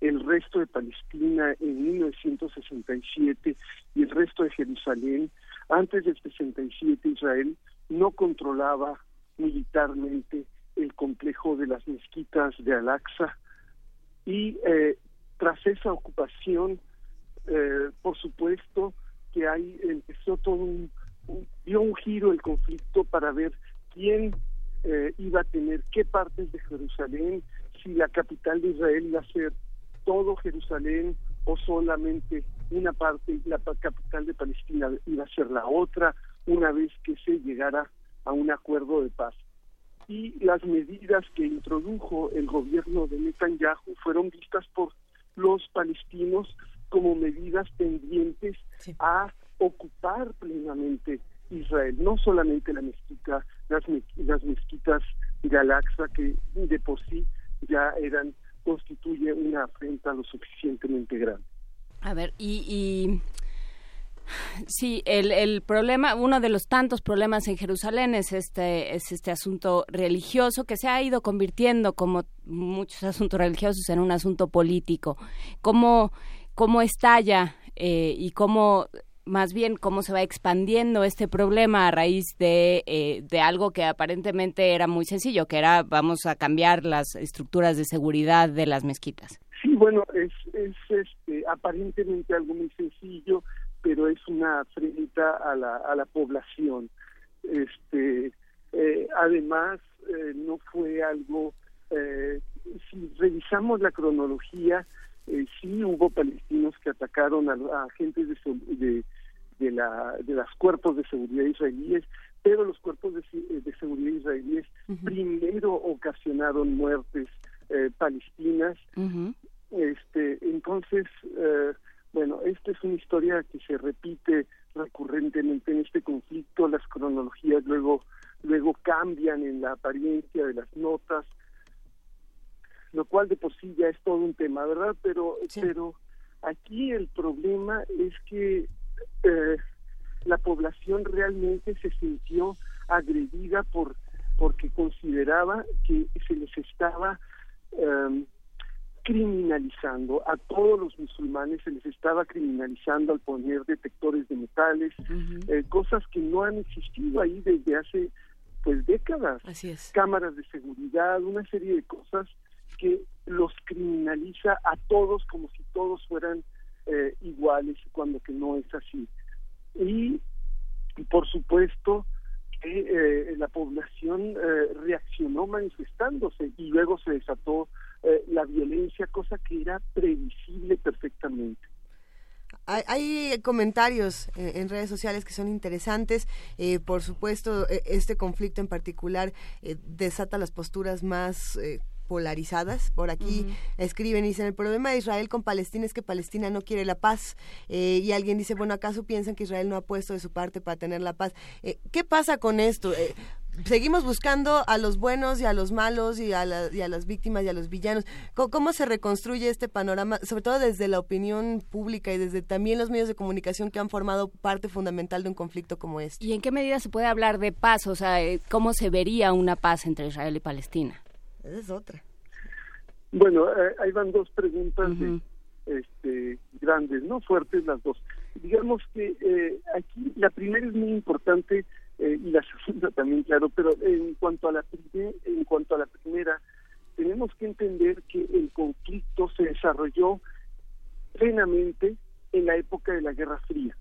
Speaker 22: el resto de Palestina en 1967 y el resto de Jerusalén. Antes del 67 Israel no controlaba militarmente el complejo de las mezquitas de Al-Aqsa y eh, tras esa ocupación, eh, por supuesto que ahí empezó todo un, dio un giro el conflicto para ver quién eh, iba a tener qué partes de Jerusalén, si la capital de Israel iba a ser todo Jerusalén o solamente una parte, la capital de Palestina iba a ser la otra, una vez que se llegara a un acuerdo de paz. Y las medidas que introdujo el gobierno de Netanyahu fueron vistas por los palestinos como medidas tendientes a ocupar plenamente Israel, no solamente la mezquita, las, las mezquitas de Al-Aqsa que de por sí ya eran constituye una afrenta lo suficientemente grande.
Speaker 3: A ver, y, sí, el, el problema, uno de los tantos problemas en Jerusalén es este, es este asunto religioso que se ha ido convirtiendo, como muchos asuntos religiosos, en un asunto político. ¿Cómo, cómo estalla eh, y cómo más bien cómo se va expandiendo este problema a raíz de, eh, de algo que aparentemente era muy sencillo, que era vamos a cambiar las estructuras de seguridad de las mezquitas.
Speaker 22: Sí, bueno, es, es este, aparentemente algo muy sencillo, pero es una afrenta a la, a la población. Este, eh, además, eh, no fue algo, si revisamos la cronología, sí hubo palestinos que atacaron a, agentes de, de, de, la, de los cuerpos de seguridad israelíes, pero los cuerpos de, de seguridad israelíes primero ocasionaron muertes eh, palestinas. este Entonces, eh, bueno, esta es una historia que se repite recurrentemente en este conflicto, las cronologías luego luego cambian en la apariencia de las notas, lo cual de por sí ya es todo un tema, ¿verdad? Pero pero aquí el problema es que eh, la población realmente se sintió agredida por porque consideraba que se les estaba em, criminalizando a todos los musulmanes se les estaba criminalizando al poner detectores de metales eh, cosas que no han existido ahí desde hace pues décadas
Speaker 3: Así es.
Speaker 22: cámaras de seguridad una serie de cosas que los criminaliza a todos como si todos fueran eh, iguales cuando que no es así y por supuesto que eh, la población eh, reaccionó manifestándose y luego se desató eh, la violencia, cosa que era previsible perfectamente.
Speaker 1: Hay, comentarios en, redes sociales que son interesantes. por supuesto, e, este conflicto en particular desata las posturas más polarizadas. Por aquí escriben y dicen, el problema de Israel con Palestina es que Palestina no quiere la paz. Eh, y alguien dice, bueno, ¿acaso piensan que Israel no ha puesto de su parte para tener la paz? Eh, ¿Qué pasa con esto? Eh, seguimos buscando a los buenos y a los malos y a, y a las víctimas y a los villanos. ¿Cómo, se reconstruye este panorama, sobre todo desde la opinión pública y desde también los medios de comunicación que han formado parte fundamental de un conflicto como este?
Speaker 3: ¿Y en qué medida se puede hablar de paz? O sea, ¿cómo se vería una paz entre Israel y Palestina?
Speaker 1: Esa es otra.
Speaker 22: Bueno, eh, ahí van dos preguntas este, grandes, ¿no? Fuertes las dos. Digamos que eh, aquí la primera es muy importante eh, y la segunda también, claro, pero en cuanto a la en cuanto a la primera, tenemos que entender que el conflicto se desarrolló plenamente en la época de la Guerra Fría.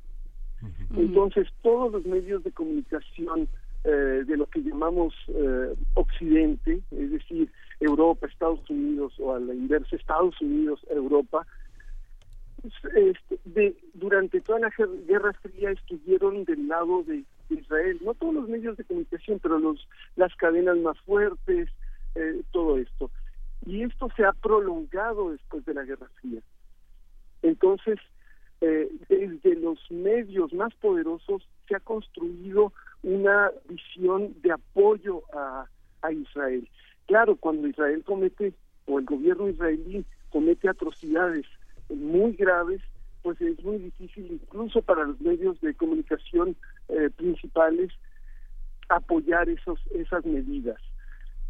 Speaker 22: Entonces, todos los medios de comunicación eh, de lo que llamamos eh, Occidente, es decir, Europa, Estados Unidos, o a la inversa, Estados Unidos, Europa, pues, este, durante toda la Guerra Fría estuvieron del lado de Israel, no todos los medios de comunicación, pero los las cadenas más fuertes, eh, todo esto. Y esto se ha prolongado después de la Guerra Fría. Entonces, eh, desde los medios más poderosos se ha construido una visión de apoyo a, a Israel. Claro, cuando Israel comete, o el gobierno israelí comete atrocidades muy graves, pues es muy difícil incluso para los medios de comunicación eh, principales apoyar esos esas medidas.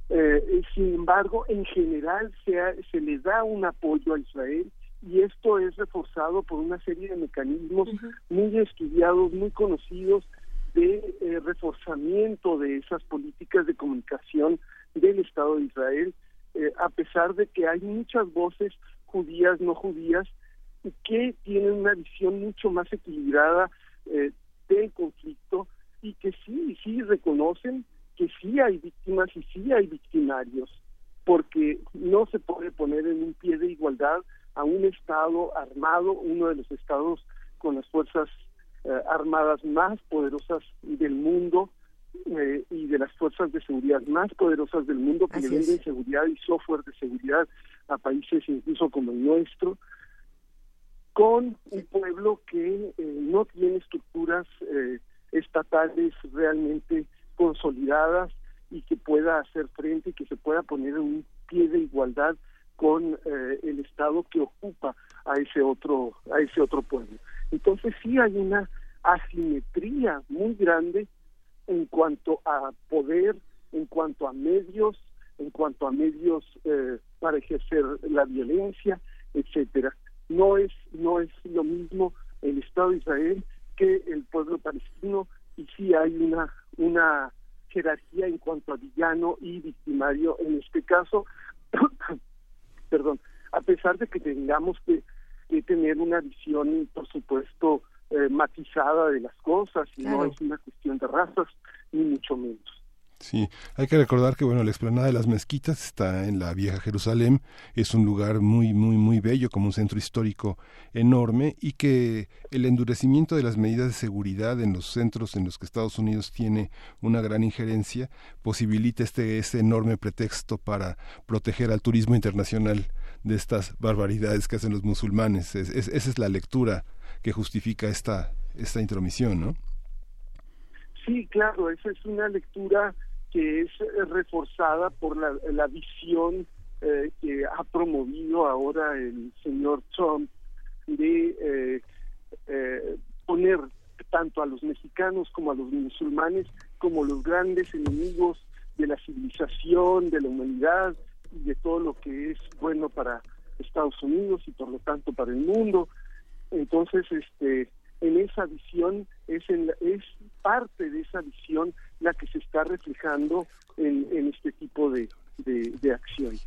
Speaker 22: Eh, sin embargo, en general se, se le da un apoyo a Israel y esto es reforzado por una serie de mecanismos muy estudiados, muy conocidos de eh, reforzamiento de esas políticas de comunicación del Estado de Israel, a pesar de que hay muchas voces judías, no judías, que tienen una visión mucho más equilibrada eh, del conflicto y que sí, sí reconocen que sí hay víctimas y sí hay victimarios, porque no se puede poner en un pie de igualdad a un Estado armado, uno de los estados con las fuerzas eh, armadas más poderosas del mundo eh, y de las fuerzas de seguridad más poderosas del mundo que le venden seguridad y software de seguridad a países incluso como el nuestro, con un pueblo que eh, no tiene estructuras eh, estatales realmente consolidadas y que pueda hacer frente y que se pueda poner en un pie de igualdad con eh, el estado que ocupa a ese otro a ese otro pueblo entonces sí hay una asimetría muy grande en cuanto a poder en cuanto a medios en cuanto a medios para ejercer la violencia etcétera. No es no es lo mismo el Estado de Israel que el pueblo palestino y sí hay una una jerarquía en cuanto a villano y victimario. En este caso perdón a pesar de que tengamos que, tener una visión por supuesto eh, matizada de las cosas y no es una cuestión de razas ni mucho menos.
Speaker 2: Sí, hay que recordar que bueno, la explanada de las mezquitas está en la vieja Jerusalén, es un lugar muy muy muy bello como un centro histórico enorme y que el endurecimiento de las medidas de seguridad en los centros en los que Estados Unidos tiene una gran injerencia posibilita este este enorme pretexto para proteger al turismo internacional de estas barbaridades que hacen los musulmanes. esa es la lectura que justifica esta esta intromisión, ¿no?
Speaker 22: Sí, claro, esa es una lectura que es eh, reforzada por la, la visión eh, que ha promovido ahora el señor Trump de eh, poner tanto a los mexicanos como a los musulmanes como los grandes enemigos de la civilización, de la humanidad y de todo lo que es bueno para Estados Unidos y por lo tanto para el mundo. Entonces, este, en esa visión es, en es parte de esa visión la que se está reflejando en, este tipo de, de, acciones.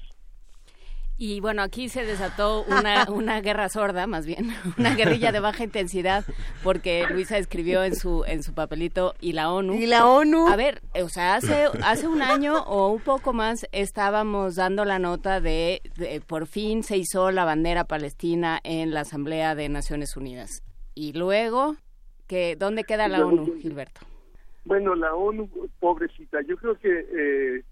Speaker 3: Y bueno, aquí se desató una, una guerra sorda, más bien, una guerrilla de baja intensidad, porque Luisa escribió en su en su papelito y la ONU.
Speaker 1: Y la ONU.
Speaker 3: A ver, o sea, hace hace un año o un poco más estábamos dando la nota de, de por fin se hizo la bandera palestina en la Asamblea de Naciones Unidas. Y luego, que ¿dónde queda la ONU, Gilberto?
Speaker 22: Bueno, la ONU, pobrecita, yo creo que eh, eh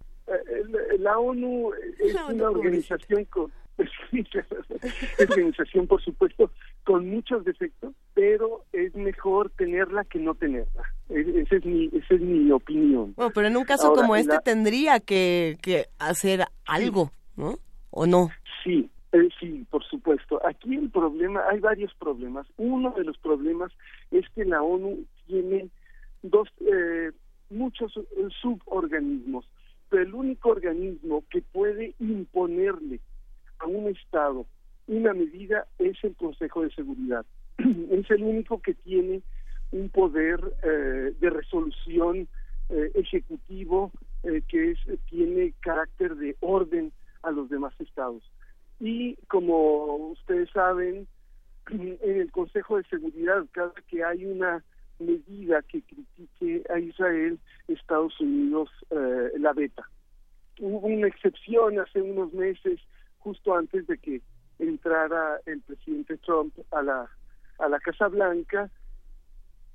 Speaker 22: la ONU es una organización con organización por supuesto con muchos defectos pero es mejor tenerla que no tenerla. Esa es mi, esa es mi opinión.
Speaker 1: Bueno, pero en un caso
Speaker 22: Ahora,
Speaker 1: como este
Speaker 22: la-
Speaker 1: tendría que, que hacer algo, ¿no? ¿O no?
Speaker 22: Sí, eh, sí, por supuesto. Aquí el problema, hay varios problemas. Uno de los problemas es que la ONU tiene dos, eh, muchos eh, suborganismos, el único organismo que puede imponerle a un Estado una medida es el Consejo de Seguridad. es el único que tiene un poder eh, de resolución eh, ejecutivo eh, que es, tiene carácter de orden a los demás estados. Y como ustedes saben, en el Consejo de Seguridad, cada que hay una medida que critique a Israel, Estados Unidos eh, la veta. Hubo una excepción hace unos meses, justo antes de que entrara el presidente Trump a la, a la Casa Blanca,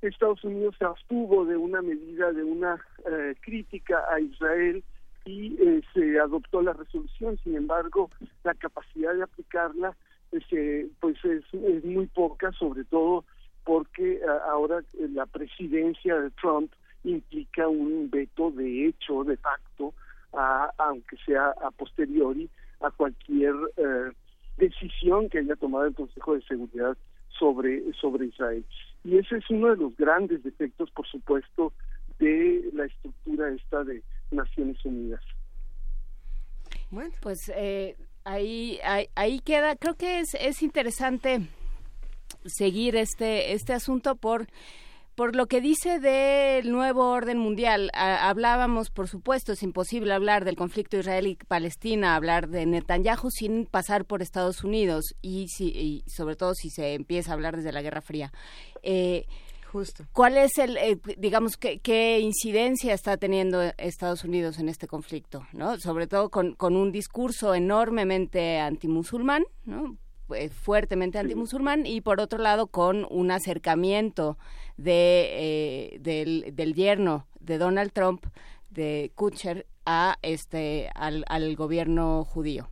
Speaker 22: Estados Unidos se abstuvo de una medida, de una eh, crítica a Israel y eh, se adoptó la resolución. Sin embargo, la capacidad de aplicarla pues, eh, pues es, es muy poca, sobre todo porque a- ahora eh, la presidencia de Trump implica un veto de hecho, de facto, a- aunque sea a posteriori, a cualquier eh, decisión que haya tomado el Consejo de Seguridad sobre, sobre Israel. Y ese es uno de los grandes defectos, por supuesto, de la estructura esta de Naciones Unidas.
Speaker 3: Bueno, pues eh, ahí, ahí ahí queda. Creo que es es interesante seguir este este asunto por por lo que dice del nuevo orden mundial. A- hablábamos, por supuesto, es imposible hablar del conflicto israelí-palestina, hablar de Netanyahu sin pasar por Estados Unidos y, si, y sobre todo si se empieza a hablar desde la Guerra Fría. Eh,
Speaker 1: Justo.
Speaker 3: ¿Cuál es el, eh, digamos, qué, qué incidencia está teniendo Estados Unidos en este conflicto? ¿no? Sobre todo con, con un discurso enormemente antimusulmán, ¿no? Eh, fuertemente antimusulmán, y por otro lado con un acercamiento de, eh, del, del yerno de Donald Trump, de Kutcher, a este, al, al gobierno judío.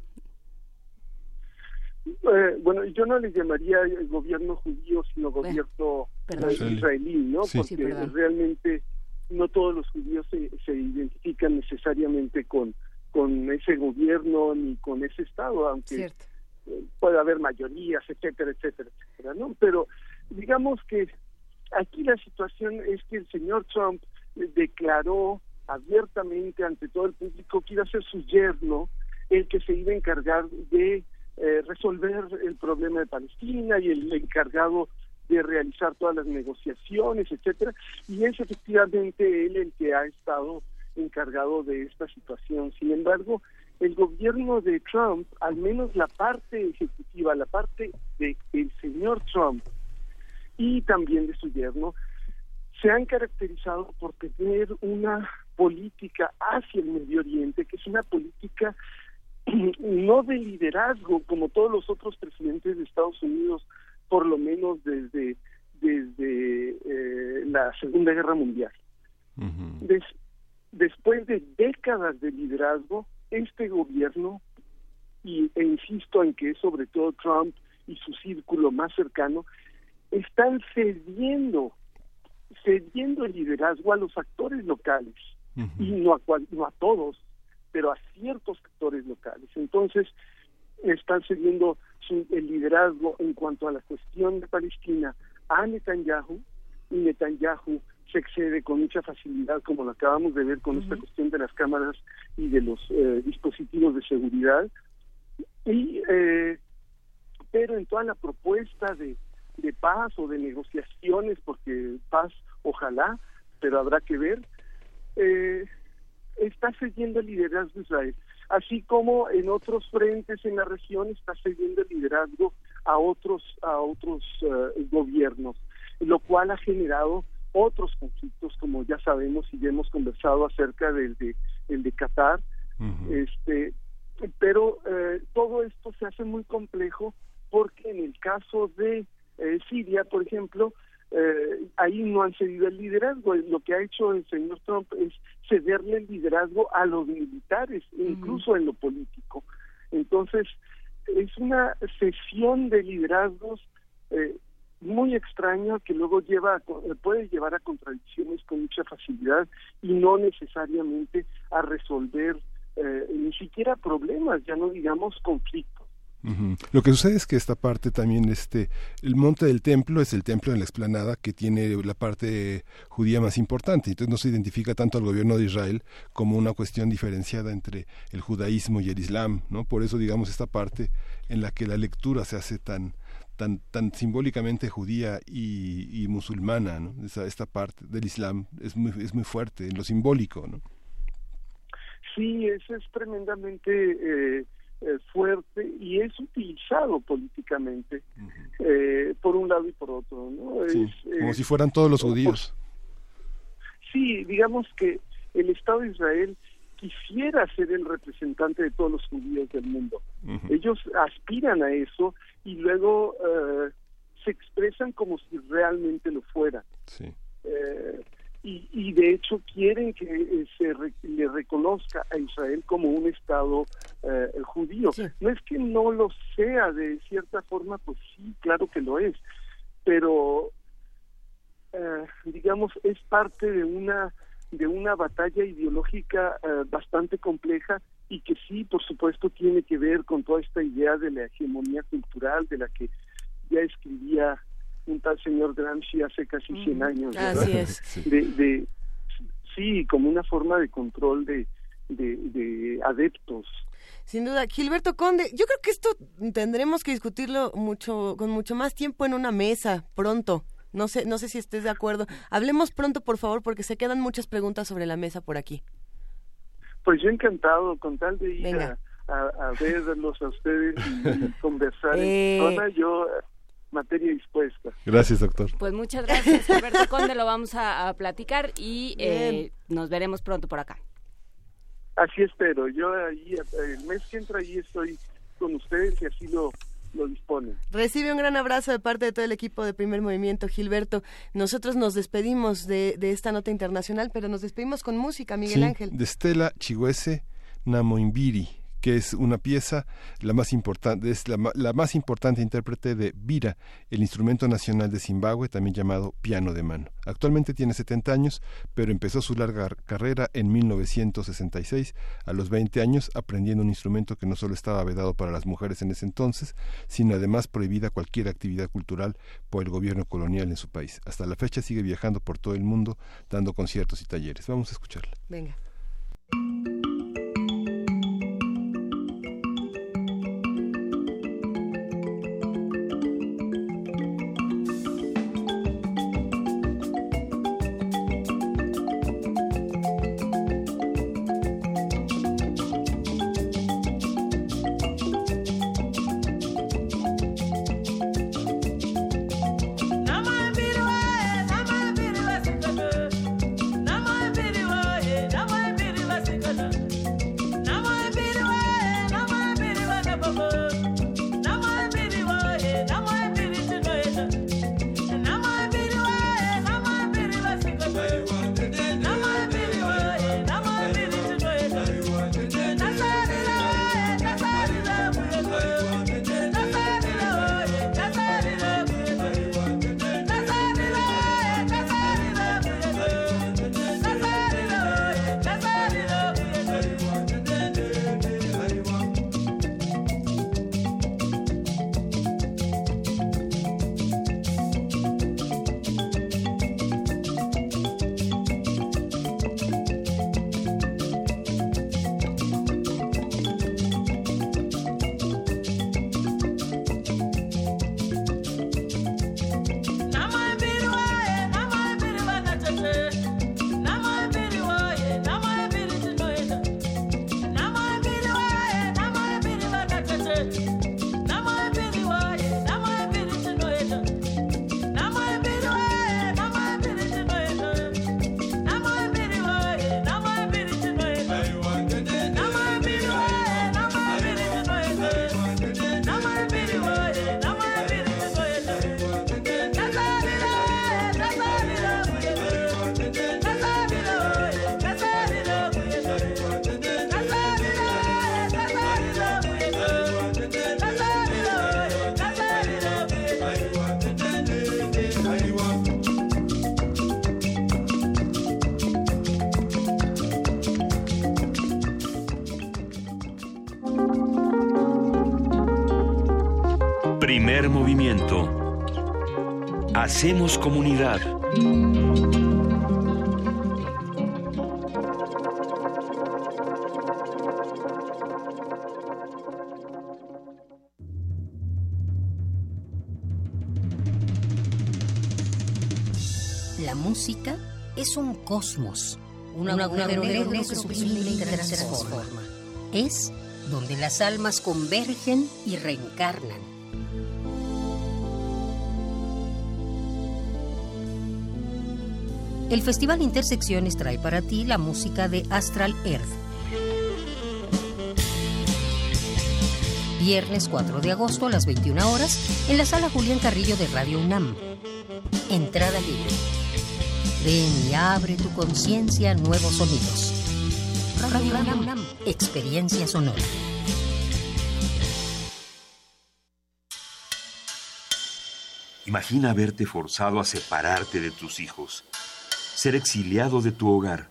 Speaker 22: Eh, bueno, yo no le llamaría el gobierno judío, sino gobierno eh, israelí, ¿no?
Speaker 3: Sí.
Speaker 22: Porque realmente no todos los judíos se, se identifican necesariamente con, con ese gobierno ni con ese Estado, aunque
Speaker 3: Cierto.
Speaker 22: Puede haber mayorías, etcétera, etcétera, etcétera, ¿no? Pero digamos que aquí la situación es que el señor Trump declaró abiertamente ante todo el público que iba a ser su yerno el que se iba a encargar de eh, resolver el problema de Palestina y el encargado de realizar todas las negociaciones, etcétera, y es efectivamente él el que ha estado encargado de esta situación. Sin embargo, el gobierno de Trump, al menos la parte ejecutiva, la parte de el señor Trump y también de su yerno, se han caracterizado por tener una política hacia el Medio Oriente, que es una política no de liderazgo como todos los otros presidentes de Estados Unidos, por lo menos desde desde eh, la Segunda Guerra Mundial. Des- después de décadas de liderazgo, este gobierno, y, e insisto en que es sobre todo Trump y su círculo más cercano, están cediendo, cediendo el liderazgo a los actores locales, y no a, cual- no a todos, pero a ciertos actores locales. Entonces, están cediendo su- el liderazgo en cuanto a la cuestión de Palestina a Netanyahu, y Netanyahu se excede con mucha facilidad, como lo acabamos de ver con esta cuestión de las cámaras y de los eh, dispositivos de seguridad. Y, eh, pero en toda la propuesta de, de paz o de negociaciones, porque paz, ojalá, pero habrá que ver, eh, está cediendo el liderazgo de Israel, así como en otros frentes en la región está cediendo el liderazgo a otros a otros eh, gobiernos, lo cual ha generado otros conflictos, como ya sabemos y ya hemos conversado acerca del de, el de Qatar, este, pero eh, todo esto se hace muy complejo porque en el caso de eh, Siria, por ejemplo, eh, ahí no han cedido el liderazgo. Lo que ha hecho el señor Trump es cederle el liderazgo a los militares, incluso en lo político. Entonces, es una cesión de liderazgos eh, muy extraño que luego lleva a- puede llevar a contradicciones con mucha facilidad y no necesariamente a resolver eh, ni siquiera problemas, ya no digamos conflictos.
Speaker 2: Lo que sucede es que esta parte también, este, el monte del templo es el templo en la explanada que tiene la parte judía más importante. Entonces no se identifica tanto al gobierno de Israel como una cuestión diferenciada entre el judaísmo y el islam, ¿no? Por eso, digamos, esta parte en la que la lectura se hace tan tan tan simbólicamente judía y, y musulmana, ¿no? Esa, esta parte del islam es muy es muy fuerte en lo simbólico, ¿no?
Speaker 22: Sí, eso es tremendamente eh, eh, fuerte y es utilizado políticamente eh, por un lado y por otro. ¿no?
Speaker 2: Sí,
Speaker 22: Es,
Speaker 2: como
Speaker 22: eh,
Speaker 2: si fueran todos los judíos.
Speaker 22: Sí, digamos que el Estado de Israel quisiera ser el representante de todos los judíos del mundo. Ellos aspiran a eso y luego eh, se expresan como si realmente lo fuera.
Speaker 2: Sí.
Speaker 22: Eh, y, y de hecho quieren que eh, se re- le reconozca a Israel como un Estado eh, judío. No es que no lo sea de cierta forma, pues sí, claro que lo es, pero eh, digamos es parte de una de una batalla ideológica eh, bastante compleja y que sí, por supuesto, tiene que ver con toda esta idea de la hegemonía cultural de la que ya escribía un tal señor Gramsci hace casi 100 años. ¿verdad?
Speaker 1: Así es.
Speaker 22: De, de- sí, como una forma de control de, de, de adeptos.
Speaker 1: Sin duda, Gilberto Conde, yo creo que esto tendremos que discutirlo mucho, con mucho más tiempo en una mesa pronto. No sé, no sé si estés de acuerdo. Hablemos pronto, por favor, porque se quedan muchas preguntas sobre la mesa por aquí.
Speaker 22: Pues yo encantado, con tal de ir a, a, a verlos a ustedes y, y conversar
Speaker 3: Eh.
Speaker 22: en persona, yo eh, materia dispuesta.
Speaker 2: Gracias, doctor.
Speaker 3: Pues muchas gracias, Gilberto Conde, lo vamos a, a platicar y eh, nos veremos pronto por acá.
Speaker 22: Así espero. Yo ahí, eh, el mes que entra ahí estoy con ustedes y así lo, lo disponen.
Speaker 1: Recibe un gran abrazo de parte de todo el equipo de Primer Movimiento, Gilberto. Nosotros nos despedimos de, de esta nota internacional, pero nos despedimos con música, Miguel
Speaker 2: Sí,
Speaker 1: Ángel.
Speaker 2: de Stella Chihuese Namoimbiri, que es una pieza la más importante es la, la más importante intérprete de vira, el instrumento nacional de Zimbabue, también llamado piano de mano. Actualmente tiene 70 años, pero empezó su larga carrera en 1966, a los 20 años, aprendiendo un instrumento que no solo estaba vedado para las mujeres en ese entonces, sino además prohibida cualquier actividad cultural por el gobierno colonial en su país. Hasta la fecha sigue viajando por todo el mundo dando conciertos y talleres. Vamos a escucharla.
Speaker 1: Venga.
Speaker 5: Hacemos comunidad.
Speaker 23: La música es un cosmos, un agujero negro que sublime y transforma. Es donde las almas convergen y reencarnan. El Festival Intersecciones trae para ti la música de Astral Earth. Viernes 4 de agosto a las 21 horas en la sala Julián Carrillo de Radio UNAM. Entrada libre. Ven y abre tu conciencia a nuevos sonidos. Radio UNAM, experiencia sonora.
Speaker 5: Imagina verte forzado a separarte de tus hijos, ser exiliado de tu hogar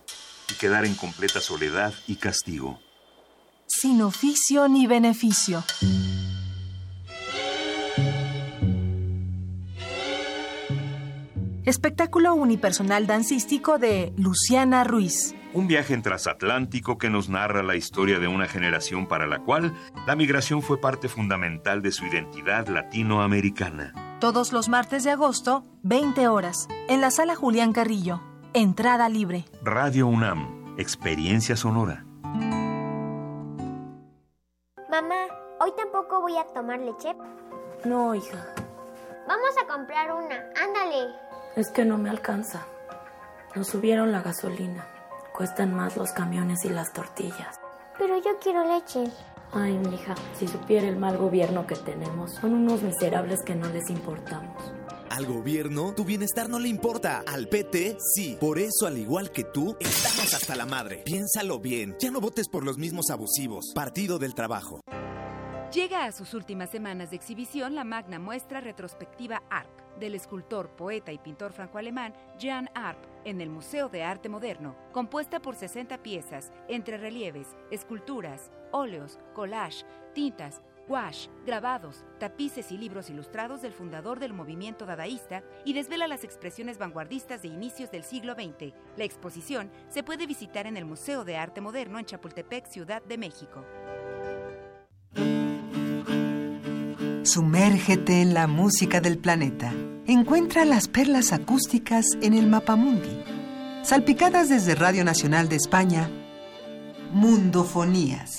Speaker 5: y quedar en completa soledad y castigo.
Speaker 24: Sin oficio ni beneficio. Espectáculo unipersonal dancístico de Luciana Ruiz.
Speaker 5: Un viaje en transatlántico que nos narra la historia de una generación para la cual la migración fue parte fundamental de su identidad latinoamericana.
Speaker 24: Todos los martes de agosto, 20 horas, en la sala Julián Carrillo. Entrada libre.
Speaker 5: Radio UNAM, experiencia sonora.
Speaker 25: Mamá, ¿hoy tampoco voy a tomar leche?
Speaker 26: No, hija.
Speaker 25: Vamos a comprar una. Ándale.
Speaker 26: Es que no me alcanza. Nos subieron la gasolina. Cuestan más los camiones y las tortillas.
Speaker 25: Pero yo quiero leche.
Speaker 26: Ay, mija, si supiera el mal gobierno que tenemos, son unos miserables que no les importamos.
Speaker 27: Al gobierno, tu bienestar no le importa. Al PT, sí. Por eso, al igual que tú, estamos hasta la madre. Piénsalo bien. Ya no votes por los mismos abusivos. Partido del Trabajo.
Speaker 28: Llega a sus últimas semanas de exhibición la magna muestra retrospectiva ARP del escultor, poeta y pintor franco-alemán Jean Arp en el Museo de Arte Moderno, compuesta por 60 piezas entre relieves, esculturas, óleos, collage, tintas, gouache, grabados, tapices y libros ilustrados del fundador del movimiento dadaísta y desvela las expresiones vanguardistas de inicios del siglo XX. La exposición se puede visitar en el Museo de Arte Moderno en Chapultepec, Ciudad de México.
Speaker 8: Sumérgete en la música del planeta. Encuentra las perlas acústicas en el Mapamundi. Salpicadas desde Radio Nacional de España, Mundofonías.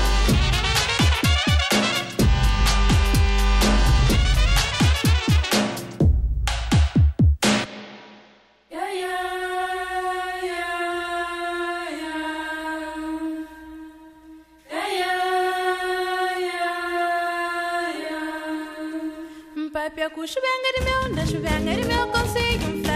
Speaker 29: Meu cu, chuvenga de meu, anda chuvenga meu, consigo um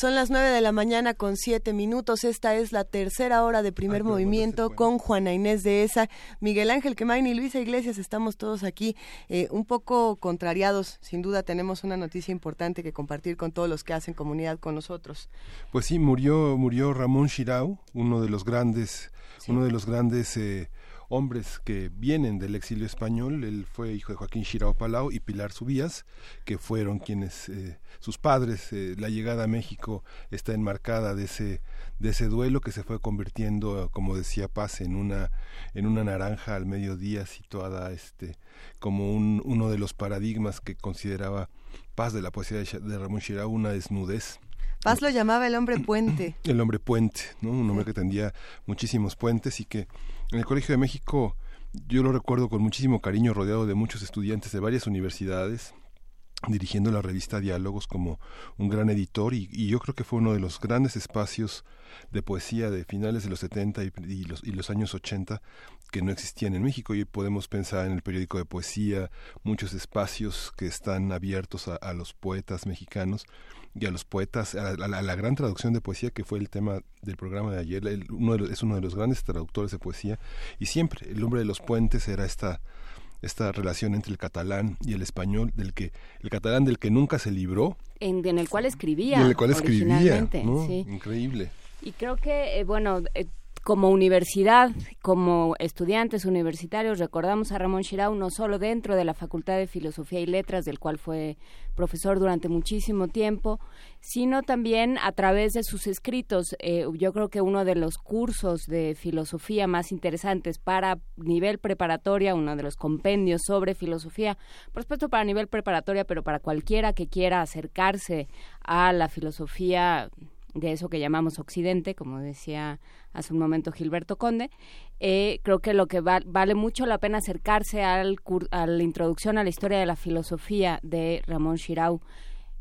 Speaker 1: Son las 9 de la mañana con 7 minutos. Esta es la tercera hora de primer movimiento con Juana Inés de Esa, Miguel Ángel Quemain y Luisa Iglesias. Estamos todos aquí eh, un poco contrariados. Sin duda tenemos una noticia importante que compartir con todos los que hacen comunidad con nosotros.
Speaker 2: Pues sí, murió, murió Ramón Shirau, uno de los grandes, uno de los grandes eh, hombres que vienen del exilio español. Él fue hijo de Joaquín Shirao Palau y Pilar Subías, que fueron quienes, eh, sus padres, eh, la llegada a México está enmarcada de ese, de ese duelo que se fue convirtiendo, como decía Paz, en una, en una naranja al mediodía situada este, como un, uno de los paradigmas que consideraba Paz de la poesía de, Ramón Shirao, una desnudez
Speaker 1: Paz lo llamaba el hombre puente.
Speaker 2: el hombre puente, ¿no? Un hombre que tendía muchísimos puentes y que en el Colegio de México yo lo recuerdo con muchísimo cariño rodeado de muchos estudiantes de varias universidades dirigiendo la revista Diálogos como un gran editor y, y yo creo que fue uno de los grandes espacios de poesía de finales de los 70 y, y los, y los años 80 que no existían en México. Y podemos pensar en el periódico de poesía, muchos espacios que están abiertos a los poetas mexicanos y a los poetas, a la, a la gran traducción de poesía que fue el tema del programa de ayer, él uno de los- es uno de los grandes traductores de poesía y siempre el hombre de los puentes era esta esta relación entre el catalán y el español del que el catalán del que nunca se libró
Speaker 3: En, en el cual escribía.
Speaker 2: y en el cual escribía ¿no?
Speaker 3: sí.
Speaker 2: increíble
Speaker 3: Y creo que, eh, bueno, eh, como universidad, como estudiantes universitarios, recordamos a Ramón Shirau no solo dentro de la Facultad de Filosofía y Letras, del cual fue profesor durante muchísimo tiempo, sino también a través de sus escritos. Eh, yo creo que uno de los cursos de filosofía más interesantes para nivel preparatoria, uno de los compendios sobre filosofía, por supuesto para nivel preparatoria, pero para cualquiera que quiera acercarse a la filosofía de eso que llamamos Occidente, como decía hace un momento Gilberto Conde, eh, creo que lo que va- vale mucho la pena acercarse al cur- a la introducción a la historia de la filosofía de Ramón Shirau.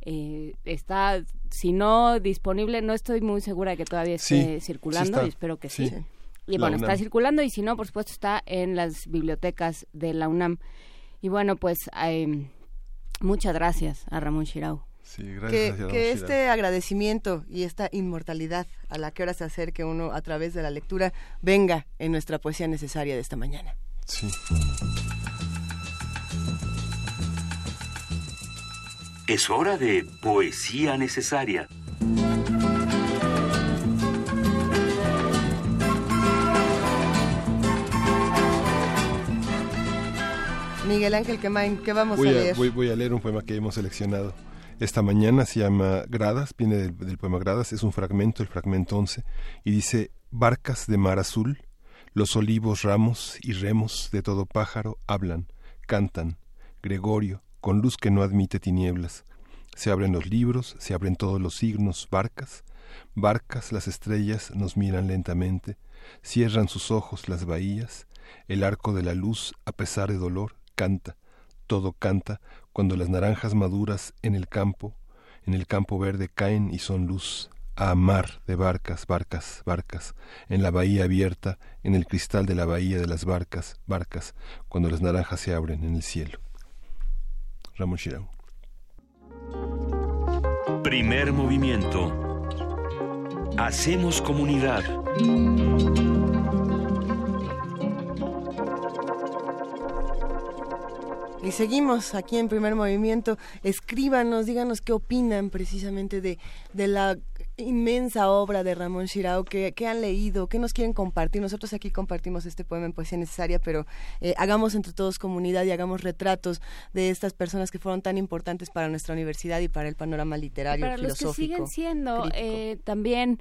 Speaker 3: Eh, está, si no disponible, no estoy muy segura de que todavía esté
Speaker 2: Sí,
Speaker 3: circulando
Speaker 2: sí está.
Speaker 3: y espero que sí.
Speaker 2: Sí.
Speaker 3: Y
Speaker 2: La
Speaker 3: bueno, está circulando y si no, por supuesto, está en las bibliotecas de la UNAM. Y bueno, pues eh, muchas gracias a Ramón Shirau.
Speaker 2: Sí
Speaker 1: que,
Speaker 2: gracias a Ramón
Speaker 1: que este agradecimiento y esta inmortalidad a la que ahora se acerque uno a través de la lectura venga en nuestra poesía necesaria de esta mañana.
Speaker 2: Sí.
Speaker 5: Es hora de poesía necesaria.
Speaker 1: Miguel Ángel Quemain, ¿qué vamos
Speaker 2: voy
Speaker 1: a
Speaker 2: a,
Speaker 1: leer?
Speaker 2: voy, voy a leer un poema que hemos seleccionado esta mañana, se llama Gradas, viene del, del poema Gradas, es un fragmento, el fragmento 11, y dice, barcas de mar azul, los olivos ramos y remos de todo pájaro hablan, cantan, Gregorio, con luz que no admite tinieblas. Se abren los libros, se abren todos los signos, barcas, barcas, las estrellas nos miran lentamente, cierran sus ojos las bahías, el arco de la luz, a pesar de dolor, canta, todo canta, cuando las naranjas maduras en el campo, en el campo verde caen y son luz, a mar de barcas, barcas, barcas, en la bahía abierta, en el cristal de la bahía de las barcas, barcas, cuando las naranjas se abren en el cielo. Ramón Shirao.
Speaker 5: Primer movimiento. Hacemos comunidad.
Speaker 1: Y seguimos aquí en primer movimiento. Escríbanos, díganos qué opinan precisamente de, de la inmensa obra de Ramón Shirao, que, que han leído, qué nos quieren compartir. Nosotros aquí compartimos este poema en Poesía Necesaria, pero eh, hagamos entre todos comunidad y hagamos retratos de estas personas que fueron tan importantes para nuestra universidad y para el panorama literario,
Speaker 3: para los que
Speaker 1: filosófico.
Speaker 3: siguen siendo eh, también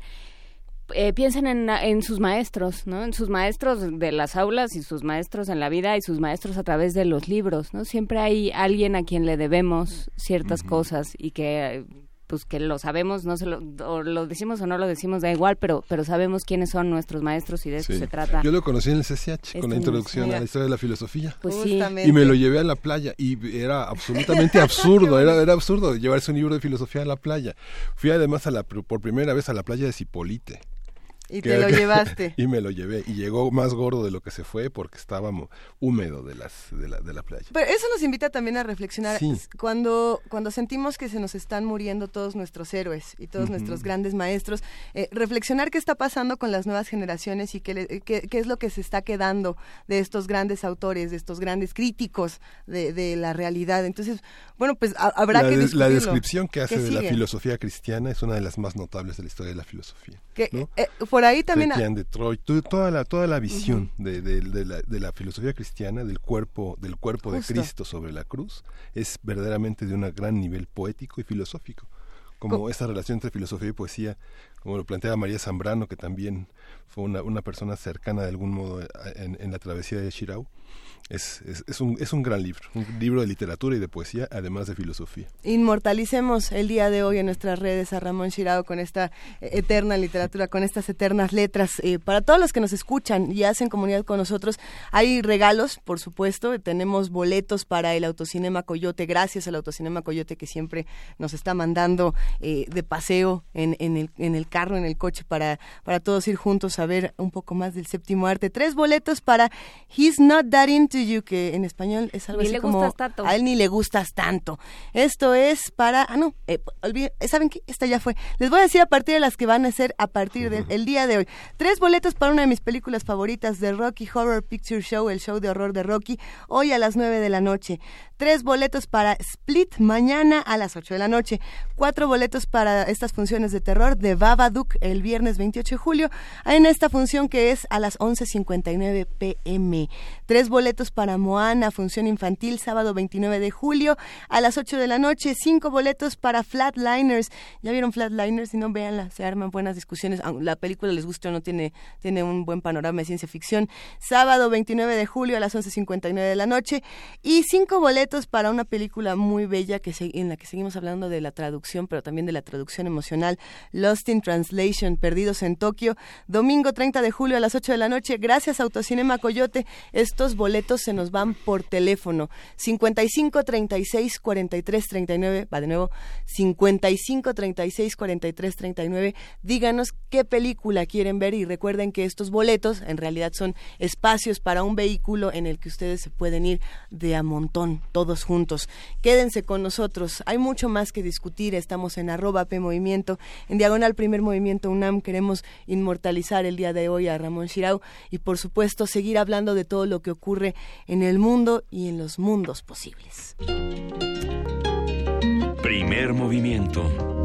Speaker 3: eh, piensen en, en sus maestros, ¿no? En sus maestros de las aulas y sus maestros en la vida y sus maestros a través de los libros, ¿no? Siempre hay alguien a quien le debemos ciertas cosas y que pues que lo sabemos, no se lo, o lo decimos o no lo decimos, da igual, pero pero sabemos quiénes son nuestros maestros y de eso
Speaker 2: Sí.
Speaker 3: se trata.
Speaker 2: Yo lo conocí en el CCH con la introducción
Speaker 3: mira.
Speaker 2: a la historia de la filosofía.
Speaker 3: Pues sí.
Speaker 2: Y me lo llevé a la playa y era absolutamente absurdo, era, era absurdo llevarse un libro de filosofía a la playa. Fui además a la, por primera vez a la playa de Cipolite.
Speaker 1: Y te lo llevaste.
Speaker 2: y me lo llevé. Y llegó más gordo de lo que se fue porque estaba mo- húmedo de, las, de, la, de la playa.
Speaker 1: Pero eso nos invita también a reflexionar.
Speaker 2: Sí.
Speaker 1: Cuando, cuando sentimos que se nos están muriendo todos nuestros héroes y todos nuestros grandes maestros, eh, reflexionar qué está pasando con las nuevas generaciones y qué, eh, qué, qué es lo que se está quedando de estos grandes autores, de estos grandes críticos de, de la realidad. Entonces, bueno, pues ha- habrá
Speaker 2: la,
Speaker 1: que
Speaker 2: des- la descripción que hace
Speaker 1: ¿Qué
Speaker 2: de la filosofía cristiana es una de las más notables de la historia de la filosofía.
Speaker 1: Que,
Speaker 2: ¿no?
Speaker 1: eh, por ahí también...
Speaker 2: De toda la toda la visión de, de- de la, de la filosofía cristiana del cuerpo del cuerpo
Speaker 1: Justo.
Speaker 2: de Cristo sobre la cruz es verdaderamente de un gran nivel poético y filosófico como
Speaker 1: Co-
Speaker 2: esta relación entre filosofía y poesía como lo planteaba María Zambrano que también fue una, una persona cercana de algún modo a- en, en la travesía de Shirau es, es, un, es un gran libro un libro de literatura y de poesía además de filosofía
Speaker 1: Inmortalicemos el día de hoy en nuestras redes a Ramón Shirao con esta eh, eterna literatura, con estas eternas letras. Eh, para todos los que nos escuchan y hacen comunidad con nosotros, hay regalos, por supuesto. Tenemos boletos para el Autocinema Coyote, gracias al Autocinema Coyote que siempre nos está mandando eh, de paseo en, en, el, en el carro, en el coche, para, para todos ir juntos a ver un poco más del séptimo arte. Tres boletos para He's Not That Into You, que en español es algo
Speaker 3: Ni
Speaker 1: así
Speaker 3: le
Speaker 1: como
Speaker 3: gustas tanto.
Speaker 1: a él ni le gustas tanto. Esto es para, ah no, eh, olvide- ¿saben qué? Esta ya fue. Les voy a decir a partir de las que van a ser a partir del día de hoy. Tres boletos para una de mis películas favoritas de Rocky Horror Picture Show, el show de horror de Rocky, hoy a las 9 de la noche. Tres boletos para Split mañana a las 8 de la noche. Cuatro boletos para estas funciones de terror de Babadook el viernes 28 de julio en esta función que es a las 11.59 pm. Tres boletos para Moana, función infantil, sábado 29 de julio a las 8 de la noche. Cinco boletos para Flatliners. ¿Ya vieron Flatliners? Si no, véanla, se arman buenas discusiones. La película les guste o no, tiene, tiene un buen panorama de ciencia ficción. Sábado 29 de julio a las 11.59 de la noche. Y cinco boletos para una película muy bella que en la que seguimos hablando de la traducción, pero también de la traducción emocional. Lost in Translation, Perdidos en Tokio. Domingo 30 de julio a las 8 de la noche. Gracias, Autocinema Coyote. Estos boletos se nos van por teléfono. 55 36 43 39. Va de nuevo. 55 36 43 39. Díganos qué película quieren ver y recuerden que estos boletos en realidad son espacios para un vehículo en el que ustedes se pueden ir de a montón, todos juntos. Quédense con nosotros. Hay mucho más que discutir. Estamos en arroba P Movimiento. En Diagonal Primer Movimiento UNAM queremos inmortalizar el día de hoy a Ramón Shirau y por supuesto seguir hablando de todo lo que ocurre en el mundo y en los mundos posibles.
Speaker 5: Primer movimiento.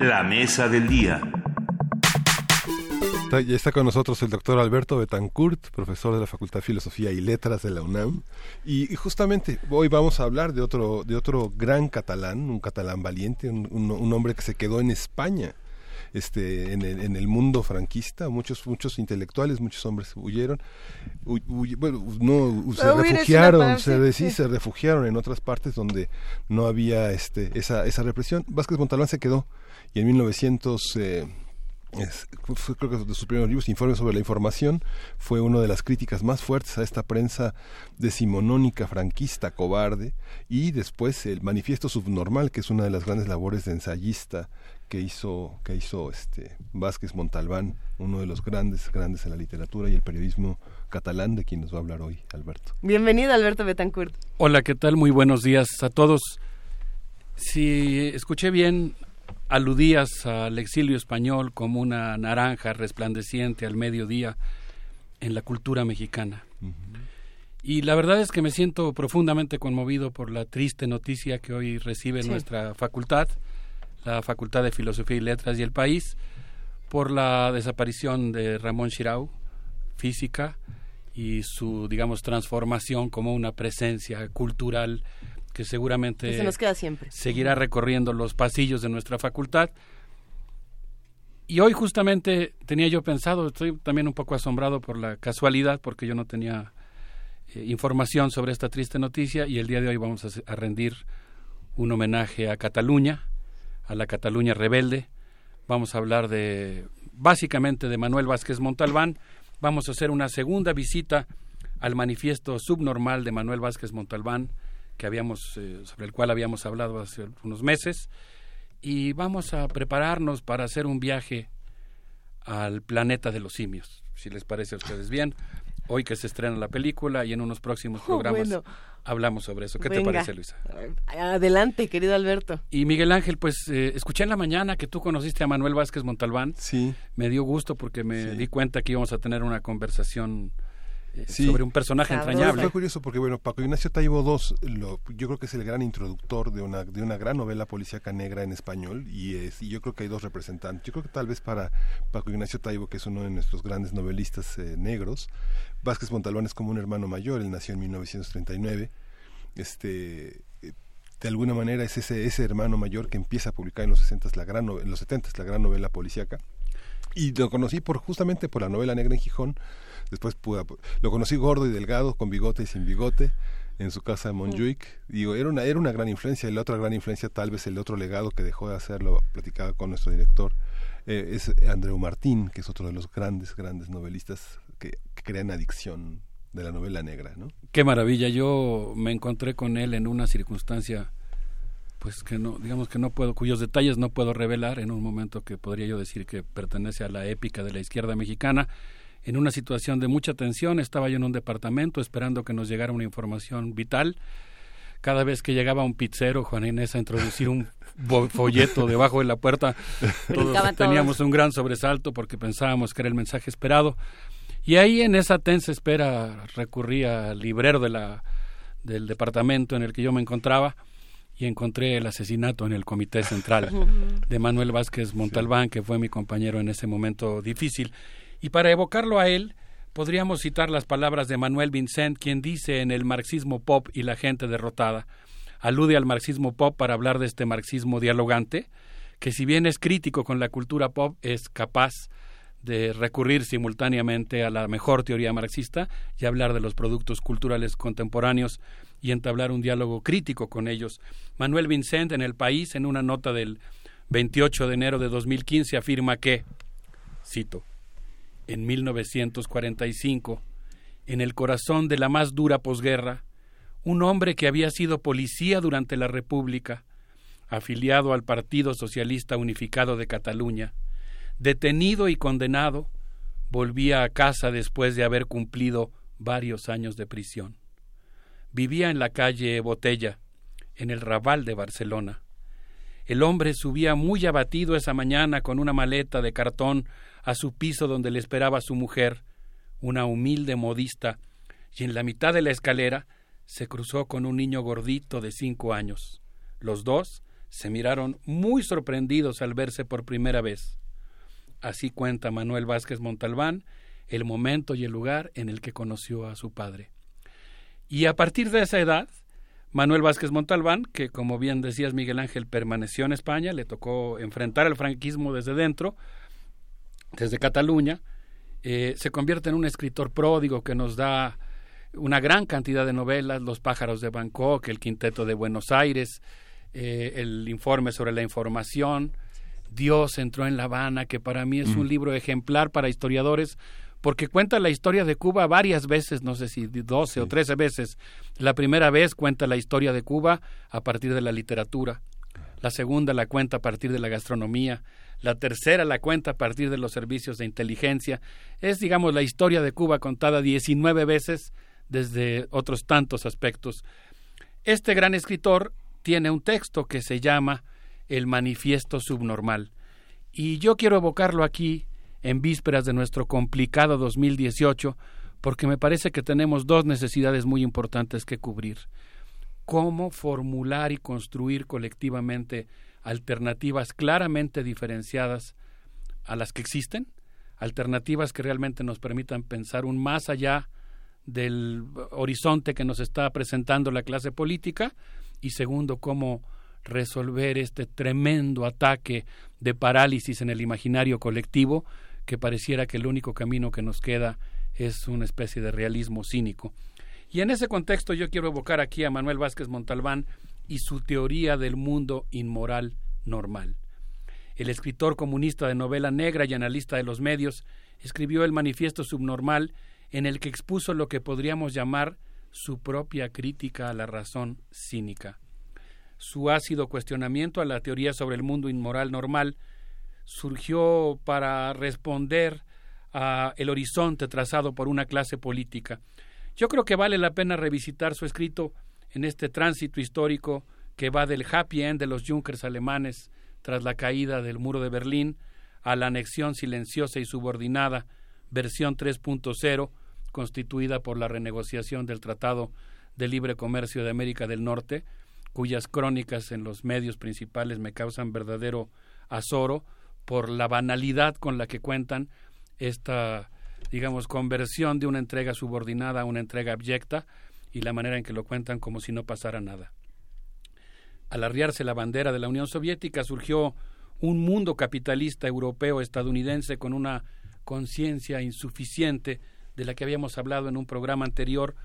Speaker 5: La mesa del día.
Speaker 2: Está- ya está con nosotros el doctor Alberto Betancourt, profesor de la Facultad de Filosofía y Letras de la UNAM. Y, justamente hoy vamos a hablar de otro, de otro gran catalán, un catalán valiente, un hombre que se quedó en España. Este, en, el, en el mundo franquista, muchos muchos intelectuales, muchos hombres huyeron, Hu- huy- bueno, no, se
Speaker 1: huir
Speaker 2: refugiaron, se,
Speaker 1: sí,
Speaker 2: de- sí,
Speaker 1: sí.
Speaker 2: se refugiaron en otras partes donde no había este, esa, esa represión. Vázquez Montalbán se quedó y en 1900 eh, es- fue, creo que de sus primeros libros, Informe sobre la Información, fue una de las críticas más fuertes a esta prensa decimonónica, franquista, cobarde, y después el Manifiesto Subnormal, que es una de las grandes labores de ensayista que hizo, que hizo este Vázquez Montalbán, uno de los grandes, grandes en la literatura y el periodismo catalán, de quien nos va a hablar hoy, Alberto.
Speaker 1: Bienvenido Alberto Betancourt.
Speaker 30: Hola, ¿qué tal? Muy buenos días a todos. Si escuché bien, aludías al exilio español como una naranja resplandeciente al mediodía en la cultura mexicana. Y la verdad es que me siento profundamente conmovido por la triste noticia que hoy recibe
Speaker 31: Sí.
Speaker 30: nuestra facultad, la Facultad de Filosofía y Letras y el país, por la desaparición de Ramón Shirau, física, y su, digamos, transformación como una presencia cultural que seguramente
Speaker 1: se nos queda siempre.
Speaker 30: seguirá recorriendo los pasillos de nuestra facultad. Y hoy justamente tenía yo pensado, estoy también un poco asombrado por la casualidad, porque yo no tenía eh, información sobre esta triste noticia y el día de hoy vamos a rendir un homenaje a Cataluña, a la Cataluña rebelde. Vamos a hablar de, básicamente, de Manuel Vázquez Montalbán. Vamos a hacer una segunda visita al manifiesto subnormal de Manuel Vázquez Montalbán, que habíamos, eh, sobre el cual habíamos hablado hace unos meses, y vamos a prepararnos para hacer un viaje al planeta de los simios, si les parece a ustedes bien. Hoy que se estrena la película y en unos próximos
Speaker 1: Oh,
Speaker 30: programas
Speaker 1: bueno.
Speaker 30: hablamos sobre eso. ¿Qué te parece, Luisa?
Speaker 1: Adelante, querido Alberto.
Speaker 30: Y Miguel Ángel, pues eh, escuché en la mañana que tú conociste a Manuel Vázquez Montalbán.
Speaker 2: Sí.
Speaker 30: Me dio gusto porque me di cuenta que íbamos a tener una conversación eh,
Speaker 2: Sí.
Speaker 30: sobre un personaje entrañable.
Speaker 2: Fue curioso porque, bueno, Paco Ignacio Taibo II, lo, yo creo que es el gran introductor de una, de una gran novela policíaca negra en español y, es, y yo creo que hay dos representantes. Yo creo que tal vez para Paco Ignacio Taibo, que es uno de nuestros grandes novelistas eh, negros, Vázquez Montalbán es como un hermano mayor, él nació en 1939. Este, de alguna manera es ese, ese hermano mayor que empieza a publicar en los 60 la gran en los 70 la gran novela policíaca y lo conocí por justamente por la novela negra en Gijón después pude- lo conocí gordo y delgado con bigote y sin bigote en su casa de Montjuic digo era una era una gran influencia y la otra gran influencia tal vez el otro legado que dejó de hacerlo platicaba con nuestro director eh, es Andreu Martín que es otro de los grandes grandes novelistas que, que crean adicción de la novela negra no
Speaker 30: Qué maravilla. Yo me encontré con él en una circunstancia, pues que no, digamos que no puedo, cuyos detalles no puedo revelar en un momento que podría yo decir que pertenece a la épica de la izquierda mexicana. En una situación de mucha tensión, estaba yo en un departamento esperando que nos llegara una información vital. Cada vez que llegaba un pizzero, Juan Inés, a introducir un bo- folleto debajo de la puerta, todos teníamos
Speaker 3: todos.
Speaker 30: un gran sobresalto porque pensábamos que era el mensaje esperado. Y ahí en esa tensa espera recurrí al librero de la, del departamento en el que yo me encontraba y encontré el asesinato en el comité central de Manuel Vázquez Montalbán, que fue mi compañero en ese momento difícil. Y para evocarlo a él, podríamos citar las palabras de Manuel Vincent, quien dice en el marxismo pop y la gente derrotada, alude al marxismo pop para hablar de este marxismo dialogante, que si bien es crítico con la cultura pop, es capaz de recurrir simultáneamente a la mejor teoría marxista y hablar de los productos culturales contemporáneos y entablar un diálogo crítico con ellos. Manuel Vincent en El País, en una nota del 28 de enero de 2015, afirma que, cito, en 1945, en el corazón de la más dura posguerra, un hombre que había sido policía durante la República, afiliado al Partido Socialista Unificado de Cataluña, detenido y condenado, volvía a casa después de haber cumplido varios años de prisión. Vivía en la calle Botella, en el Raval de Barcelona. El hombre subía muy abatido esa mañana con una maleta de cartón a su piso donde le esperaba su mujer, una humilde modista, y en la mitad de la escalera se cruzó con un niño gordito de cinco años. Los dos se miraron muy sorprendidos al verse por primera vez. Así cuenta Manuel Vázquez Montalbán el momento y el lugar en el que conoció a su padre. Y a partir de esa edad, Manuel Vázquez Montalbán, que como bien decías Miguel Ángel, permaneció en España, le tocó enfrentar el franquismo desde dentro, desde Cataluña, eh, se convierte en un escritor pródigo que nos da una gran cantidad de novelas, Los pájaros de Bangkok, El Quinteto de Buenos Aires, eh, el informe sobre la información, Dios entró en La Habana, que para mí es un libro ejemplar para historiadores, porque cuenta la historia de Cuba varias veces, no sé si 12 o 13 veces. La primera vez cuenta la historia de Cuba a partir de la literatura, la segunda la cuenta a partir de la gastronomía, la tercera la cuenta a partir de los servicios de inteligencia. Es, digamos, la historia de Cuba contada 19 veces desde otros tantos aspectos. Este gran escritor tiene un texto que se llama El Manifiesto Subnormal. Y yo quiero evocarlo aquí en vísperas de nuestro complicado 2018 porque me parece que tenemos dos necesidades muy importantes que cubrir. Cómo formular y construir colectivamente alternativas claramente diferenciadas a las que existen, alternativas que realmente nos permitan pensar un más allá del horizonte que nos está presentando la clase política y segundo, cómo resolver este tremendo ataque de parálisis en el imaginario colectivo que pareciera que el único camino que nos queda es una especie de realismo cínico. Y en ese contexto yo quiero evocar aquí a Manuel Vázquez Montalbán y su teoría del mundo inmoral normal. El escritor comunista de novela negra y analista de los medios escribió el Manifiesto Subnormal en el que expuso lo que podríamos llamar su propia crítica a la razón cínica. Su ácido cuestionamiento a la teoría sobre el mundo inmoral normal surgió para responder a el horizonte trazado por una clase política. Yo creo que vale la pena revisitar su escrito en este tránsito histórico que va del happy end de los Junkers alemanes tras la caída del muro de Berlín a la anexión silenciosa y subordinada versión 3.0 constituida por la renegociación del Tratado de Libre Comercio de América del Norte, cuyas crónicas en los medios principales me causan verdadero azoro por la banalidad con la que cuentan esta, digamos, conversión de una entrega subordinada a una entrega abyecta y la manera en que lo cuentan como si no pasara nada. Al arriarse la bandera de la Unión Soviética surgió un mundo capitalista europeo estadounidense con una conciencia insuficiente de la que habíamos hablado en un programa anterior,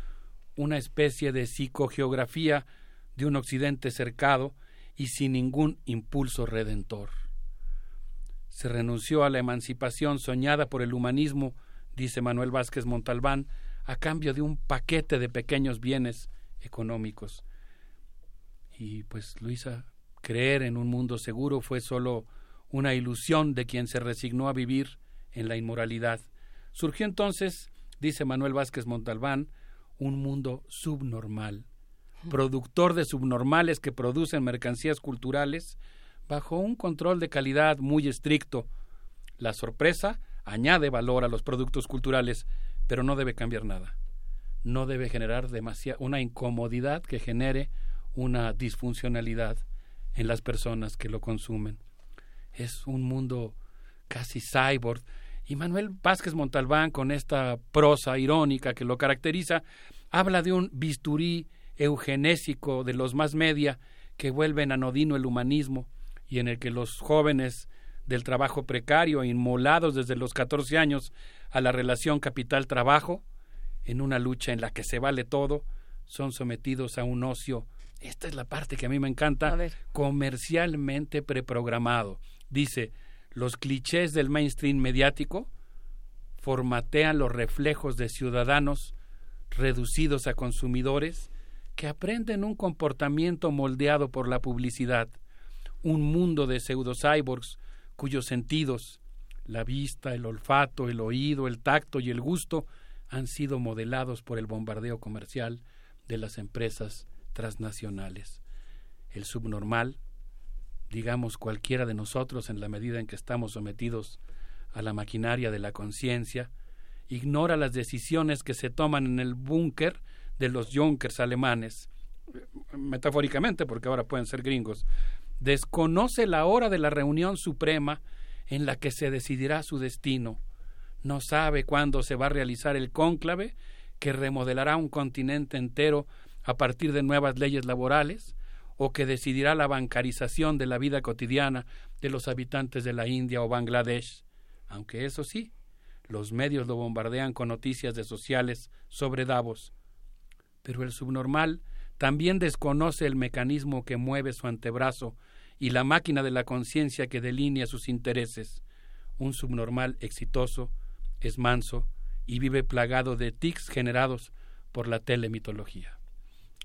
Speaker 30: una especie de psicogeografía de un occidente cercado y sin ningún impulso redentor. Se renunció a la emancipación soñada por el humanismo, dice Manuel Vázquez Montalbán, a cambio de un paquete de pequeños bienes económicos. Y pues Luisa, creer en un mundo seguro fue solo una ilusión de quien se resignó a vivir en la inmoralidad. Surgió entonces, dice Manuel Vázquez Montalbán, un mundo subnormal, productor de subnormales que producen mercancías culturales bajo un control de calidad muy estricto. La sorpresa añade valor a los productos culturales, pero no debe cambiar nada. No debe generar una incomodidad que genere una disfuncionalidad en las personas que lo consumen. Es un mundo casi cyborg. Y Manuel Vázquez Montalbán, con esta prosa irónica que lo caracteriza, habla de un bisturí eugenésico de los más media que vuelven anodino el humanismo y en el que los jóvenes del trabajo precario, inmolados desde los 14 años a la relación capital-trabajo, en una lucha en la que se vale todo, son sometidos a un ocio, esta es la parte que a mí me encanta, comercialmente preprogramado. Dice, los clichés del mainstream mediático formatean los reflejos de ciudadanos reducidos a consumidores que aprenden un comportamiento moldeado por la publicidad, un mundo de pseudo-cyborgs cuyos sentidos, la vista, el olfato, el oído, el tacto y el gusto, han sido modelados por el bombardeo comercial de las empresas transnacionales. El subnormal, digamos cualquiera de nosotros en la medida en que estamos sometidos a la maquinaria de la conciencia, ignora las decisiones que se toman en el búnker de los Junkers alemanes, metafóricamente porque ahora pueden ser gringos, desconoce la hora de la reunión suprema en la que se decidirá su destino, no sabe cuándo se va a realizar el cónclave que remodelará un continente entero a partir de nuevas leyes laborales, o que decidirá la bancarización de la vida cotidiana de los habitantes de la India o Bangladesh, aunque eso sí, los medios lo bombardean con noticias de sociales sobre Davos. Pero el subnormal también desconoce el mecanismo que mueve su antebrazo y la máquina de la conciencia que delinea sus intereses. Un subnormal exitoso es manso y vive plagado de tics generados por la telemitología.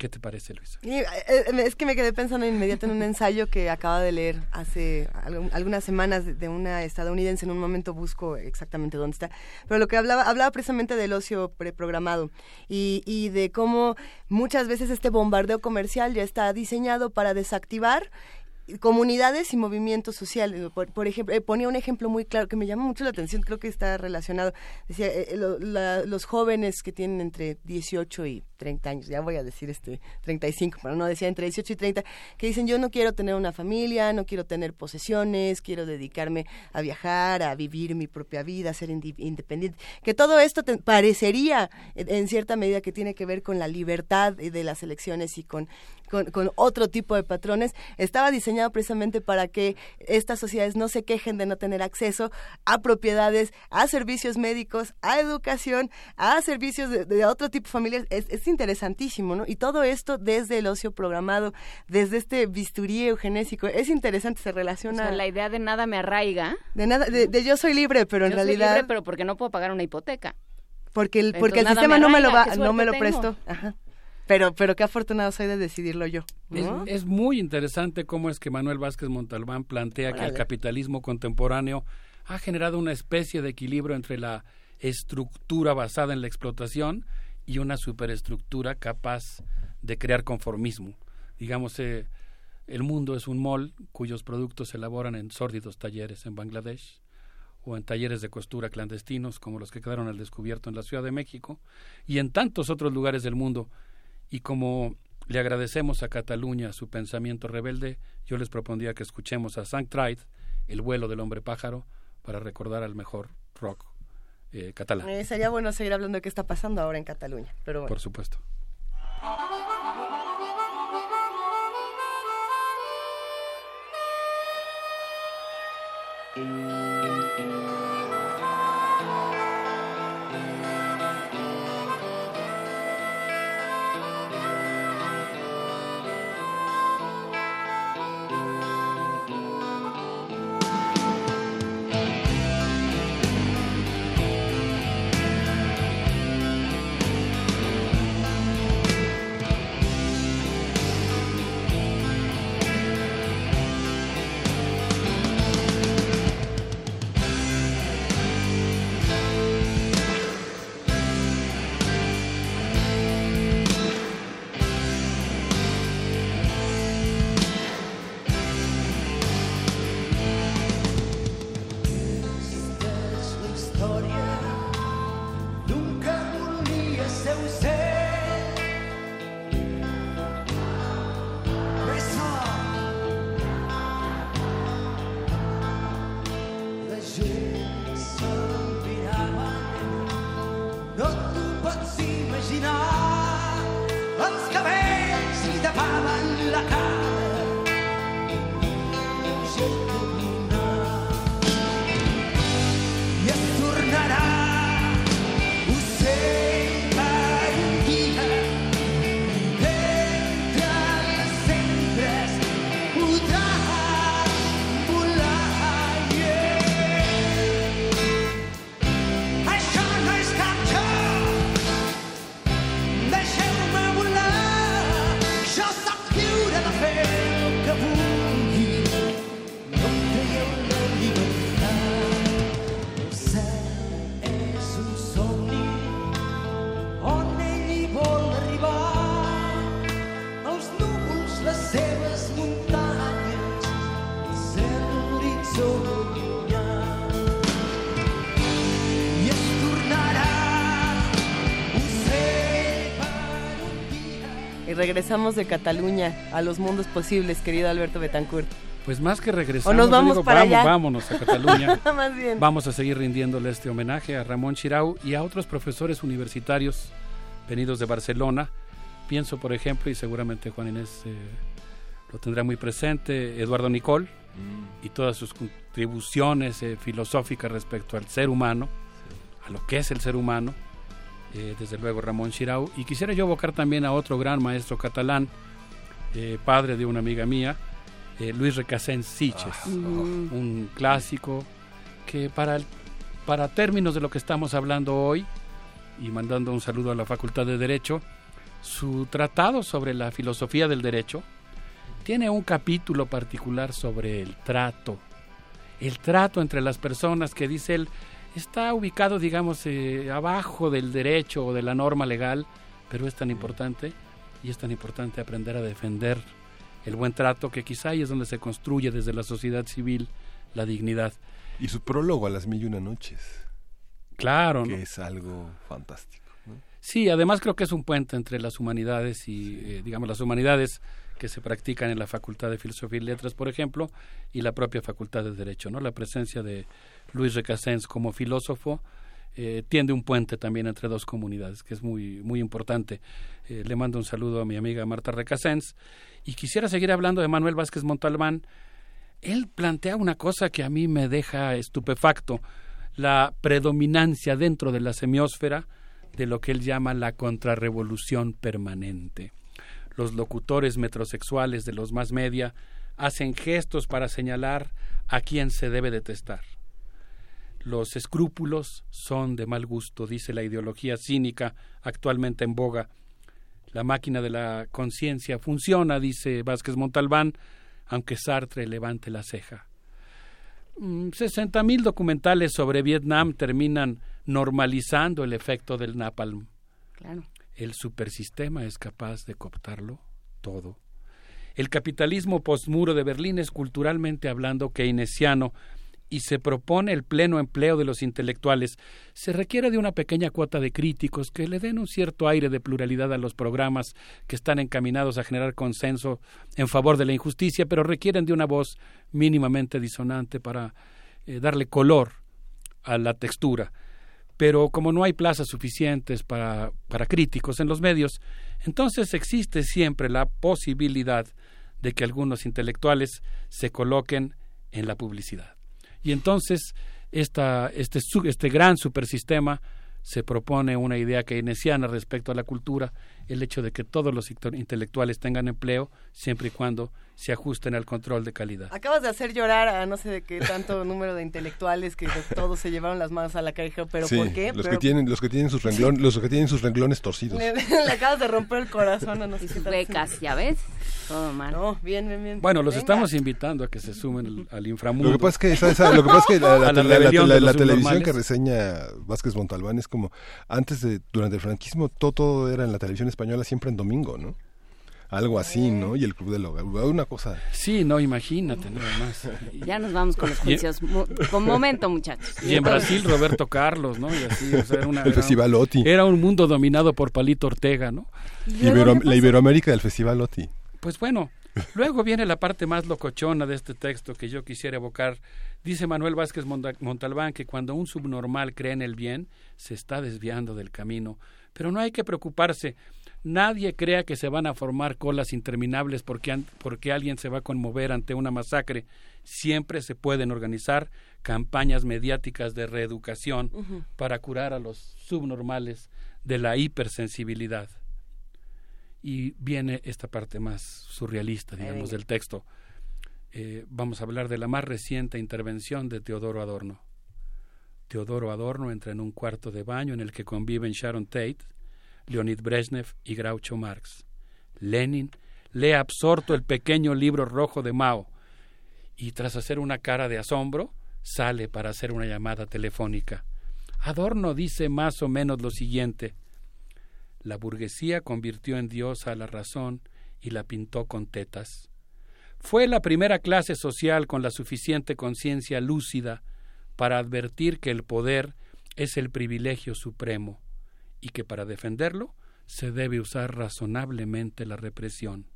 Speaker 30: ¿Qué te parece, Luisa?
Speaker 1: Eh, eh, es que me quedé pensando inmediato en un ensayo que acaba de leer hace algunas semanas de una estadounidense. En un momento busco exactamente dónde está. Pero lo que hablaba, hablaba precisamente del ocio preprogramado y, de cómo muchas veces este bombardeo comercial ya está diseñado para desactivar comunidades y movimientos sociales. Por, ejemplo, eh, ponía un ejemplo muy claro que me llama mucho la atención, creo que está relacionado. Decía, los jóvenes que tienen entre 18 y 30 años, ya voy a decir este 35, pero no decía entre 18 y 30, que dicen yo no quiero tener una familia, no quiero tener posesiones, quiero dedicarme a viajar, a vivir mi propia vida, a ser independiente. Que todo esto parecería en cierta medida que tiene que ver con la libertad de las elecciones y con con, otro tipo de patrones, estaba diseñado precisamente para que estas sociedades no se quejen de no tener acceso a propiedades, a servicios médicos, a educación, a servicios de, otro tipo de familias. Es, interesantísimo, ¿no? Y todo esto desde el ocio programado, desde este bisturí eugenésico. Es interesante, se relaciona.
Speaker 3: la idea de nada me arraiga.
Speaker 1: De nada, de, yo soy libre, pero en
Speaker 3: yo
Speaker 1: realidad.
Speaker 3: Soy libre, pero porque no puedo pagar una hipoteca.
Speaker 1: Porque el,
Speaker 3: Entonces,
Speaker 1: porque el sistema
Speaker 3: me
Speaker 1: no me lo va, no me lo
Speaker 3: tengo.
Speaker 1: prestó. Ajá. Pero, pero qué afortunado soy de decidirlo yo.
Speaker 30: Es,
Speaker 1: ¿no?
Speaker 30: es muy interesante cómo es que Manuel Vázquez Montalbán plantea que el capitalismo contemporáneo ha generado una especie de equilibrio entre la estructura basada en la explotación y una superestructura capaz de crear conformismo. Digamos, eh, el mundo es un mall cuyos productos se elaboran en sórdidos talleres en Bangladesh o en talleres de costura clandestinos como los que quedaron al descubierto en la Ciudad de México y en tantos otros lugares del mundo. Y como le agradecemos a Cataluña su pensamiento rebelde, yo les propondría que escuchemos a Sankt Traid, El vuelo del hombre pájaro, para recordar al mejor rock eh, catalán.
Speaker 1: Eh, sería bueno seguir hablando de qué está pasando ahora en Cataluña. Pero bueno.
Speaker 30: Por supuesto.
Speaker 1: Regresamos de Cataluña a los mundos posibles, querido Alberto Betancourt.
Speaker 30: Pues más que regresar,
Speaker 1: O nos vamos para allá.
Speaker 30: vámonos a Cataluña.
Speaker 1: Más bien.
Speaker 30: Vamos a seguir rindiéndole este homenaje a Ramón Chirau y a otros profesores universitarios venidos de Barcelona. Pienso, por ejemplo, y seguramente Juan Inés eh, lo tendrá muy presente, Eduardo Nicol y todas sus contribuciones eh, filosóficas respecto al ser humano, a lo que es el ser humano, eh, desde luego Ramón Chirau. Y quisiera yo evocar también a otro gran maestro catalán, eh, padre de una amiga mía, eh, Luis Recasens Siches,
Speaker 1: Ah,
Speaker 30: un clásico que para, el- para términos de lo que estamos hablando hoy, y mandando un saludo a la Facultad de Derecho, su tratado sobre la filosofía del derecho tiene un capítulo particular sobre el trato, el trato entre las personas que dice él está ubicado, digamos, eh, abajo del derecho o de la norma legal, pero es tan importante y es tan importante aprender a defender el buen trato que quizá ahí es donde se construye desde la sociedad civil la dignidad.
Speaker 2: Y su prólogo a las mil y una noches.
Speaker 30: Claro,
Speaker 2: Que
Speaker 30: ¿no?
Speaker 2: es algo fantástico. ¿no?
Speaker 30: Sí, además creo que es un puente entre las humanidades y, eh, digamos, las humanidades que se practican en la Facultad de Filosofía y Letras, por ejemplo, y la propia Facultad de Derecho, ¿no? La presencia de Luis Recasens como filósofo eh, tiende un puente también entre dos comunidades, que es muy, muy importante. Eh, le mando un saludo a mi amiga Marta Recasens y quisiera seguir hablando de Manuel Vázquez Montalbán. Él plantea una cosa que a mí me deja estupefacto, la predominancia dentro de la semiósfera de lo que él llama la contrarrevolución permanente. Los locutores metrosexuales de los más media hacen gestos para señalar a quién se debe detestar. Los escrúpulos son de mal gusto, dice la ideología cínica actualmente en boga. La máquina de la conciencia funciona, dice Vázquez Montalbán, aunque Sartre levante la ceja. Mm, Sesenta mil documentales sobre Vietnam terminan normalizando el efecto del napalm.
Speaker 3: Claro.
Speaker 30: El supersistema es capaz de cooptarlo todo. El capitalismo postmuro de Berlín es culturalmente hablando keynesiano y se propone el pleno empleo de los intelectuales, se requiere de una pequeña cuota de críticos que le den un cierto aire de pluralidad a los programas que están encaminados a generar consenso en favor de la injusticia, pero requieren de una voz mínimamente disonante para eh, darle color a la textura. Pero como no hay plazas suficientes para, para críticos en los medios, entonces existe siempre la posibilidad de que algunos intelectuales se coloquen en la publicidad. Y entonces esta, este, este gran supersistema se propone una idea keynesiana respecto a la cultura, el hecho de que todos los intelectuales tengan empleo siempre y cuando se ajusten al control de calidad.
Speaker 1: Acabas de hacer llorar a no sé de qué tanto número de intelectuales que todos se llevaron las manos a la cabeza, pero
Speaker 2: Sí,
Speaker 1: ¿por qué?
Speaker 2: Los
Speaker 1: Pero-
Speaker 2: que tienen, los que tienen sus renglones, los que tienen sus renglones torcidos.
Speaker 1: Le, le acabas de romper el corazón a no sé qué
Speaker 3: becas, ¿ya ves? Todo mal.
Speaker 1: No, bien, bien, bien.
Speaker 30: Bueno, los
Speaker 1: Venga.
Speaker 30: estamos invitando a que se sumen al, al inframundo.
Speaker 2: Lo que pasa es que, esa- esa- lo que, pasa es que la, la-
Speaker 30: la
Speaker 2: la- televisión que reseña Vázquez Montalbán es como antes de, durante el franquismo, todo, todo era en la televisión española siempre en domingo, ¿no? Algo así, ¿no? Y el Club del Hogar, una cosa.
Speaker 30: Sí, no, imagínate nada más.
Speaker 3: Ya nos vamos con los juicios. Con momento, muchachos.
Speaker 30: Y en Brasil, Roberto Carlos, ¿no? Y así, o sea, era una,
Speaker 2: El
Speaker 30: era-
Speaker 2: Festival Oti.
Speaker 30: Era un mundo dominado por Palito Ortega, ¿no?
Speaker 2: Ibero- la Iberoamérica del Festival Oti.
Speaker 30: Pues bueno, luego viene la parte más locochona de este texto que yo quisiera evocar. Dice Manuel Vázquez Monta- Montalbán que cuando un subnormal cree en el bien, se está desviando del camino. Pero no hay que preocuparse. Nadie crea que se van a formar colas interminables porque, porque alguien se va a conmover ante una masacre. Siempre se pueden organizar campañas mediáticas de reeducación para curar a los subnormales de la hipersensibilidad. Y viene esta parte más surrealista, digamos, del texto. Eh, vamos a hablar de la más reciente intervención de Teodoro Adorno. Teodoro Adorno entra en un cuarto de baño en el que conviven Sharon Tate, Leonid Brezhnev y Groucho Marx. Lenin lee absorto el pequeño libro rojo de Mao y tras hacer una cara de asombro sale para hacer una llamada telefónica. Adorno dice más o menos lo siguiente La burguesía convirtió en diosa a la razón y la pintó con tetas. Fue la primera clase social con la suficiente conciencia lúcida para advertir que el poder es el privilegio supremo y que para defenderlo se debe usar razonablemente la represión.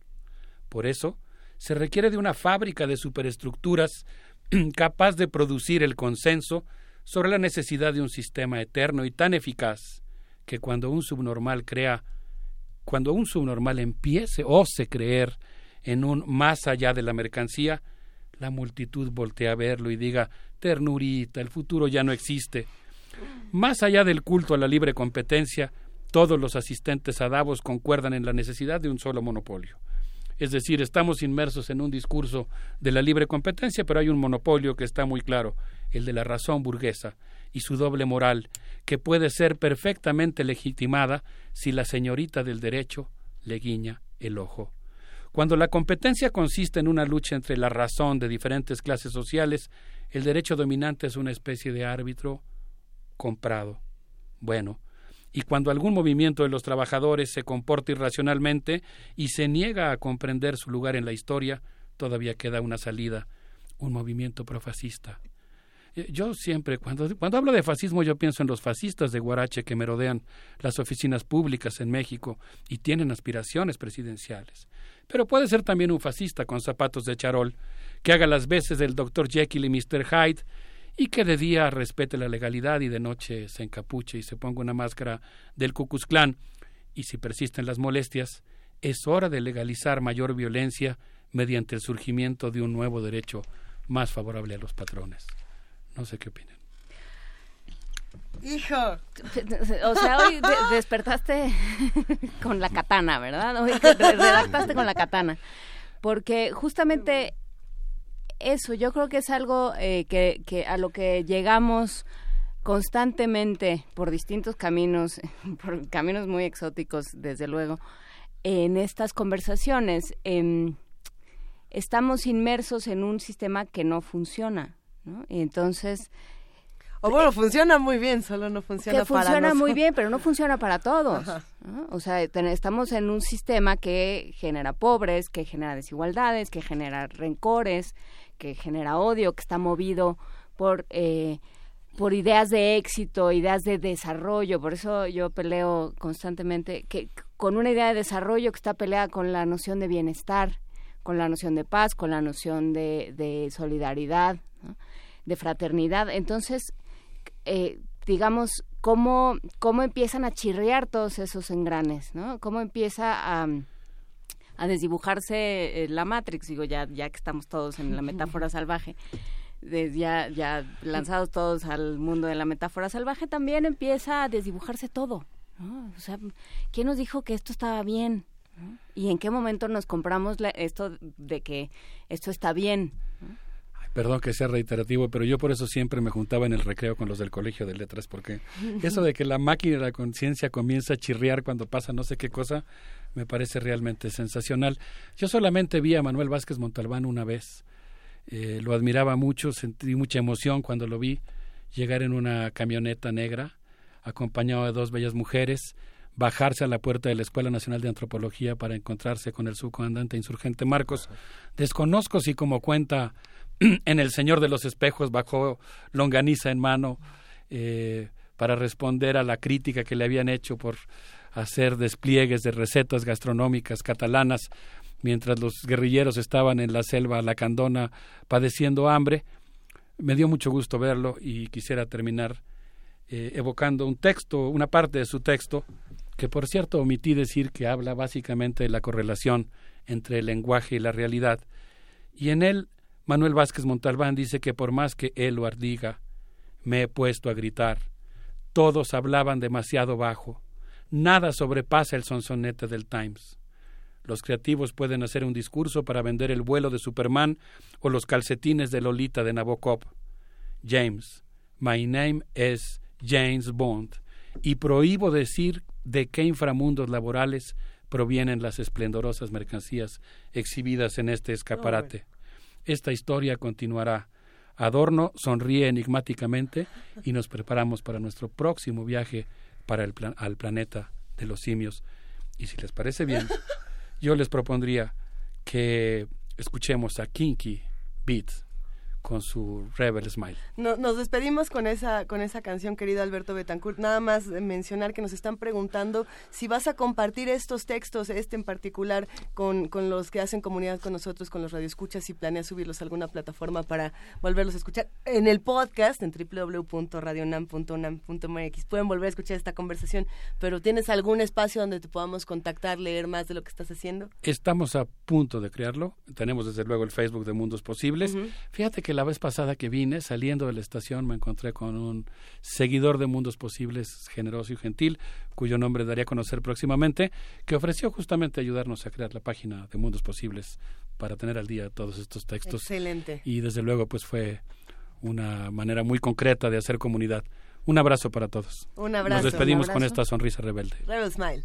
Speaker 30: Por eso, se requiere de una fábrica de superestructuras capaz de producir el consenso sobre la necesidad de un sistema eterno y tan eficaz que cuando un subnormal crea, cuando un subnormal empiece o ose creer en un más allá de la mercancía, la multitud voltea a verlo y diga, ternurita, el futuro ya no existe. Más allá del culto a la libre competencia, todos los asistentes a Davos concuerdan en la necesidad de un solo monopolio. Es decir, estamos inmersos en un discurso de la libre competencia, pero hay un monopolio que está muy claro, el de la razón burguesa y su doble moral, que puede ser perfectamente legitimada si la señorita del derecho le guiña el ojo. Cuando la competencia consiste en una lucha entre la razón de diferentes clases sociales, el derecho dominante es una especie de árbitro comprado. Bueno, y cuando algún movimiento de los trabajadores se comporta irracionalmente y se niega a comprender su lugar en la historia, todavía queda una salida, un movimiento profascista. Eh, Yo siempre, cuando, cuando hablo de fascismo, yo pienso en los fascistas de Guarache que merodean las oficinas públicas en México y tienen aspiraciones presidenciales. Pero puede ser también un fascista con zapatos de charol, que haga las veces del Dr. Jekyll y Mr. Hyde, y que de día respete la legalidad y de noche se encapuche y se ponga una máscara del Ku Klux Klan. Y si persisten las molestias, es hora de legalizar mayor violencia mediante el surgimiento de un nuevo derecho más favorable a los patrones. No sé qué opinan.
Speaker 1: Hijo.
Speaker 3: O sea, hoy de- despertaste con la katana, ¿verdad? Hoy re- redactaste con la katana. Porque justamente eso, yo creo que es algo eh, que, que a lo que llegamos constantemente por distintos caminos, por caminos muy exóticos, desde luego, en estas conversaciones. Em, estamos inmersos en un sistema que no funciona, ¿no? Y entonces...
Speaker 1: O bueno, funciona muy bien, solo no funciona
Speaker 3: que funciona
Speaker 1: para
Speaker 3: muy
Speaker 1: nosotros.
Speaker 3: bien, pero no funciona para todos. O sea, ten- estamos en un sistema que genera pobres, que genera desigualdades, que genera rencores, que genera odio, que está movido por eh, por ideas de éxito, ideas de desarrollo. Por eso yo peleo constantemente que con una idea de desarrollo que está peleada con la noción de bienestar, con la noción de paz, con la noción de, solidaridad, de fraternidad. Entonces, eh, digamos, cómo, cómo empiezan a chirriar todos esos engranes, ¿no? Cómo empieza a, a desdibujarse eh, la Matrix, digo, ya, ya que estamos todos en la metáfora salvaje, de- ya, ya lanzados todos al mundo de la metáfora salvaje, también empieza a desdibujarse todo, ¿no? O sea, ¿quién nos dijo que esto estaba bien? ¿no? ¿Y en qué momento nos compramos la- esto de que esto está bien?
Speaker 30: Perdón que sea reiterativo, pero yo por eso siempre me juntaba en el recreo con los del Colegio de Letras, porque eso de que la máquina de la conciencia comienza a chirriar cuando pasa no sé qué cosa, me parece realmente sensacional. Yo solamente vi a Manuel Vázquez Montalbán una vez. Eh, lo admiraba mucho, sentí mucha emoción cuando lo vi llegar en una camioneta negra, acompañado de dos bellas mujeres, bajarse a la puerta de la Escuela Nacional de Antropología para encontrarse con el subcomandante insurgente Marcos. Desconozco si como cuenta en El Señor de los Espejos bajó longaniza en mano eh, para responder a la crítica que le habían hecho por hacer despliegues de recetas gastronómicas catalanas mientras los guerrilleros estaban en la selva lacandona padeciendo hambre. Me dio mucho gusto verlo y quisiera terminar eh, evocando un texto, una parte de su texto, que por cierto omití decir que habla básicamente de la correlación entre el lenguaje y la realidad. Y en él, Manuel Vázquez Montalbán dice que por más que Eluard diga, me he puesto a gritar, todos hablaban demasiado bajo, nada sobrepasa el sonsonete del Times. Los creativos pueden hacer un discurso para vender el vuelo de Superman o los calcetines de Lolita de Nabokov. James, my name is James Bond, y prohíbo decir de qué inframundos laborales provienen las esplendorosas mercancías exhibidas en este escaparate. Esta historia continuará. Adorno sonríe enigmáticamente y nos preparamos para nuestro próximo viaje para el plan- al planeta de los simios. Y si les parece bien, yo les propondría que escuchemos a Kinky Beats con su Rebel Smile.
Speaker 1: No- nos despedimos con esa con esa canción, querido Alberto Betancourt. Nada más mencionar que nos están preguntando si vas a compartir estos textos, este en particular, con, con los que hacen comunidad con nosotros, con los radioescuchas, si planeas subirlos a alguna plataforma para volverlos a escuchar en el podcast en www.radionam.unam.mx. Pueden volver a escuchar esta conversación, pero ¿tienes algún espacio donde te podamos contactar, leer más de lo que estás haciendo?
Speaker 30: Estamos a punto de crearlo. Tenemos desde luego el Facebook de Mundos Posibles. Fíjate que la vez pasada que vine, saliendo de la estación, me encontré con un seguidor de Mundos Posibles, generoso y gentil, cuyo nombre daría a conocer próximamente, que ofreció justamente ayudarnos a crear la página de Mundos Posibles para tener al día todos estos textos.
Speaker 1: Excelente.
Speaker 30: Y desde luego, pues fue una manera muy concreta de hacer comunidad. Un abrazo para todos.
Speaker 1: Un abrazo.
Speaker 30: Nos despedimos con esta sonrisa rebelde.
Speaker 1: Rebel Smile.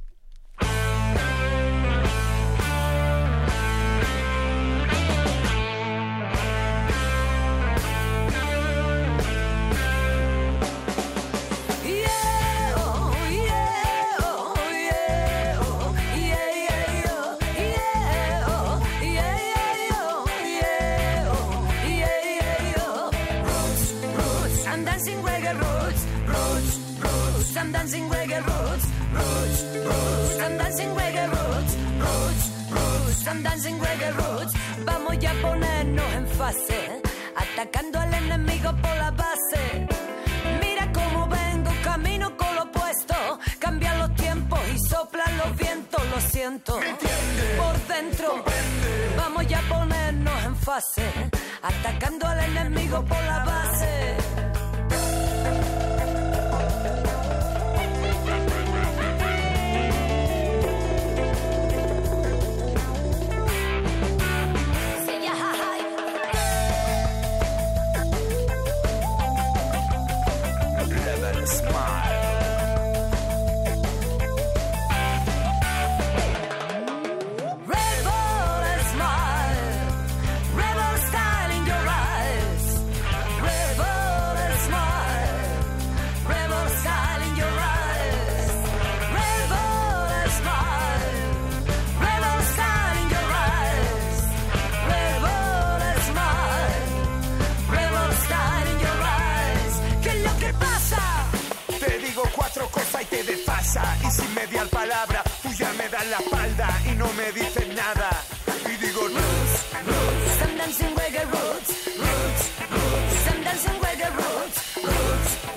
Speaker 31: Dancing reggae roots, roots, roots. I'm dancing reggae roots, roots, roots. I'm dancing reggae roots. Vamos ya a ponernos en fase, atacando al enemigo por la base. Mira cómo vengo, camino con lo opuesto. Cambian los tiempos y soplan los vientos, lo siento. Por dentro, vamos ya a ponernos en fase, atacando al enemigo por la base.
Speaker 32: Y si me di al palabra, tú ya me das la espalda y no me dices nada. Y digo, roots,
Speaker 31: roots. Dancing reggae roots, roots, roots. I'm dancing reggae roots, roots.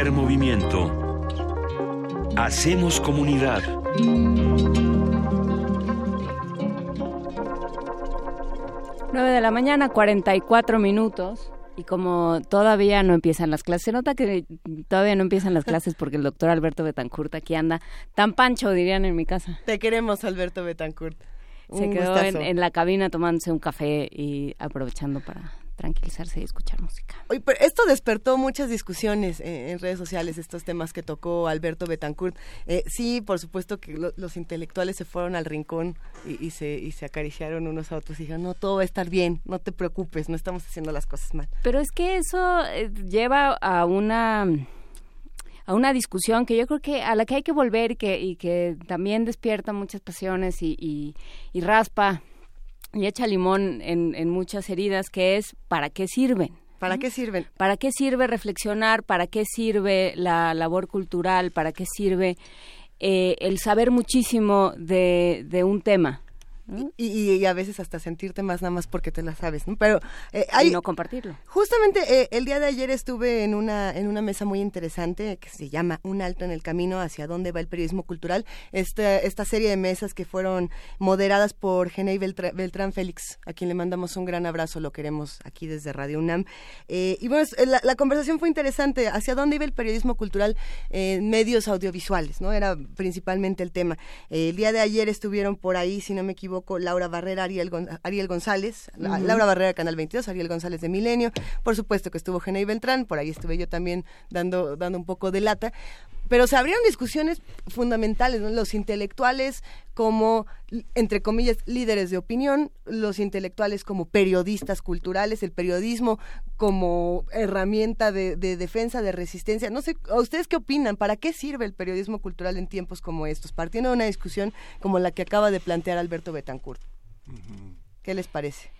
Speaker 5: Primer movimiento. Hacemos comunidad.
Speaker 3: Nueve de la mañana, 44 minutos. Y como todavía no empiezan las clases, se nota que todavía no empiezan las clases porque el doctor Alberto Betancourt aquí anda tan pancho, dirían en mi casa.
Speaker 1: Te queremos, Alberto Betancourt.
Speaker 3: Se
Speaker 1: Un
Speaker 3: quedó en, en la cabina tomándose un café y aprovechando para tranquilizarse y escuchar música.
Speaker 1: Oye, pero esto despertó muchas discusiones eh, en redes sociales, estos temas que tocó Alberto Betancourt. Eh, sí, por supuesto que lo- los intelectuales se fueron al rincón y, y se, y se acariciaron unos a otros y dijeron, no, todo va a estar bien, no te preocupes, no estamos haciendo las cosas mal.
Speaker 3: Pero es que eso eh, lleva a una a una discusión que yo creo que a la que hay que volver y que, y que también despierta muchas pasiones y, y- y raspa y echa limón en, en muchas heridas, que es ¿para qué sirven?
Speaker 1: ¿Para qué sirven?
Speaker 3: ¿Para qué sirve reflexionar? ¿Para qué sirve la labor cultural? ¿Para qué sirve eh, el saber muchísimo de, de un tema?
Speaker 1: Y, y- y a veces hasta sentirte más nada más porque te la sabes, ¿no? Pero eh, hay,
Speaker 3: Y no compartirlo.
Speaker 1: Justamente eh, el día de ayer estuve en una en una mesa muy interesante que se llama Un alto en el camino hacia dónde va el periodismo cultural. Esta esta serie de mesas que fueron moderadas por Genei Beltra- Beltrán Félix, a quien le mandamos un gran abrazo, lo queremos aquí desde Radio UNAM. Eh, y bueno, la, la conversación fue interesante. ¿Hacia dónde iba el periodismo cultural en medios audiovisuales? no Era principalmente el tema. El día de ayer estuvieron por ahí, si no me equivoco, Laura Barrera, Ariel, Gon- Ariel González. Laura Barrera, Canal 22, Ariel González de Milenio, por supuesto que estuvo Genei Beltrán, por ahí estuve yo también dando, dando un poco de lata, pero se abrieron discusiones fundamentales, ¿no? los intelectuales como, entre comillas, líderes de opinión, los intelectuales como periodistas culturales, el periodismo como herramienta de, de defensa, de resistencia. No sé, ¿a ustedes qué opinan? ¿Para qué sirve el periodismo cultural en tiempos como estos? Partiendo de una discusión como la que acaba de plantear Alberto Betancourt. ¿Qué les parece?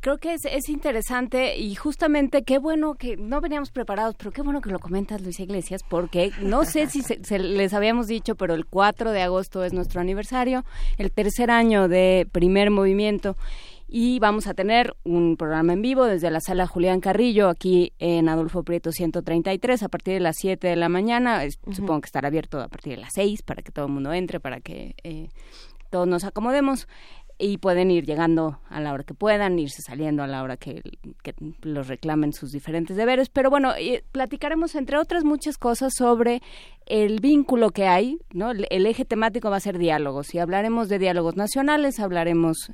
Speaker 3: Creo que es, es interesante y justamente qué bueno que no veníamos preparados, pero qué bueno que lo comentas, Luis Iglesias, porque no sé si se, se les habíamos dicho, pero el 4 de agosto es nuestro aniversario, el tercer año de primer movimiento y vamos a tener un programa en vivo desde la sala Julián Carrillo aquí en Adolfo Prieto 133 a partir de las 7 de la mañana. Supongo que estará abierto a partir de las 6 para que todo el mundo entre, para que eh, todos nos acomodemos y pueden ir llegando a la hora que puedan, irse saliendo a la hora que, los reclamen sus diferentes deberes. Pero bueno, platicaremos entre otras muchas cosas sobre el vínculo que hay, ¿no? El, el eje temático va a ser diálogos y hablaremos de diálogos nacionales, hablaremos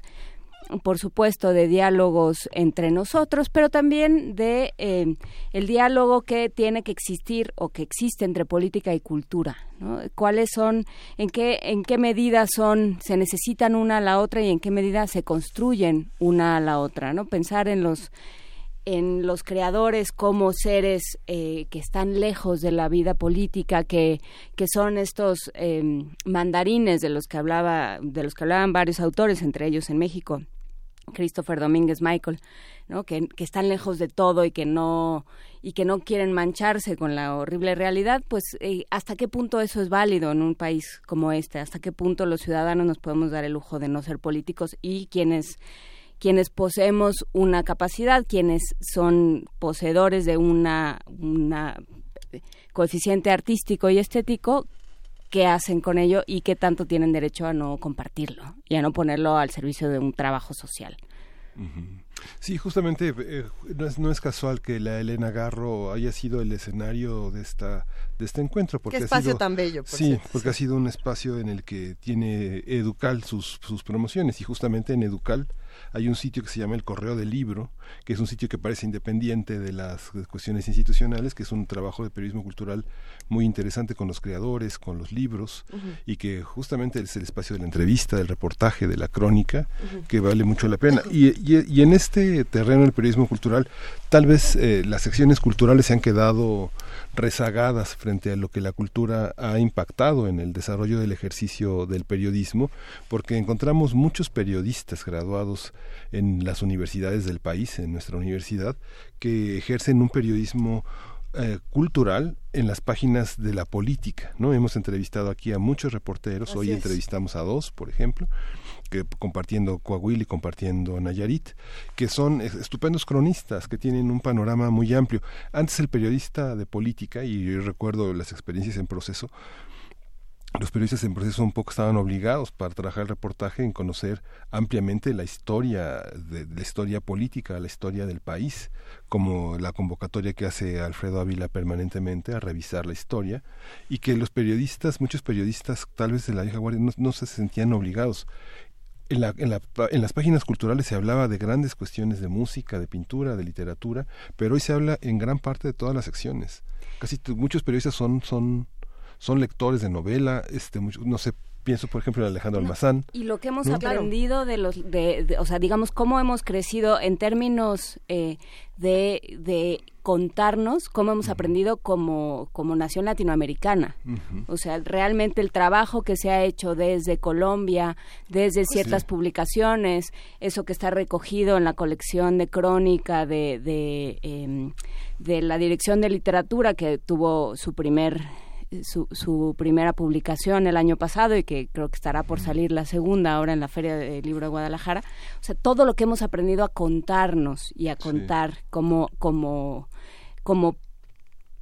Speaker 3: por supuesto, de diálogos entre nosotros, pero también de eh, el diálogo que tiene que existir o que existe entre política y cultura. ¿no? ¿Cuáles son, en qué, en qué medida son, se necesitan una a la otra y en qué medida se construyen una a la otra? ¿no? Pensar en los en los creadores como seres eh, que están lejos de la vida política, que, que son estos eh, mandarines de los que hablaba, de los que hablaban varios autores, entre ellos en México, Christopher Domínguez Michael, ¿no? que, que están lejos de todo y que no y que no quieren mancharse con la horrible realidad, pues eh, hasta qué punto eso es válido en un país como este, hasta qué punto los ciudadanos nos podemos dar el lujo de no ser políticos y quienes quienes poseemos una capacidad, quienes son poseedores de una, una coeficiente artístico y estético, qué hacen con ello y qué tanto tienen derecho a no compartirlo y a no ponerlo al servicio de un trabajo social.
Speaker 2: Sí, justamente eh, no, es, no es casual que la Elena Garro haya sido el escenario de esta de este encuentro. Porque
Speaker 1: Qué
Speaker 2: ha
Speaker 1: espacio
Speaker 2: sido-
Speaker 1: tan bello, por
Speaker 2: Sí,
Speaker 1: cierto,
Speaker 2: porque ha sido un espacio en el que tiene Educal sus, sus promociones y justamente en Educal hay un sitio que se llama el Correo del Libro, que es un sitio que parece independiente de las cuestiones institucionales, que es un trabajo de periodismo cultural muy interesante con los creadores, con los libros y que justamente es el espacio de la entrevista, del reportaje, de la crónica, que vale mucho la pena. Y, y- y en este terreno del periodismo cultural, tal vez eh, las secciones culturales se han quedado rezagadas frente a lo que la cultura ha impactado en el desarrollo del ejercicio del periodismo, porque encontramos muchos periodistas graduados en las universidades del país, en nuestra universidad, que ejercen un periodismo eh, cultural en las páginas de la política, ¿no? Hemos entrevistado aquí a muchos reporteros,
Speaker 33: Así
Speaker 2: hoy
Speaker 33: es.
Speaker 2: entrevistamos a dos, por ejemplo, compartiendo Coahuila y compartiendo Nayarit, que son es- estupendos cronistas, que tienen un panorama muy amplio. Antes el periodista de política, y yo recuerdo las experiencias en proceso, los periodistas en proceso un poco estaban obligados para trabajar el reportaje en conocer ampliamente la historia de, la historia política, la historia del país, como la convocatoria que hace Alfredo Ávila permanentemente a revisar la historia y que los periodistas, muchos periodistas tal vez de la vieja guardia no se sentían obligados. En, la, en, la, en las páginas culturales se hablaba de grandes cuestiones de música, de pintura, de literatura, pero hoy se habla en gran parte de todas las secciones. Casi muchos periodistas son, son, son lectores de novela, este, no sé, pienso por ejemplo en Alejandro Almazán.
Speaker 3: Y lo que hemos
Speaker 2: ¿no?
Speaker 3: aprendido de los, de, de- o sea, digamos, cómo hemos crecido en términos eh, de, de contarnos, cómo hemos aprendido como, como nación latinoamericana. O sea, realmente el trabajo que se ha hecho desde Colombia, desde ciertas
Speaker 33: sí.
Speaker 3: publicaciones, eso que está recogido en la colección de crónica de, de, em, de la Dirección de Literatura, que tuvo su primer su, su primera publicación el año pasado y que creo que estará por salir la segunda ahora en la Feria del Libro de Guadalajara. O sea, todo lo que hemos aprendido a contarnos y a contar como, como, como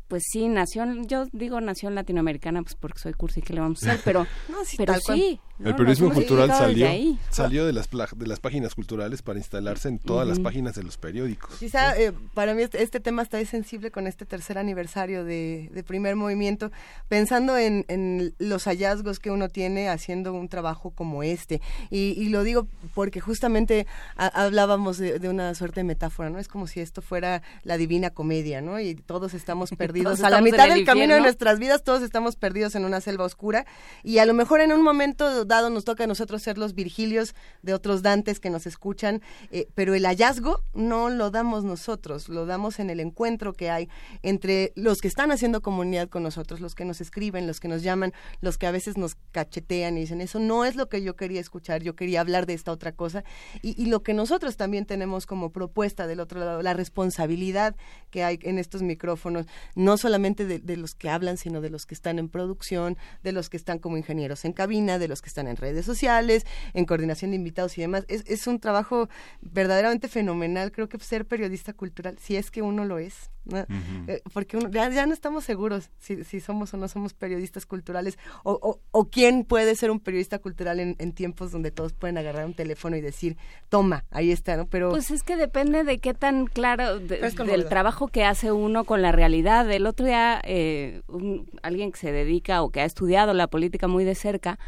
Speaker 3: pues sí, nación, yo digo nación latinoamericana pues porque soy cursi, ¿qué le vamos a hacer? Pero,
Speaker 1: No, sí,
Speaker 3: pero
Speaker 1: tal
Speaker 3: sí.
Speaker 2: El
Speaker 3: ¿no?
Speaker 2: periodismo cultural salió,
Speaker 3: ahí.
Speaker 2: salió de las, pla- de las páginas culturales para instalarse en todas las
Speaker 1: Ujú.
Speaker 2: páginas de los periódicos.
Speaker 1: Quizá eh, para mí este, este tema está ahí sensible con este tercer aniversario de, de primer movimiento, pensando en, en los hallazgos que uno tiene haciendo un trabajo como este. Y, y lo digo porque justamente ha- hablábamos de, de una suerte de metáfora, ¿no? Es como si esto fuera la divina comedia, ¿no? Y todos estamos perdidos.
Speaker 3: Todos
Speaker 1: a la
Speaker 3: estamos
Speaker 1: mitad del camino de nuestras vidas, todos estamos perdidos en una selva oscura. Y a lo mejor en un momento dado nos toca a nosotros ser los Virgilios de otros Dantes que nos escuchan, eh, pero el hallazgo no lo damos nosotros, lo damos en el encuentro que hay entre los que están haciendo comunidad con nosotros, los que nos escriben, los que nos llaman, los que a veces nos cachetean y dicen, eso no es lo que yo quería escuchar, yo quería hablar de esta otra cosa, y, y lo que nosotros también tenemos como propuesta del otro lado, la responsabilidad que hay en estos micrófonos, no solamente de, de los que hablan, sino de los que están en producción, de los que están como ingenieros en cabina, de los que están en redes sociales, en coordinación de invitados y demás. Es, es un trabajo verdaderamente fenomenal. Creo que ser periodista cultural, si es que uno lo es, ¿no? Eh, porque uno- ya, ya no estamos seguros si, si somos o no somos periodistas culturales, o, o, o quién puede ser un periodista cultural en, en tiempos donde todos pueden agarrar un teléfono y decir, toma, ahí está, ¿no? Pero
Speaker 3: Pues es que depende de qué tan claro, de- del trabajo que hace uno con la realidad. El otro día, eh, un- alguien que se dedica o que ha estudiado la política muy de cerca,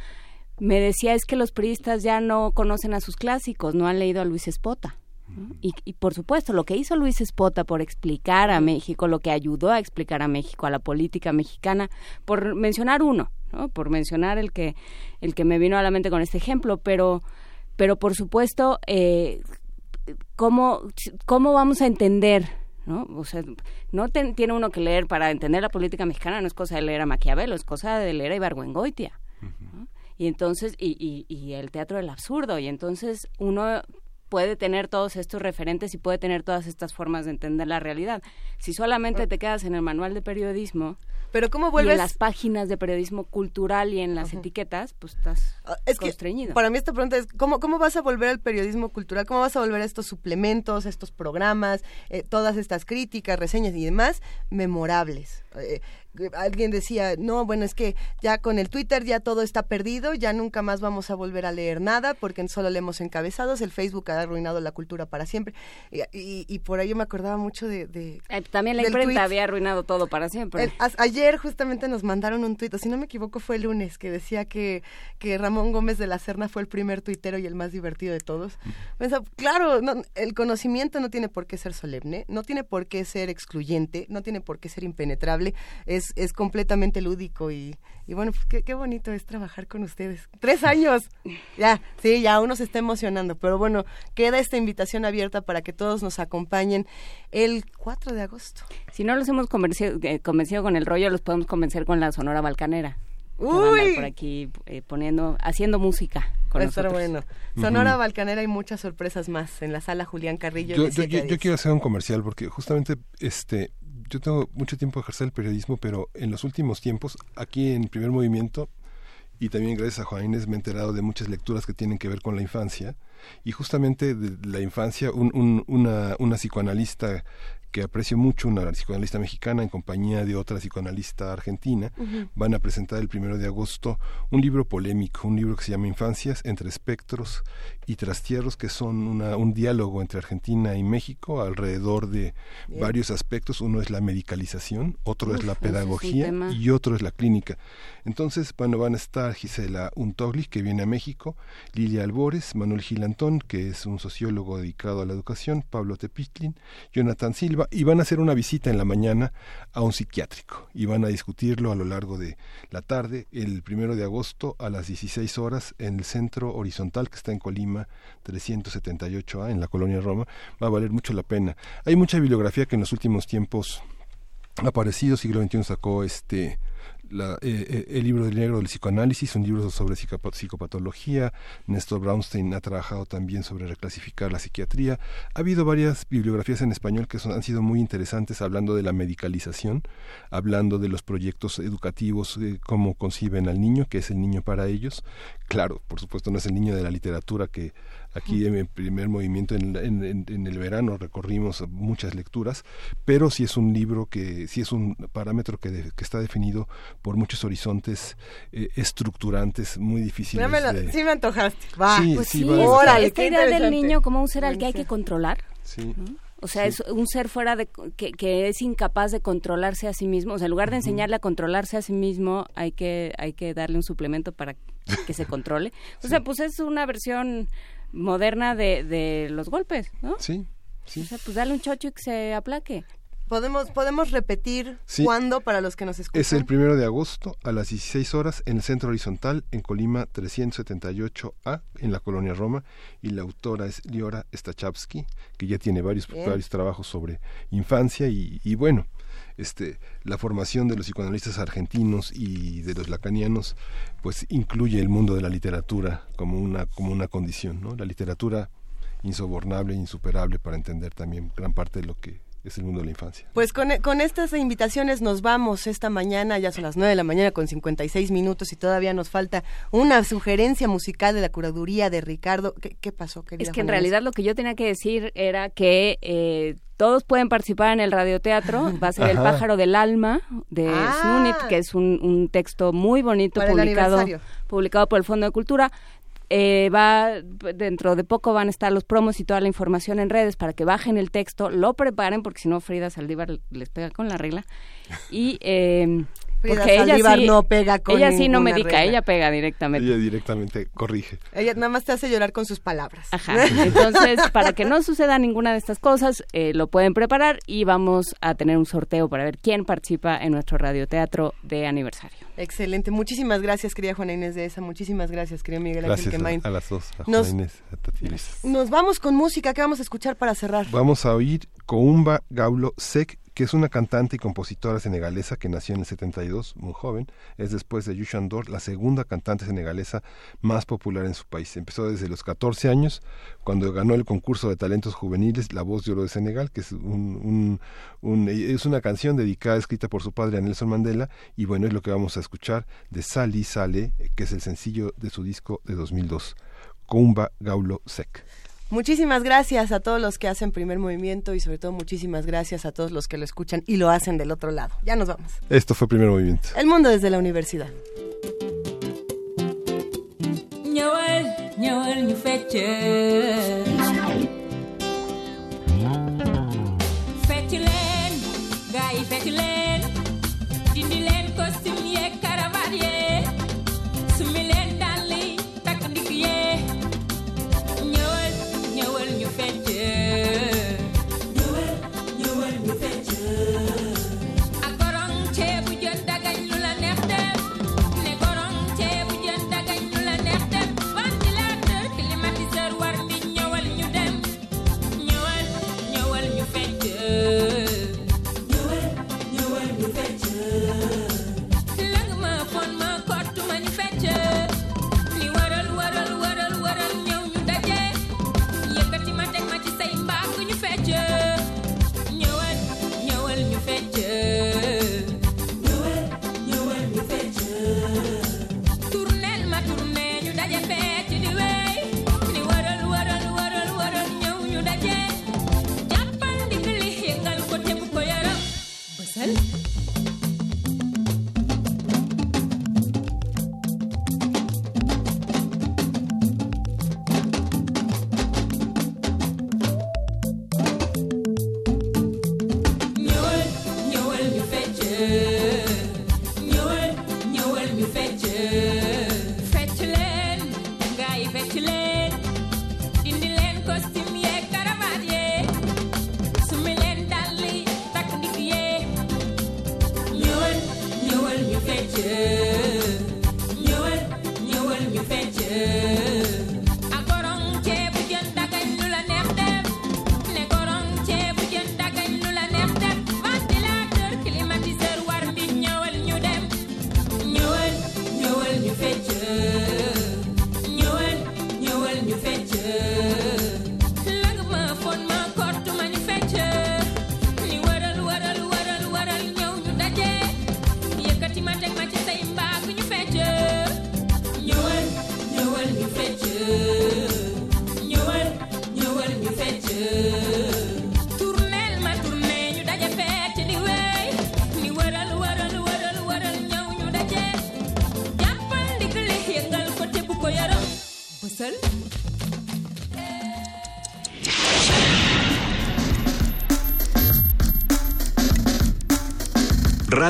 Speaker 3: me decía es que los periodistas ya no conocen a sus clásicos, no han leído a Luis Espota. ¿no? Y, y por supuesto, lo que hizo Luis Espota por explicar a México, lo que ayudó a explicar a México, a la política mexicana, por mencionar uno, ¿no? por mencionar el que, el que me vino a la mente con este ejemplo, pero, pero por supuesto, eh, ¿cómo, cómo vamos a entender? ¿no? O sea, no ten- tiene uno que leer para entender la política mexicana, no es cosa de leer a Maquiavelo, es cosa de leer a Ibargüengoitia. Y entonces, y, y, y el teatro del absurdo, y entonces uno puede tener todos estos referentes y puede tener todas estas formas de entender la realidad. Si solamente te quedas en el manual de periodismo,
Speaker 1: pero ¿cómo
Speaker 3: y
Speaker 1: vuelves
Speaker 3: en las páginas de periodismo cultural y en las etiquetas, pues estás
Speaker 1: Ah, es que
Speaker 3: constreñido.
Speaker 1: para mí esta pregunta es ¿cómo, cómo vas a volver al periodismo cultural? ¿Cómo vas a volver a estos suplementos, estos programas, eh, todas estas críticas, reseñas y demás memorables? Eh, alguien decía, no, bueno, es que ya con el Twitter ya todo está perdido, ya nunca más vamos a volver a leer nada porque solo leemos encabezados, el Facebook ha arruinado la cultura para siempre. Y, y- y por ahí yo me acordaba mucho de... de-
Speaker 3: Eh, También la imprenta había arruinado todo para siempre.
Speaker 1: El- a- ayer justamente nos mandaron un tuit, o si no me equivoco fue el lunes, que decía que, que Ramón Gómez de la Serna fue el primer tuitero y el más divertido de todos. Pensaba, claro, no, el conocimiento no tiene por qué ser solemne, no tiene por qué ser excluyente, no tiene por qué ser impenetrable, es, es completamente lúdico y, y bueno, pues qué, qué bonito es trabajar con ustedes. Tres años, ya, sí, ya uno se está emocionando, pero bueno, queda esta invitación abierta para que todos nos acompañen el 4 de agosto.
Speaker 3: Si no los hemos convencido, eh, convencido con el rollo, los podemos convencer con la Sonora Balcanera.
Speaker 1: Uy.
Speaker 3: por aquí eh, poniendo, haciendo música con
Speaker 1: Va a estar
Speaker 3: nosotros.
Speaker 1: bueno. Sonora Balcanera y muchas sorpresas más en la sala Julián Carrillo.
Speaker 2: Yo, yo,
Speaker 1: 7 a
Speaker 2: yo- yo
Speaker 1: 10.
Speaker 2: quiero hacer un comercial porque justamente este yo tengo mucho tiempo de ejercer el periodismo, pero en los últimos tiempos, aquí en Primer Movimiento, y también gracias a Juan me he enterado de muchas lecturas que tienen que ver con la infancia, y justamente de la infancia, un- un- una, una psicoanalista que aprecio mucho, una psicoanalista mexicana en compañía de otra psicoanalista argentina,
Speaker 33: Ujú.
Speaker 2: van a presentar el primero de agosto un libro polémico, un libro que se llama Infancias entre espectros y trastierros, que son una- un diálogo entre Argentina y México alrededor de
Speaker 33: Bien.
Speaker 2: varios aspectos. Uno es la medicalización, otro
Speaker 33: Uf,
Speaker 2: es la
Speaker 33: es
Speaker 2: pedagogía
Speaker 33: tema.
Speaker 2: y otro es la clínica. Entonces, bueno, van a estar Gisela Untogli, que viene a México, Lilia Albores, Manuel Gilantón, que es un sociólogo dedicado a la educación, Pablo Tepitlin, Jonathan Silva, y van a hacer una visita en la mañana a un psiquiátrico y van a discutirlo a lo largo de la tarde, el primero de agosto a las 16 horas en el centro horizontal que está en Colima 378A, en la colonia Roma. Va a valer mucho la pena. Hay mucha bibliografía que en los últimos tiempos ha aparecido, siglo XXI sacó este la, eh, eh, el libro del negro del psicoanálisis, un libro sobre psicopa- psicopatología. Néstor Brownstein ha trabajado también sobre reclasificar la psiquiatría. Ha habido varias bibliografías en español que son- han sido muy interesantes hablando de la medicalización, hablando de los proyectos educativos, eh, cómo conciben al niño, que es el niño para ellos. Claro, por supuesto, no es el niño de la literatura que aquí en el primer movimiento en, la- en- en- en el verano recorrimos muchas lecturas, pero sí es un libro que sí es un parámetro que, de- que está definido por muchos horizontes eh, estructurantes muy difíciles.
Speaker 1: Me lo-
Speaker 2: de-
Speaker 1: sí me antojaste. Va.
Speaker 2: Sí,
Speaker 3: Pues
Speaker 2: sí,
Speaker 3: sí,
Speaker 2: va.
Speaker 3: es-
Speaker 1: Órale,
Speaker 3: esta idea del niño como un ser al que hay que controlar.
Speaker 2: Sí.
Speaker 3: O sea,
Speaker 2: Sí.
Speaker 3: es un ser fuera de que, que es incapaz de controlarse a sí mismo. O sea, en lugar de enseñarle a controlarse a sí mismo, hay que hay que darle un suplemento para que se controle. O sea, pues es una versión moderna de, de los golpes, ¿no?
Speaker 2: Sí, sí.
Speaker 3: O sea, pues dale un chocho y que se aplaque.
Speaker 1: ¿Podemos, podemos repetir
Speaker 2: Sí.
Speaker 1: cuándo para los que nos escuchan?
Speaker 2: Es el primero de agosto a las 16 horas en el Centro Horizontal en Colima 378A en la colonia Roma y la autora es Liora Stachowski que ya tiene varios,
Speaker 33: Bien.
Speaker 2: varios trabajos sobre infancia y, y bueno este la formación de los psicoanalistas argentinos y de los lacanianos pues incluye el mundo de la literatura como una como una condición ¿no? la literatura insobornable insuperable para entender también gran parte de lo que es el mundo de la infancia
Speaker 1: Pues con, con estas invitaciones nos vamos esta mañana, ya son las 9 de la mañana con 56 minutos y todavía nos falta una sugerencia musical de la curaduría de Ricardo. ¿Qué, qué pasó, querida
Speaker 3: Es que en realidad lo que yo tenía que decir era que eh, todos pueden participar en el radioteatro. Va a ser El pájaro del alma de
Speaker 1: Ah.
Speaker 3: Snunit, que es un, un texto muy bonito
Speaker 1: Para
Speaker 3: publicado, publicado por el Fondo de Cultura. Eh, va dentro de poco van a estar los promos y toda la información en redes para que bajen el texto, lo preparen porque si no Frida Saldívar les pega con la regla. Y eh,
Speaker 1: Frida
Speaker 3: porque ella
Speaker 1: Saldívar
Speaker 3: sí
Speaker 1: no pega con
Speaker 3: ella sí no medica,
Speaker 1: regla.
Speaker 3: ella pega directamente.
Speaker 2: ella directamente corrige
Speaker 1: Ella nada más te hace llorar con sus palabras.
Speaker 3: Ajá. Entonces, para que no suceda ninguna de estas cosas, eh, lo pueden preparar y vamos a tener un sorteo para ver quién participa en nuestro radioteatro de aniversario.
Speaker 1: Excelente. Muchísimas gracias, querida Juana Inés de esa. Muchísimas gracias, querido Miguel Ángel Quemain.
Speaker 2: a, a las dos a
Speaker 1: Nos-
Speaker 2: Juana Inés, a Tati.
Speaker 1: Nos vamos con música. ¿Qué vamos a escuchar para cerrar?
Speaker 2: Vamos a oír Coumba Gaulo Sek, que es una cantante y compositora senegalesa que nació en el 72, muy joven. Es después de Yushan Dor la segunda cantante senegalesa más popular en su país. Empezó desde los 14 años, cuando ganó el concurso de talentos juveniles La Voz de Oro de Senegal, que es, un, es una canción dedicada, escrita por su padre a Nelson Mandela. Y bueno, es lo que vamos a escuchar de Sali Sale, que es el sencillo de su disco de 2002, Coumba Gaulo Sek.
Speaker 34: Muchísimas gracias a todos los que hacen primer movimiento y sobre todo muchísimas gracias a todos los que lo escuchan y lo hacen del otro lado. Ya nos vamos.
Speaker 2: Esto fue primer movimiento.
Speaker 34: El mundo desde la universidad.